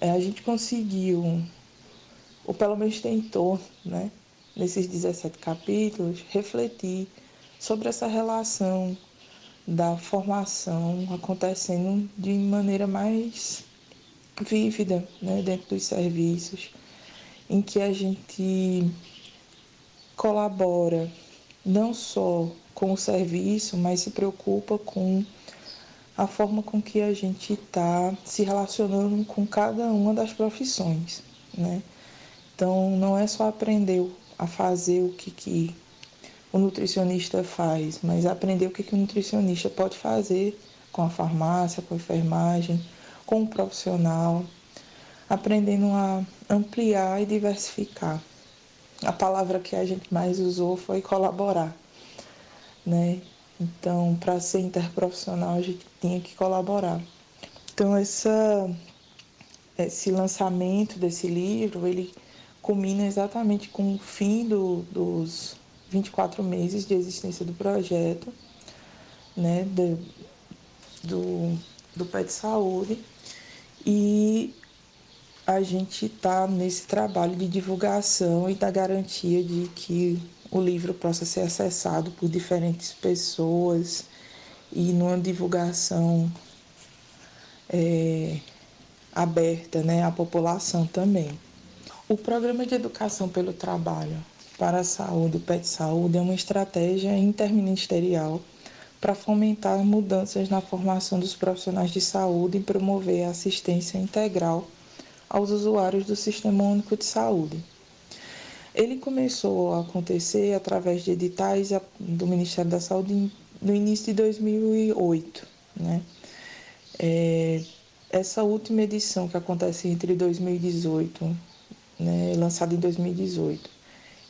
É, a gente conseguiu ou pelo menos tentou, né, nesses 17 capítulos, refletir sobre essa relação da formação acontecendo de maneira mais vívida né, dentro dos serviços, em que a gente colabora não só com o serviço, mas se preocupa com a forma com que a gente está se relacionando com cada uma das profissões, né? Então, não é só aprender a fazer o que, que o nutricionista faz, mas aprender o que, que o nutricionista pode fazer com a farmácia, com a enfermagem, com o profissional, aprendendo a ampliar e diversificar. A palavra que a gente mais usou foi colaborar, né? Então, para ser interprofissional, a gente tinha que colaborar. Então, essa, esse lançamento desse livro, ele culmina exatamente com o fim do, dos 24 meses de existência do projeto, né, de, do, do pé de saúde, e a gente está nesse trabalho de divulgação e da garantia de que o livro possa ser acessado por diferentes pessoas e numa divulgação é, aberta né, à população também. O Programa de Educação pelo Trabalho para a Saúde, o PET Saúde, é uma estratégia interministerial para fomentar mudanças na formação dos profissionais de saúde e promover a assistência integral aos usuários do Sistema Único de Saúde. Ele começou a acontecer através de editais do Ministério da Saúde no início de 2008. Né? É, essa última edição que acontece entre 2018 né, lançada em 2018,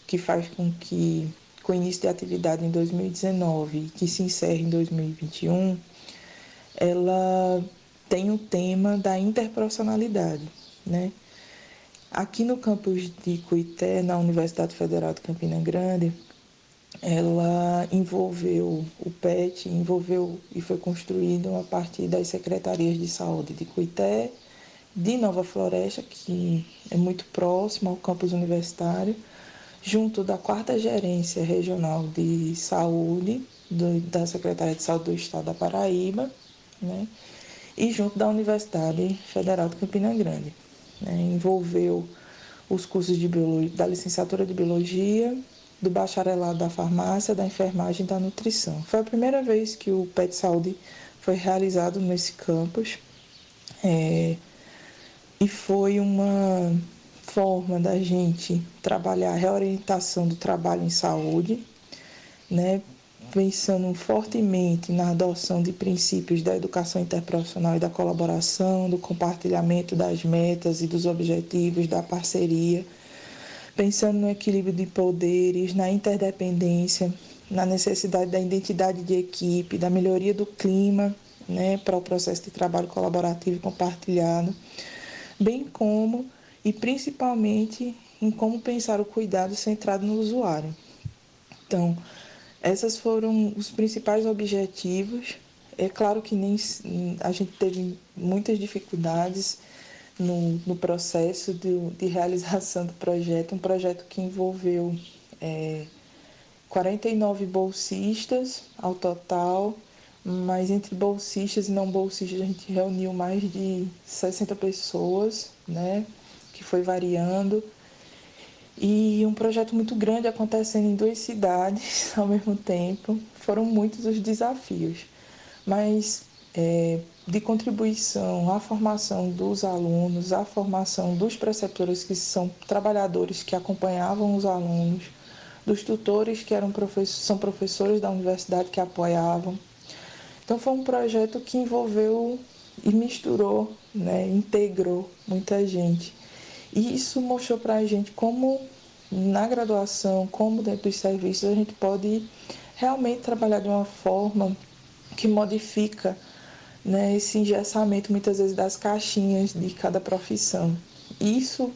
que faz com que, com início de atividade em 2019 e que se encerre em 2021, ela tem o tema da interprofissionalidade, né? Aqui no campus de Cuité, na Universidade Federal de Campina Grande, ela envolveu o PET, envolveu e foi construído a partir das secretarias de saúde de Cuité, de Nova Floresta, que é muito próximo ao campus universitário, junto da quarta gerência regional de saúde do, da Secretaria de Saúde do Estado da Paraíba, né? e junto da Universidade Federal de Campina Grande. Né? Envolveu os cursos de da licenciatura de biologia, do bacharelado da farmácia, da enfermagem e da nutrição. Foi a primeira vez que o PET Saúde foi realizado nesse campus. É, e foi uma forma da gente trabalhar a reorientação do trabalho em saúde, né? Pensando fortemente na adoção de princípios da educação interprofissional e da colaboração, do compartilhamento das metas e dos objetivos, da parceria, pensando no equilíbrio de poderes, na interdependência, na necessidade da identidade de equipe, da melhoria do clima né, para o processo de trabalho colaborativo e compartilhado bem como e principalmente em como pensar o cuidado centrado no usuário. Então, esses foram os principais objetivos. É claro que nem a gente teve muitas dificuldades no, no processo de, de realização do projeto, um projeto que envolveu é, 49 bolsistas ao total, mas entre bolsistas e não bolsistas a gente reuniu mais de 60 pessoas, né, que foi variando. E um projeto muito grande acontecendo em duas cidades ao mesmo tempo. Foram muitos os desafios, mas é, de contribuição à formação dos alunos, à formação dos preceptores, que são trabalhadores que acompanhavam os alunos, dos tutores que eram são professores da universidade que apoiavam, então foi um projeto que envolveu e misturou, né, integrou muita gente. E isso mostrou para a gente como na graduação, como dentro dos serviços, a gente pode realmente trabalhar de uma forma que modifica né, esse engessamento muitas vezes das caixinhas de cada profissão. Isso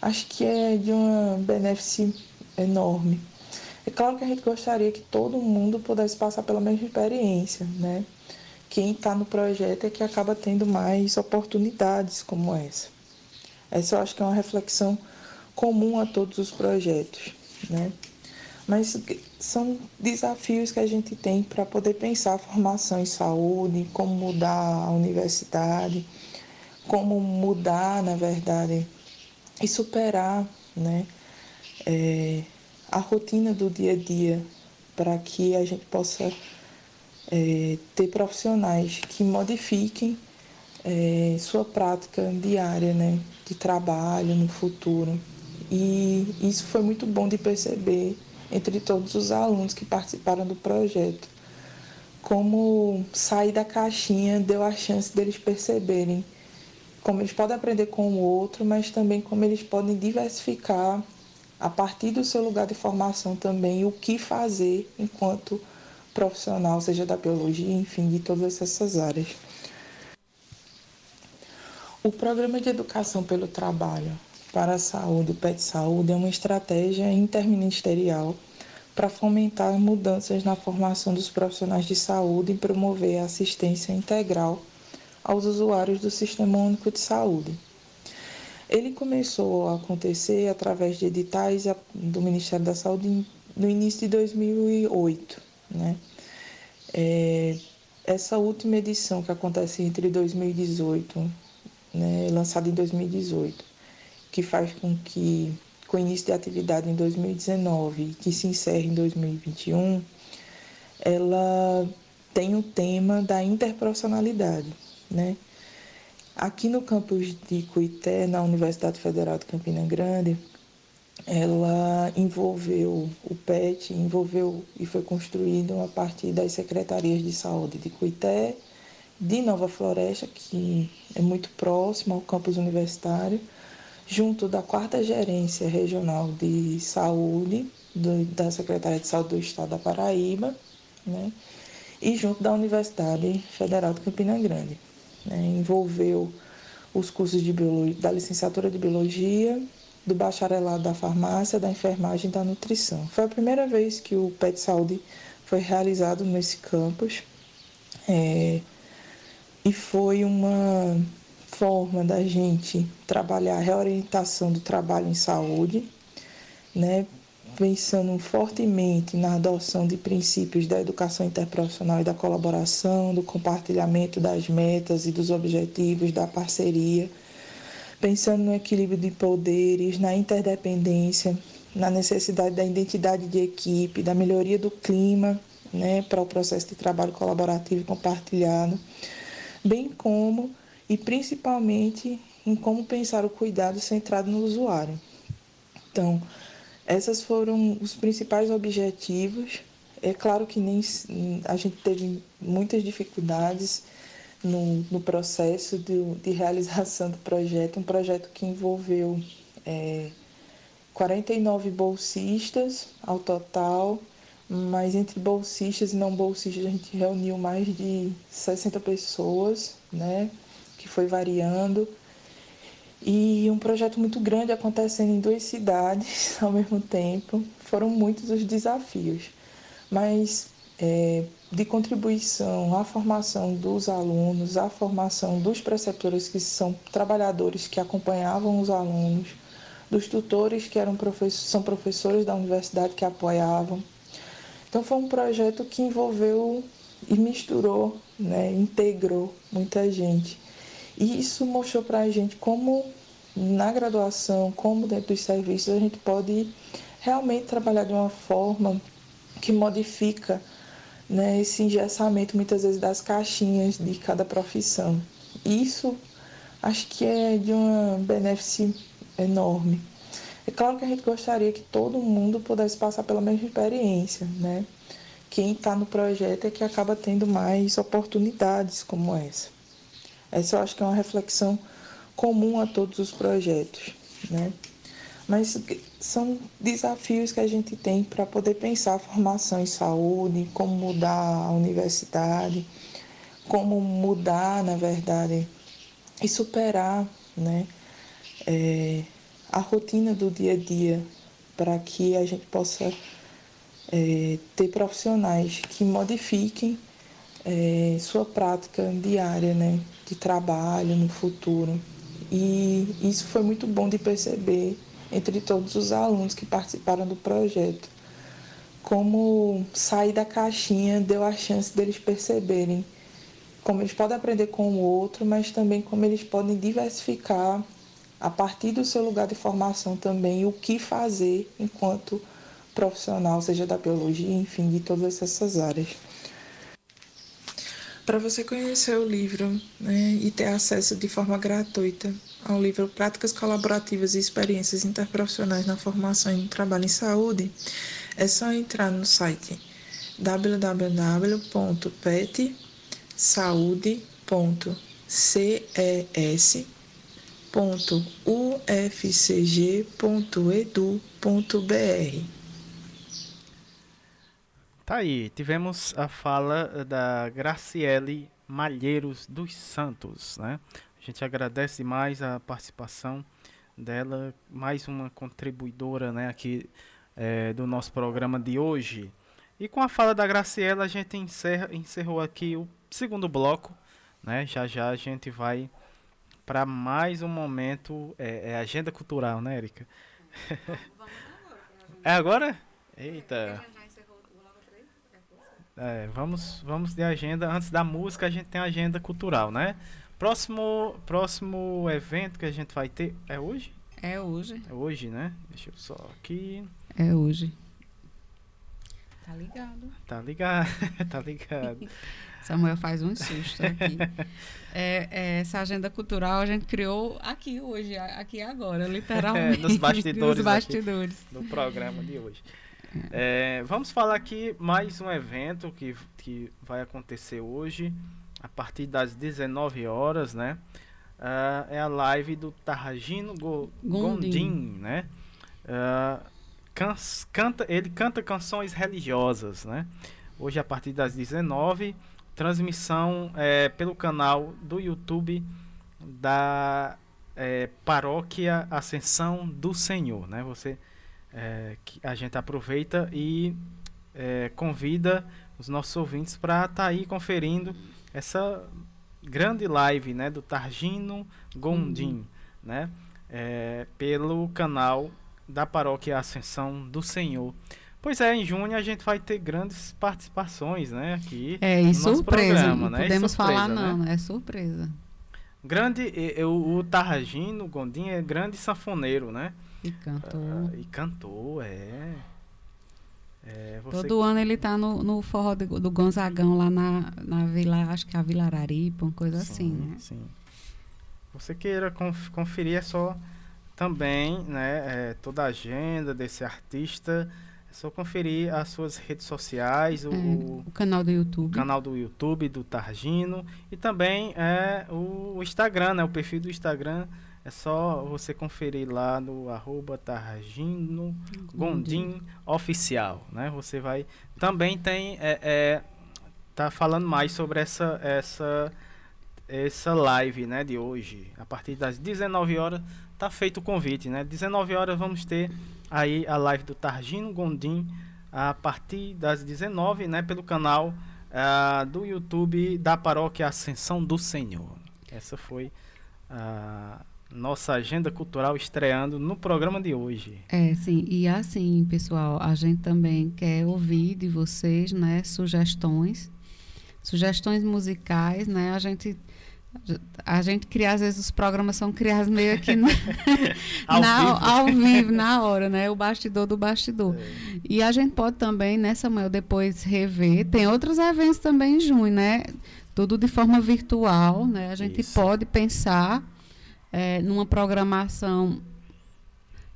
acho que é de uma benefício enorme. É claro que a gente gostaria que todo mundo pudesse passar pela mesma experiência, né? Quem está no projeto é que acaba tendo mais oportunidades como essa. Essa eu acho que é uma reflexão comum a todos os projetos, né? Mas são desafios que a gente tem para poder pensar a formação em saúde, como mudar a universidade, como mudar, na verdade, e superar, né? É, a rotina do dia a dia para que a gente possa é, ter profissionais que modifiquem é, sua prática diária né, de trabalho no futuro. E isso foi muito bom de perceber entre todos os alunos que participaram do projeto. Como sair da caixinha deu a chance deles perceberem como eles podem aprender com o outro, mas também como eles podem diversificar a partir do seu lugar de formação também o que fazer enquanto profissional, seja da biologia, enfim, de todas essas áreas. O programa de educação pelo trabalho para a saúde, o PET Saúde, é uma estratégia interministerial para fomentar mudanças na formação dos profissionais de saúde e promover a assistência integral aos usuários do Sistema Único de Saúde. Ele começou a acontecer através de editais do Ministério da Saúde no início de 2008. Né? É, essa última edição que acontece entre 2018, né, lançada em 2018, que faz com que, com início de atividade em 2019 e que se encerre em 2021, ela tem o tema da interprofissionalidade né? Aqui no campus de Cuité, na Universidade Federal de Campina Grande, ela envolveu o PET, envolveu e foi construído a partir das secretarias de saúde de Cuité, de Nova Floresta, que é muito próximo ao campus universitário, junto da quarta gerência regional de saúde do, da Secretaria de Saúde do Estado da Paraíba, né? e junto da Universidade Federal de Campina Grande né, envolveu os cursos de biologia, da licenciatura de biologia, do bacharelado da farmácia, da enfermagem e da nutrição. Foi a primeira vez que o PET Saúde foi realizado nesse campus é, e foi uma forma da gente trabalhar a reorientação do trabalho em saúde, né, pensando fortemente na adoção de princípios da educação interprofissional e da colaboração, do compartilhamento das metas e dos objetivos, da parceria, pensando no equilíbrio de poderes, na interdependência, na necessidade da identidade de equipe, da melhoria do clima né, para o processo de trabalho colaborativo e compartilhado, bem como e principalmente em como pensar o cuidado centrado no usuário. Então, esses foram os principais objetivos. É claro que nem a gente teve muitas dificuldades no, no processo de, de realização do projeto, um projeto que envolveu é, 49 bolsistas ao total, mas entre bolsistas e não bolsistas a gente reuniu mais de 60 pessoas, né, que foi variando e um projeto muito grande acontecendo em duas cidades ao mesmo tempo. Foram muitos os desafios, mas é, de contribuição à formação dos alunos, à formação dos preceptores, que são trabalhadores que acompanhavam os alunos, dos tutores que eram professores, são professores da universidade que apoiavam. Então foi um projeto que envolveu e misturou, né, integrou muita gente. E isso mostrou para a gente como na graduação, como dentro dos serviços, a gente pode realmente trabalhar de uma forma que modifica né, esse engessamento, muitas vezes, das caixinhas de cada profissão. Isso acho que é de uma benefício enorme. É claro que a gente gostaria que todo mundo pudesse passar pela mesma experiência, né? Quem está no projeto é que acaba tendo mais oportunidades como essa. Essa eu acho que é uma reflexão comum a todos os projetos, né? Mas são desafios que a gente tem para poder pensar a formação em saúde, como mudar a universidade, como mudar, na verdade, e superar né, é, a rotina do dia a dia para que a gente possa é, ter profissionais que modifiquem é, sua prática diária né, de trabalho no futuro. E isso foi muito bom de perceber entre todos os alunos que participaram do projeto. Como sair da caixinha deu a chance deles perceberem como eles podem aprender com o outro, mas também como eles podem diversificar a partir do seu lugar de formação também o que fazer enquanto profissional, seja da biologia, enfim, de todas essas áreas. Para você conhecer o livro né, e ter acesso de forma gratuita ao livro Práticas Colaborativas e Experiências Interprofissionais na Formação e no Trabalho em Saúde, é só entrar no site www.pet.saude.ces.ufcg.edu.br. Tá aí, tivemos a fala da Graciele Malheiros dos Santos, né? A gente agradece demais a participação dela, mais uma contribuidora, né, aqui é, do nosso programa de hoje. E com a fala da Graciela, a gente encerra, encerrou aqui o segundo bloco, né? Já já a gente vai para mais um momento, é, é, agenda cultural, né, Erika? é agora? Eita. É, vamos, vamos de agenda. Antes da música, a gente tem a agenda cultural, né? Próximo, próximo evento que a gente vai ter é hoje? É hoje. É hoje, né? Deixa eu só aqui. É hoje. Tá ligado. Tá ligado, tá ligado. Samuel faz um susto aqui. É, é, essa agenda cultural a gente criou aqui hoje, aqui agora, literalmente. É, nos bastidores, nos bastidores. do programa de hoje. É, vamos falar aqui mais um evento que, que vai acontecer hoje, a partir das 19 horas, né? Uh, é a live do Tarragino Go Gondim, Gondim né? Uh, can canta, ele canta canções religiosas, né? Hoje a partir das 19 transmissão é, pelo canal do YouTube da é, Paróquia Ascensão do Senhor, né? Você é, que a gente aproveita e é, convida os nossos ouvintes para estar tá aí conferindo essa grande live, né, do Targino Gondim, uhum. né, é, pelo canal da Paróquia Ascensão do Senhor. Pois é, em junho a gente vai ter grandes participações, né, aqui é, e no surpresa, programa, né? Podemos surpresa, falar não, né? é surpresa. Grande, o, o Tarragino Gondim é grande sanfoneiro, né? E cantou. Uh, e cantou, é. é Todo ano ele tá no, no forró do, do Gonzagão lá na, na vila, acho que é a Vila Araripa, uma coisa sim, assim, né? Sim. Você queira conferir é só também, né, é, toda a agenda desse artista, é só conferir as suas redes sociais, o, é, o canal do YouTube, o canal do YouTube do Targino e também é o Instagram, né, o perfil do Instagram é só você conferir lá no arroba Targino Gondim Oficial, né? Você vai... Também tem... É, é, tá falando mais sobre essa, essa, essa live, né? De hoje. A partir das 19 horas tá feito o convite, né? 19 horas vamos ter aí a live do Targino Gondim a partir das 19, né? Pelo canal uh, do YouTube da Paróquia Ascensão do Senhor. Essa foi a... Nossa agenda cultural estreando no programa de hoje. É, sim. E assim, pessoal, a gente também quer ouvir de vocês, né, sugestões, sugestões musicais, né? A gente a gente cria, às vezes os programas são criados meio aqui ao, na, vivo. ao, vivo. na hora, né? O bastidor do bastidor. É. E a gente pode também, né, Samuel, depois rever. Tem outros eventos também em junho, né? Tudo de forma virtual, né? A gente Isso. pode pensar é, numa programação.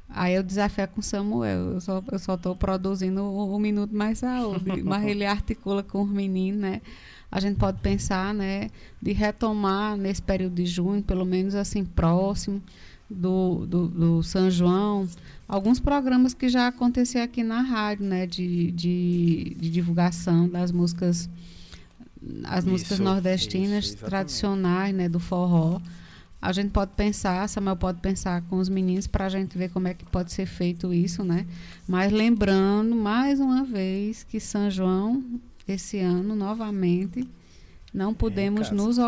Aí eu desafio com o Samuel. Eu só eu só estou produzindo o, o, Minuto Mais Saúde, mas ele articula com os meninos, né? A gente pode pensar, né, de retomar nesse período de junho, pelo menos assim próximo do, do, do São João, alguns programas que já aconteciam aqui na rádio, né, de, de, de divulgação das músicas, as isso, músicas nordestinas isso, tradicionais, né, do forró. A gente pode pensar, Samuel pode pensar com os meninos para a gente ver como é que pode ser feito isso, né? Mas lembrando mais uma vez que São João esse ano novamente não podemos é, nos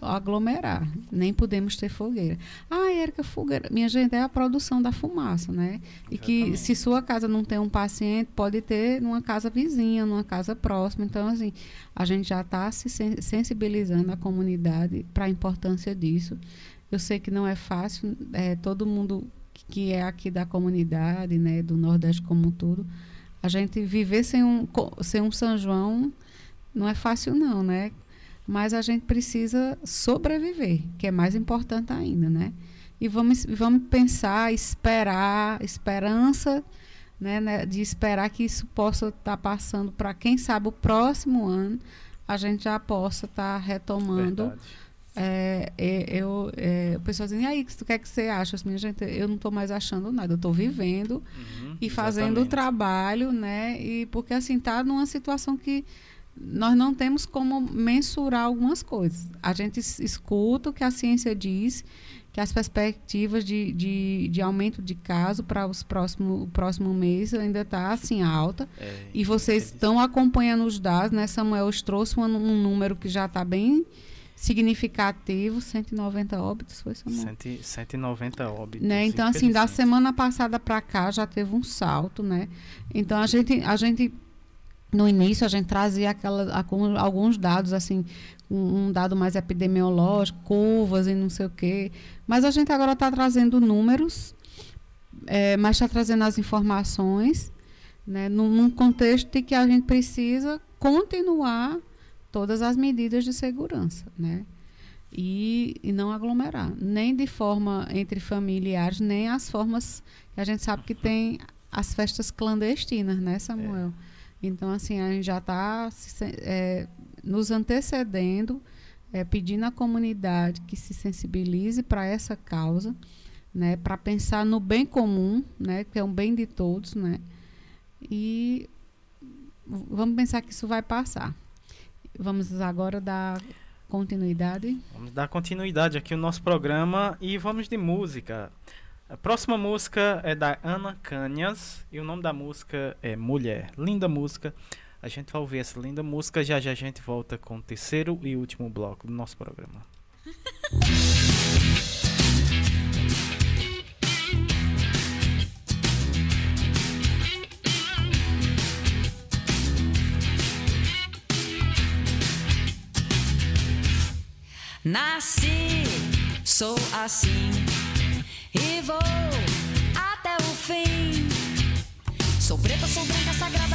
aglomerar, nem podemos ter fogueira. Ah, Érica, fogueira. Minha gente, é a produção da fumaça, né? E que se sua casa não tem um paciente, pode ter numa casa vizinha, numa casa próxima. Então, assim, a gente já está se sensibilizando a comunidade para a importância disso. Eu sei que não é fácil, é, todo mundo que é aqui da comunidade, né, do Nordeste como um todo, A gente viver sem um, sem um São João não é fácil não, né? Mas a gente precisa sobreviver, que é mais importante ainda, né? E vamos, vamos pensar, esperar, esperança, né, né, de esperar que isso possa estar passando para quem sabe o próximo ano a gente já possa estar retomando. Verdade. É, é, eu, é, o pessoal dizendo, e aí, o que é que você acha? Assim, gente, eu não estou mais achando nada, eu estou vivendo e fazendo o trabalho, né? E porque assim está numa situação que nós não temos como mensurar algumas coisas. A gente es- escuta o que a ciência diz, que as perspectivas de, de, de aumento de caso para os próximo, o próximo mês ainda está assim alta. É, e vocês estão acompanhando os dados, né? Samuel trouxe um, um número que já está bem significativo, 190 óbitos, foi Samuel? Cento- 190 óbitos. né? Então, assim, da semana passada para cá já teve um salto, né? Então, a gente, a gente no início, a gente trazia aquela, alguns dados, assim, um, dado mais epidemiológico, curvas e não sei o quê. Mas a gente agora está trazendo números, é, mas está trazendo as informações, né? Num, num contexto de que a gente precisa continuar todas as medidas de segurança, né? E, e não aglomerar, nem de forma entre familiares, nem as formas que a gente sabe que tem as festas clandestinas, né, Samuel? Então, assim, a gente já está nos antecedendo, é, pedindo à comunidade que se sensibilize para essa causa, né, para pensar no bem comum, né, que é um bem de todos, né, e vamos pensar que isso vai passar. Vamos agora dar continuidade. Vamos dar continuidade aqui ao nosso programa e vamos de música. A próxima música é da Ana Canhas e o nome da música é Mulher. Linda música. A gente vai ouvir essa linda música. Já já a gente volta com o terceiro e último bloco do nosso programa. Nasci, sou assim e vou até o fim. Sou preta, sou branca, sagrada,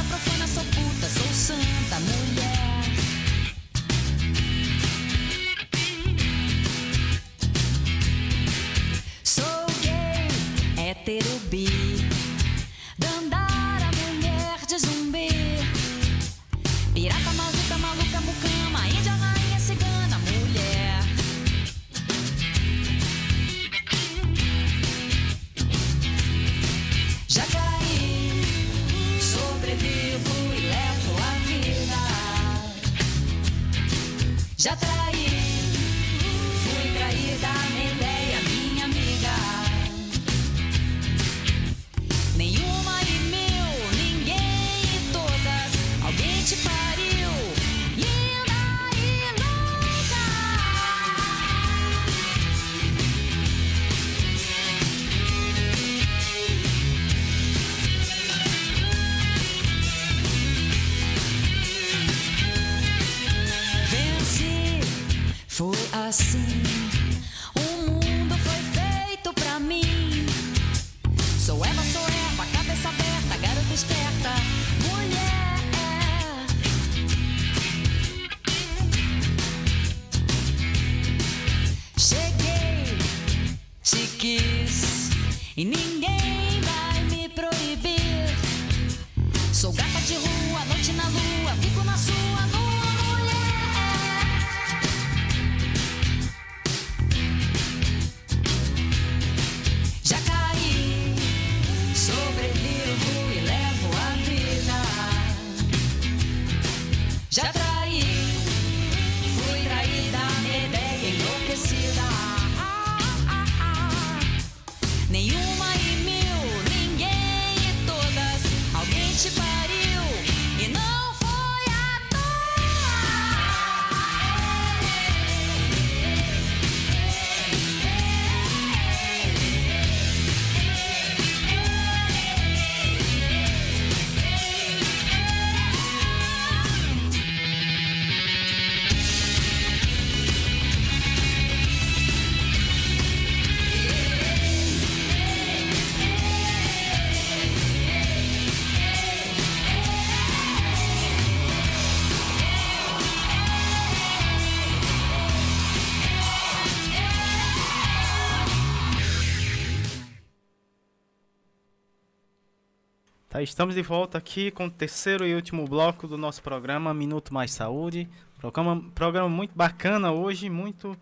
estamos de volta aqui com o terceiro e último bloco do nosso programa Minuto Mais Saúde. Programa, programa muito bacana hoje, muito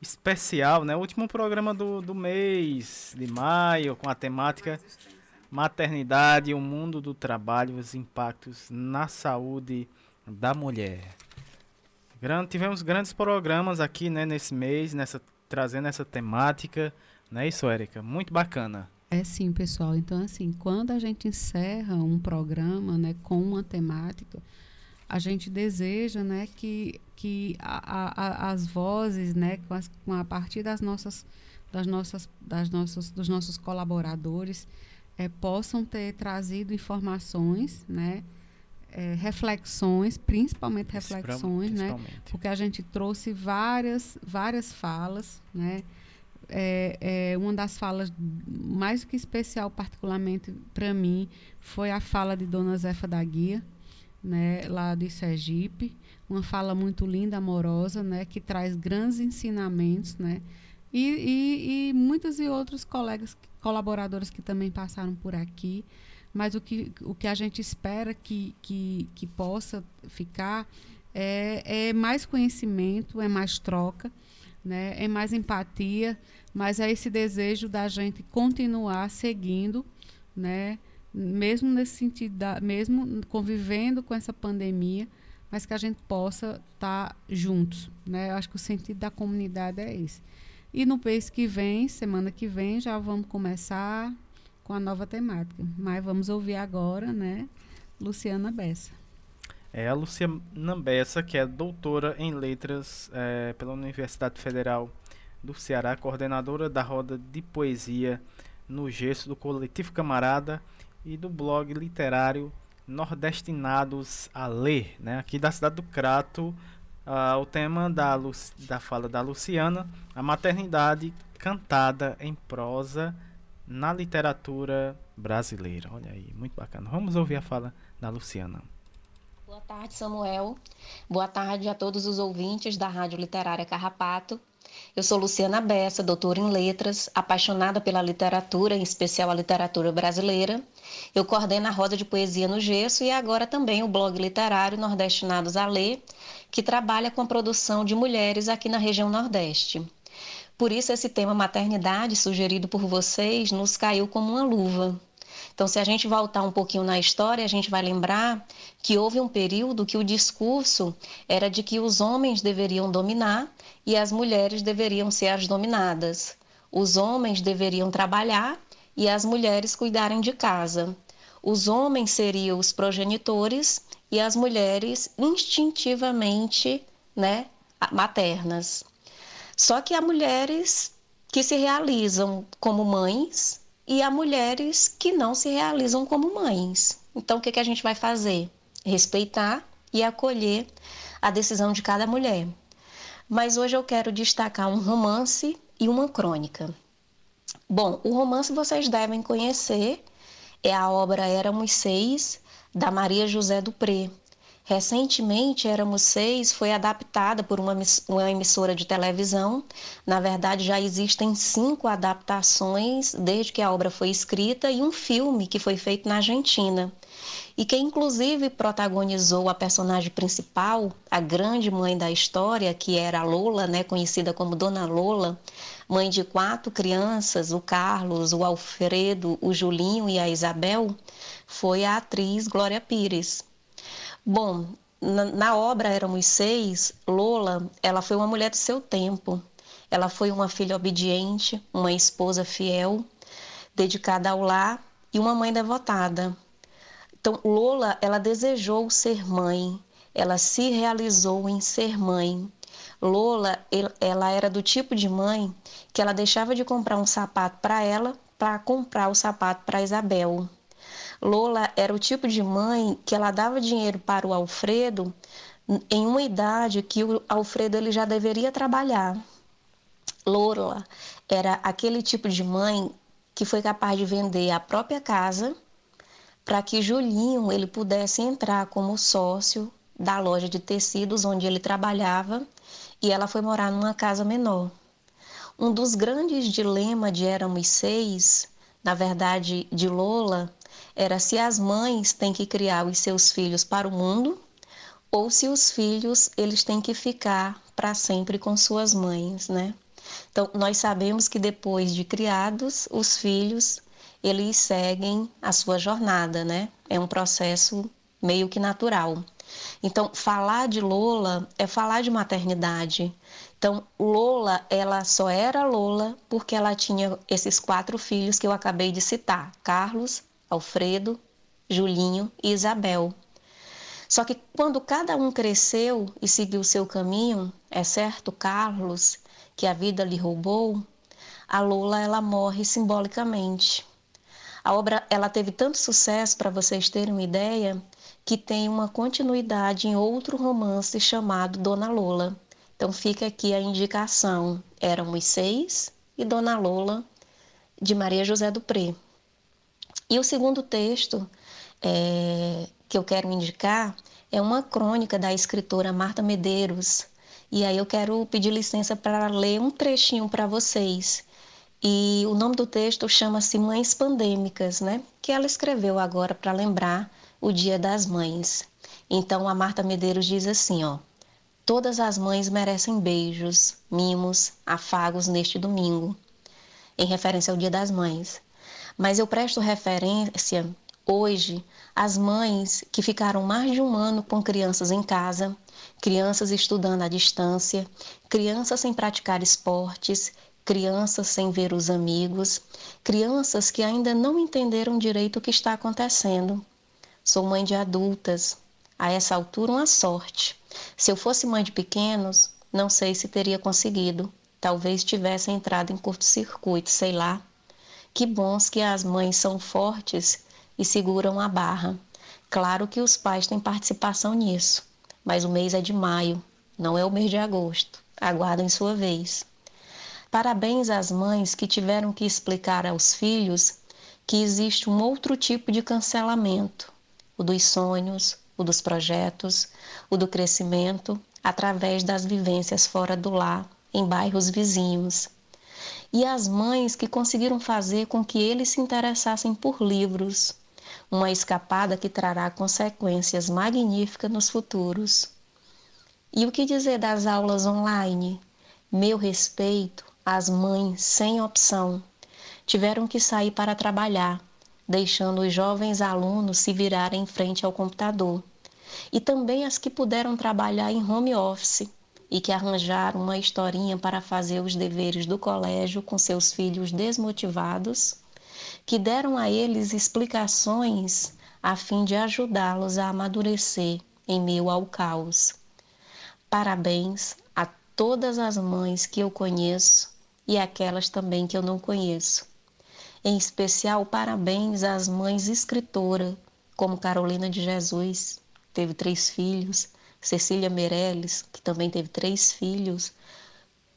especial, né? O último programa do, do mês de maio, com a temática Maternidade, o mundo do trabalho, os impactos na saúde da mulher. Tivemos grandes programas aqui, né, nesse mês, nessa, trazendo essa temática, não é isso, Érica? Muito bacana. É sim, pessoal. Então, assim, quando a gente encerra um programa né, com uma temática, a gente deseja né, que, que a, a, as vozes, né, com, as, com a partir das nossas, das nossas, das nossas, dos nossos colaboradores, é, possam ter trazido informações, né, é, reflexões, principalmente reflexões, né, Principalmente. porque a gente trouxe várias, várias falas, né, é, é, uma das falas mais que especial, particularmente para mim, foi a fala de Dona Zefa da Guia, né, lá de Sergipe, uma fala muito linda, amorosa, né, que traz grandes ensinamentos, né, e, e, e muitos e outros colegas, colaboradores que também passaram por aqui, mas o que, o que a gente espera que, que, que possa ficar é, é mais conhecimento, é mais troca, né, é mais empatia, mas é esse desejo da gente continuar seguindo, né, mesmo nesse sentido, da, mesmo convivendo com essa pandemia, mas que a gente possa estar juntos, né? Eu acho que o sentido da comunidade é esse. E no mês que vem, semana que vem, já vamos começar com a nova temática. Mas vamos ouvir agora, né, Luciana Bessa. É a Luciana Bessa, que é doutora em letras é, pela Universidade Federal do Ceará, coordenadora da roda de poesia no gesso do coletivo Camarada e do blog literário Nordestinados a Ler, né? aqui da cidade do Crato. ah, o tema da, da fala da Luciana, a maternidade cantada em prosa na literatura brasileira. Olha aí, muito bacana. Vamos ouvir a fala da Luciana. Boa tarde, Samuel. Boa tarde a todos os ouvintes da Rádio Literária Carrapato. Eu sou Luciana Bessa, doutora em letras, apaixonada pela literatura, em especial a literatura brasileira. Eu coordeno a Roda de Poesia no Gesso e agora também o blog literário Nordestinados a Ler, que trabalha com a produção de mulheres aqui na região Nordeste. Por isso, esse tema maternidade, sugerido por vocês, nos caiu como uma luva. Então, se a gente voltar um pouquinho na história, a gente vai lembrar que houve um período que o discurso era de que os homens deveriam dominar e as mulheres deveriam ser as dominadas. Os homens deveriam trabalhar e as mulheres cuidarem de casa. Os homens seriam os progenitores e as mulheres instintivamente, né, maternas. Só que há mulheres que se realizam como mães e há mulheres que não se realizam como mães. Então, o que, que a gente vai fazer? Respeitar e acolher a decisão de cada mulher. Mas hoje eu quero destacar um romance e uma crônica. Bom, o romance vocês devem conhecer, é a obra Éramos Seis, da Maria José Dupré. Recentemente, Éramos Seis foi adaptada por uma, uma emissora de televisão. Na verdade, já existem cinco adaptações desde que a obra foi escrita e um filme que foi feito na Argentina. E quem, inclusive, protagonizou a personagem principal, a grande mãe da história, que era a Lola, né, conhecida como Dona Lola, mãe de quatro crianças, o Carlos, o Alfredo, o Julinho e a Isabel, foi a atriz Glória Pires. Bom, na, na obra Éramos Seis, Lola, ela foi uma mulher do seu tempo. Ela foi uma filha obediente, uma esposa fiel, dedicada ao lar e uma mãe devotada. Então, Lola, ela desejou ser mãe, ela se realizou em ser mãe. Lola, el- ela era do tipo de mãe que ela deixava de comprar um sapato para ela para comprar o sapato para Isabel. Lola era o tipo de mãe que ela dava dinheiro para o Alfredo em uma idade que o Alfredo ele já deveria trabalhar. Lola era aquele tipo de mãe que foi capaz de vender a própria casa para que Julinho ele pudesse entrar como sócio da loja de tecidos onde ele trabalhava e ela foi morar numa casa menor. Um dos grandes dilemas de Éramos Seis, na verdade de Lola, era se as mães têm que criar os seus filhos para o mundo ou se os filhos eles têm que ficar para sempre com suas mães, né? Então, nós sabemos que depois de criados, os filhos eles seguem a sua jornada, né? É um processo meio que natural. Então, falar de Lola é falar de maternidade. Então, Lola, ela só era Lola porque ela tinha esses quatro filhos que eu acabei de citar: Carlos, Alfredo, Julinho e Isabel. Só que quando cada um cresceu e seguiu seu caminho, é certo, Carlos, que a vida lhe roubou, a Lola ela morre simbolicamente. A obra ela teve tanto sucesso, para vocês terem uma ideia, que tem uma continuidade em outro romance chamado Dona Lola. Então fica aqui a indicação. Éramos seis e Dona Lola, de Maria José do Pré. E o segundo texto é, que eu quero indicar é uma crônica da escritora Marta Medeiros. E aí eu quero pedir licença para ler um trechinho para vocês. E o nome do texto chama-se Mães Pandêmicas, né? Que ela escreveu agora para lembrar o Dia das Mães. Então a Marta Medeiros diz assim, ó: Todas as mães merecem beijos, mimos, afagos neste domingo, em referência ao Dia das Mães. Mas eu presto referência hoje às mães que ficaram mais de um ano com crianças em casa, crianças estudando à distância, crianças sem praticar esportes, crianças sem ver os amigos, crianças que ainda não entenderam direito o que está acontecendo Sou mãe de adultas. A essa altura, uma sorte. Se eu fosse mãe de pequenos, não sei se teria conseguido. Talvez tivesse entrado em curto-circuito, sei lá. Que bons que as mães são fortes e seguram a barra. Claro que os pais têm participação nisso, mas o mês é de maio, não é o mês de agosto. Aguardem sua vez. Parabéns às mães que tiveram que explicar aos filhos que existe um outro tipo de cancelamento, o dos sonhos, o dos projetos, o do crescimento, através das vivências fora do lar, em bairros vizinhos. E as mães que conseguiram fazer com que eles se interessassem por livros, uma escapada que trará consequências magníficas nos futuros. E o que dizer das aulas online? Meu respeito às mães sem opção. Tiveram que sair para trabalhar, deixando os jovens alunos se virarem em frente ao computador, e também as que puderam trabalhar em home office e que arranjaram uma historinha para fazer os deveres do colégio com seus filhos desmotivados, que deram a eles explicações a fim de ajudá-los a amadurecer em meio ao caos. Parabéns a todas as mães que eu conheço e aquelas também que eu não conheço em especial, parabéns às mães escritoras, como Carolina de Jesus, teve três filhos, Cecília Meirelles, que também teve três filhos,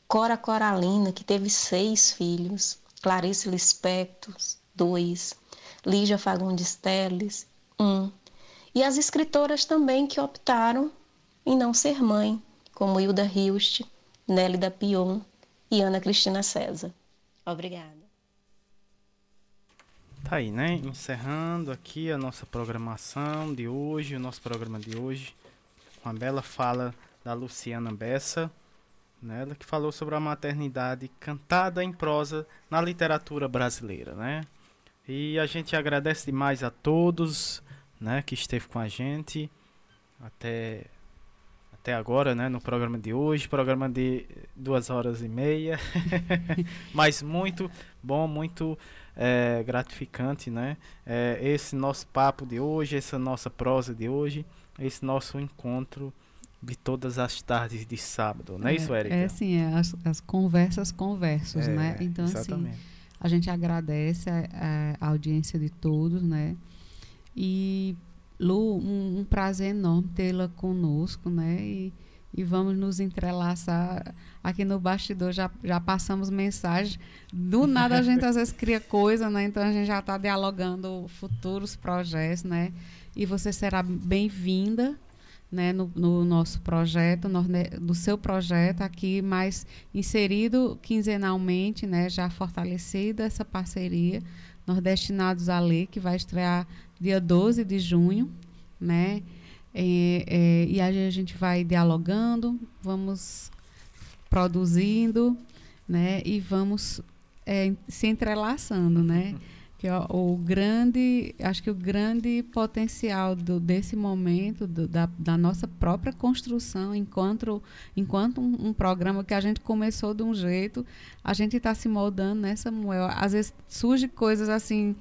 Cora Coralina, que teve seis filhos, Clarice Lispector, dois, Lígia Fagundes Teles, um, e as escritoras também que optaram em não ser mãe, como Hilda Hilst, Nélida Pion e Ana Cristina César. Obrigada. Tá aí, né? Encerrando aqui a nossa programação de hoje, o nosso programa de hoje, com a bela fala da Luciana Bessa, né? Ela que falou sobre a maternidade cantada em prosa na literatura brasileira, né? E a gente agradece demais a todos, né, que esteve com a gente até até agora, né, no programa de hoje, programa de duas horas e meia, mas muito bom, muito é, gratificante, né? É, esse nosso papo de hoje, essa nossa prosa de hoje, esse nosso encontro de todas as tardes de sábado, não é, é isso, Erika? É sim, é as, as conversas conversos, é, né? Então, assim, exatamente. assim, a gente agradece a, a, audiência de todos, né? E, Lu, um, um prazer enorme tê-la conosco, né? E, e vamos nos entrelaçar aqui no bastidor. Já, já passamos mensagem. Do nada a gente às vezes cria coisa, né? Então a gente já está dialogando futuros projetos, né? E você será bem-vinda né, no, no, nosso projeto, no, do seu projeto aqui, mais inserido quinzenalmente, né, já fortalecida essa parceria. Nordestinados a Ler, que vai estrear dia 12 de junho, né? É, é, e aí a gente vai dialogando, vamos produzindo, né? E vamos é, se entrelaçando, né? que ó, o grande, acho que o grande potencial do, desse momento do, da, da, nossa própria construção, enquanto, enquanto um, um, programa que a gente começou de um jeito, a gente está se moldando, né, Samuel? Às vezes surge coisas assim,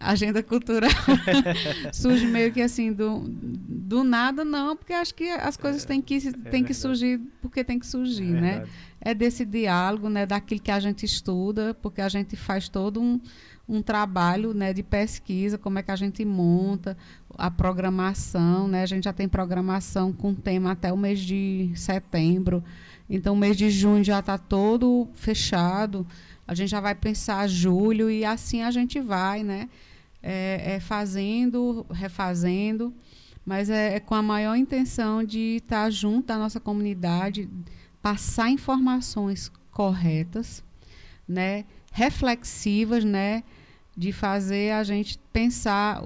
agenda cultural, surge meio que assim do, do nada, não, porque acho que as coisas é, têm que, é têm que surgir porque tem que surgir, é né? É desse diálogo, né, daquilo que a gente estuda, porque a gente faz todo um um trabalho né, de pesquisa, como é que a gente monta a programação. Né? A gente já tem programação com tema até o mês de setembro. Então, o mês de junho já está todo fechado. A gente já vai pensar julho e assim a gente vai, né? É, é fazendo, refazendo, mas é, é, com a maior intenção de estar junto da nossa comunidade, passar informações corretas, né? Reflexivas, né? de fazer a gente pensar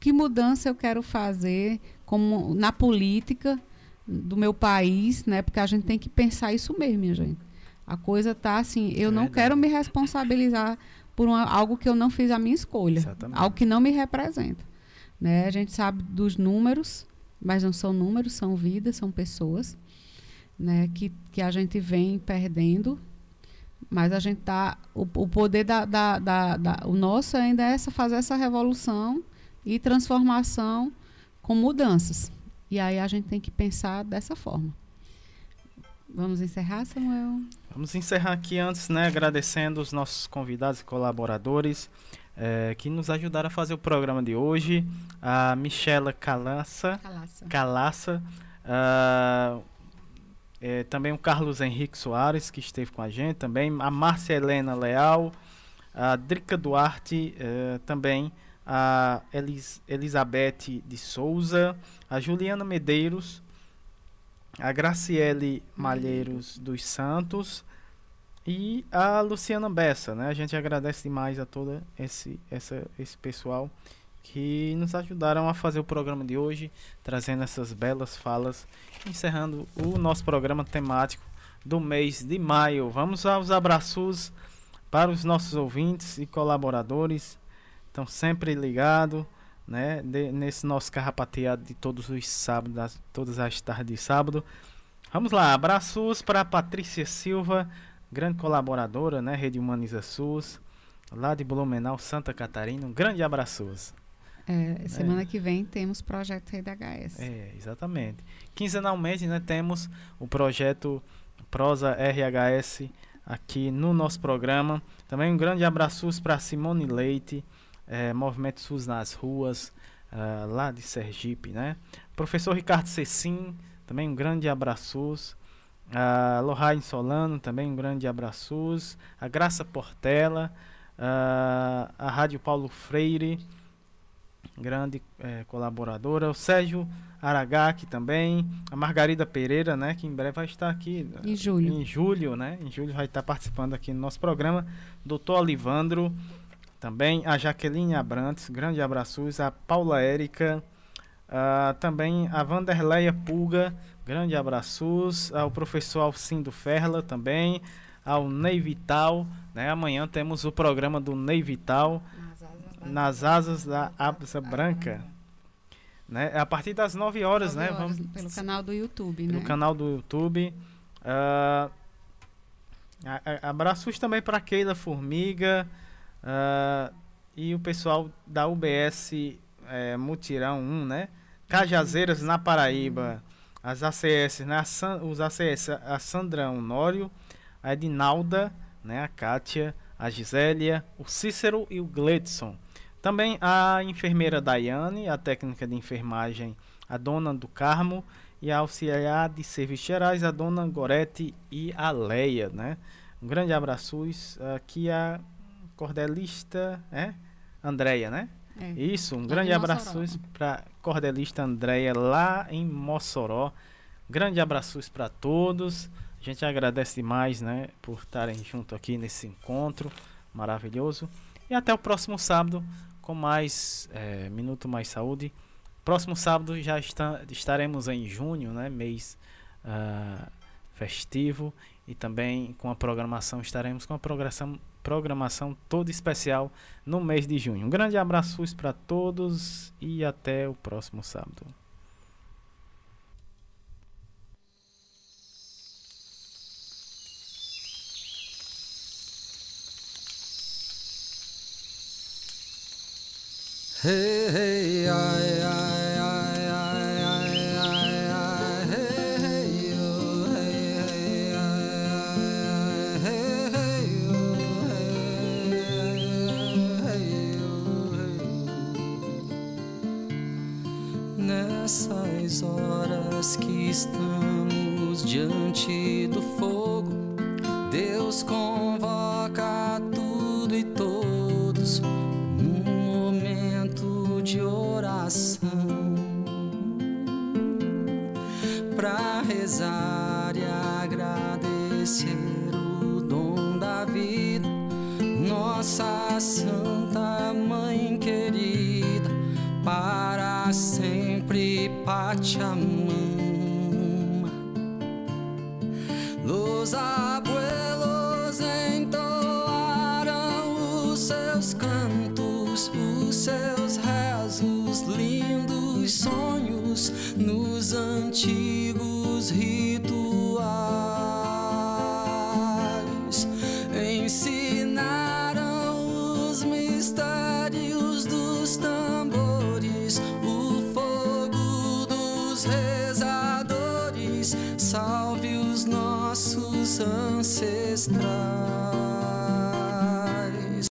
que mudança eu quero fazer como na política do meu país, né? Porque a gente tem que pensar isso mesmo, minha gente. A coisa tá assim, eu é não quero me responsabilizar por uma, algo que eu não fiz a minha escolha, Exatamente. algo que não me representa, né? A gente sabe dos números, mas não são números, são vidas, são pessoas, né? Que que a gente vem perdendo mas a gente tá. O, o poder da, da, da, da, O nosso ainda é essa, fazer essa revolução e transformação com mudanças. E aí a gente tem que pensar dessa forma. Vamos encerrar, Samuel? Vamos encerrar aqui antes, né? Agradecendo os nossos convidados e colaboradores é, que nos ajudaram a fazer o programa de hoje. A Michela Calaça. Calaça. Calaça uh, é, também o Carlos Henrique Soares, que esteve com a gente, também. A Márcia Helena Leal, a Drica Duarte, é, também. A Elis, Elizabeth de Souza, a Juliana Medeiros, a Graciele Malheiros dos Santos e a Luciana Bessa, né? A gente agradece demais a todo esse, essa, esse pessoal que nos ajudaram a fazer o programa de hoje, trazendo essas belas falas, encerrando o nosso programa temático do mês de maio. Vamos aos abraços para os nossos ouvintes e colaboradores. Estão sempre ligados, né, de, nesse nosso carrapateado de todos os sábados, das, todas as tardes de sábado. Vamos lá, abraços para Patrícia Silva, grande colaboradora, né, Rede Humaniza SUS, lá de Blumenau, Santa Catarina. Um grande abraços. É, semana é. que vem temos projeto Rede HS. É, exatamente. Quinzenalmente, né, temos o projeto Prosa RHS aqui no nosso programa. Também um grande abraço para Simone Leite, é, Movimento SUS nas ruas, uh, lá de Sergipe, né? Professor Ricardo Cecim, também um grande abraço. A Lohane Solano, também um grande abraço. A Graça Portela, a Rádio Paulo Freire, grande é, colaboradora, o Sérgio Aragaki também, a Margarida Pereira, né, que em breve vai estar aqui em julho. Em julho, né? Em julho vai estar participando aqui no nosso programa. Doutor Olivandro, também a Jaqueline Abrantes, grande abraços, a Paula Érica, uh, também a Vanderleia Pulga, grande abraços, ao professor Alcindo Ferla também, ao Ney Vital, né? Amanhã temos o programa do Ney Vital nas asas da asa branca. Né? É a partir das 9 horas, 9 né? Horas, Vamos, pelo canal do YouTube, pelo né? canal do YouTube. Uh, abraços também para Keila Formiga uh, e o pessoal da UBS é, Mutirão 1, né? Cajazeiras na Paraíba. As ACS, né? os ACS, a Sandra Honório, a Edinalda, né? A Kátia, a Gisélia, o Cícero e o Gledson. Também a enfermeira Daiane, a técnica de enfermagem, a dona do Carmo, e a auxiliar de serviços gerais, a dona Gorete e a Leia, né? Um grande abraço aqui a cordelista, é? Andréia, né? É. Isso, um grande abraço para cordelista Andréia lá em Mossoró. Grande abraço para todos. A gente agradece demais, né, por estarem junto aqui nesse encontro maravilhoso. E até o próximo sábado com mais é, Minuto Mais Saúde. Próximo sábado já está, estaremos em junho, né? Mês uh, festivo. E também com a programação, estaremos com a programação, programação toda especial no mês de junho. Um grande abraço para todos e até o próximo sábado. Nessas horas que estamos diante do fogo, Deus convoca tudo e todos de oração para rezar e agradecer o dom da vida, nossa Santa Mãe querida, para sempre Pachamama. Los abuelos entoaram os seus cantos, os seus sonhos nos antigos rituais. Ensinaram os mistérios dos tambores, o fogo dos rezadores. Salve os nossos ancestrais.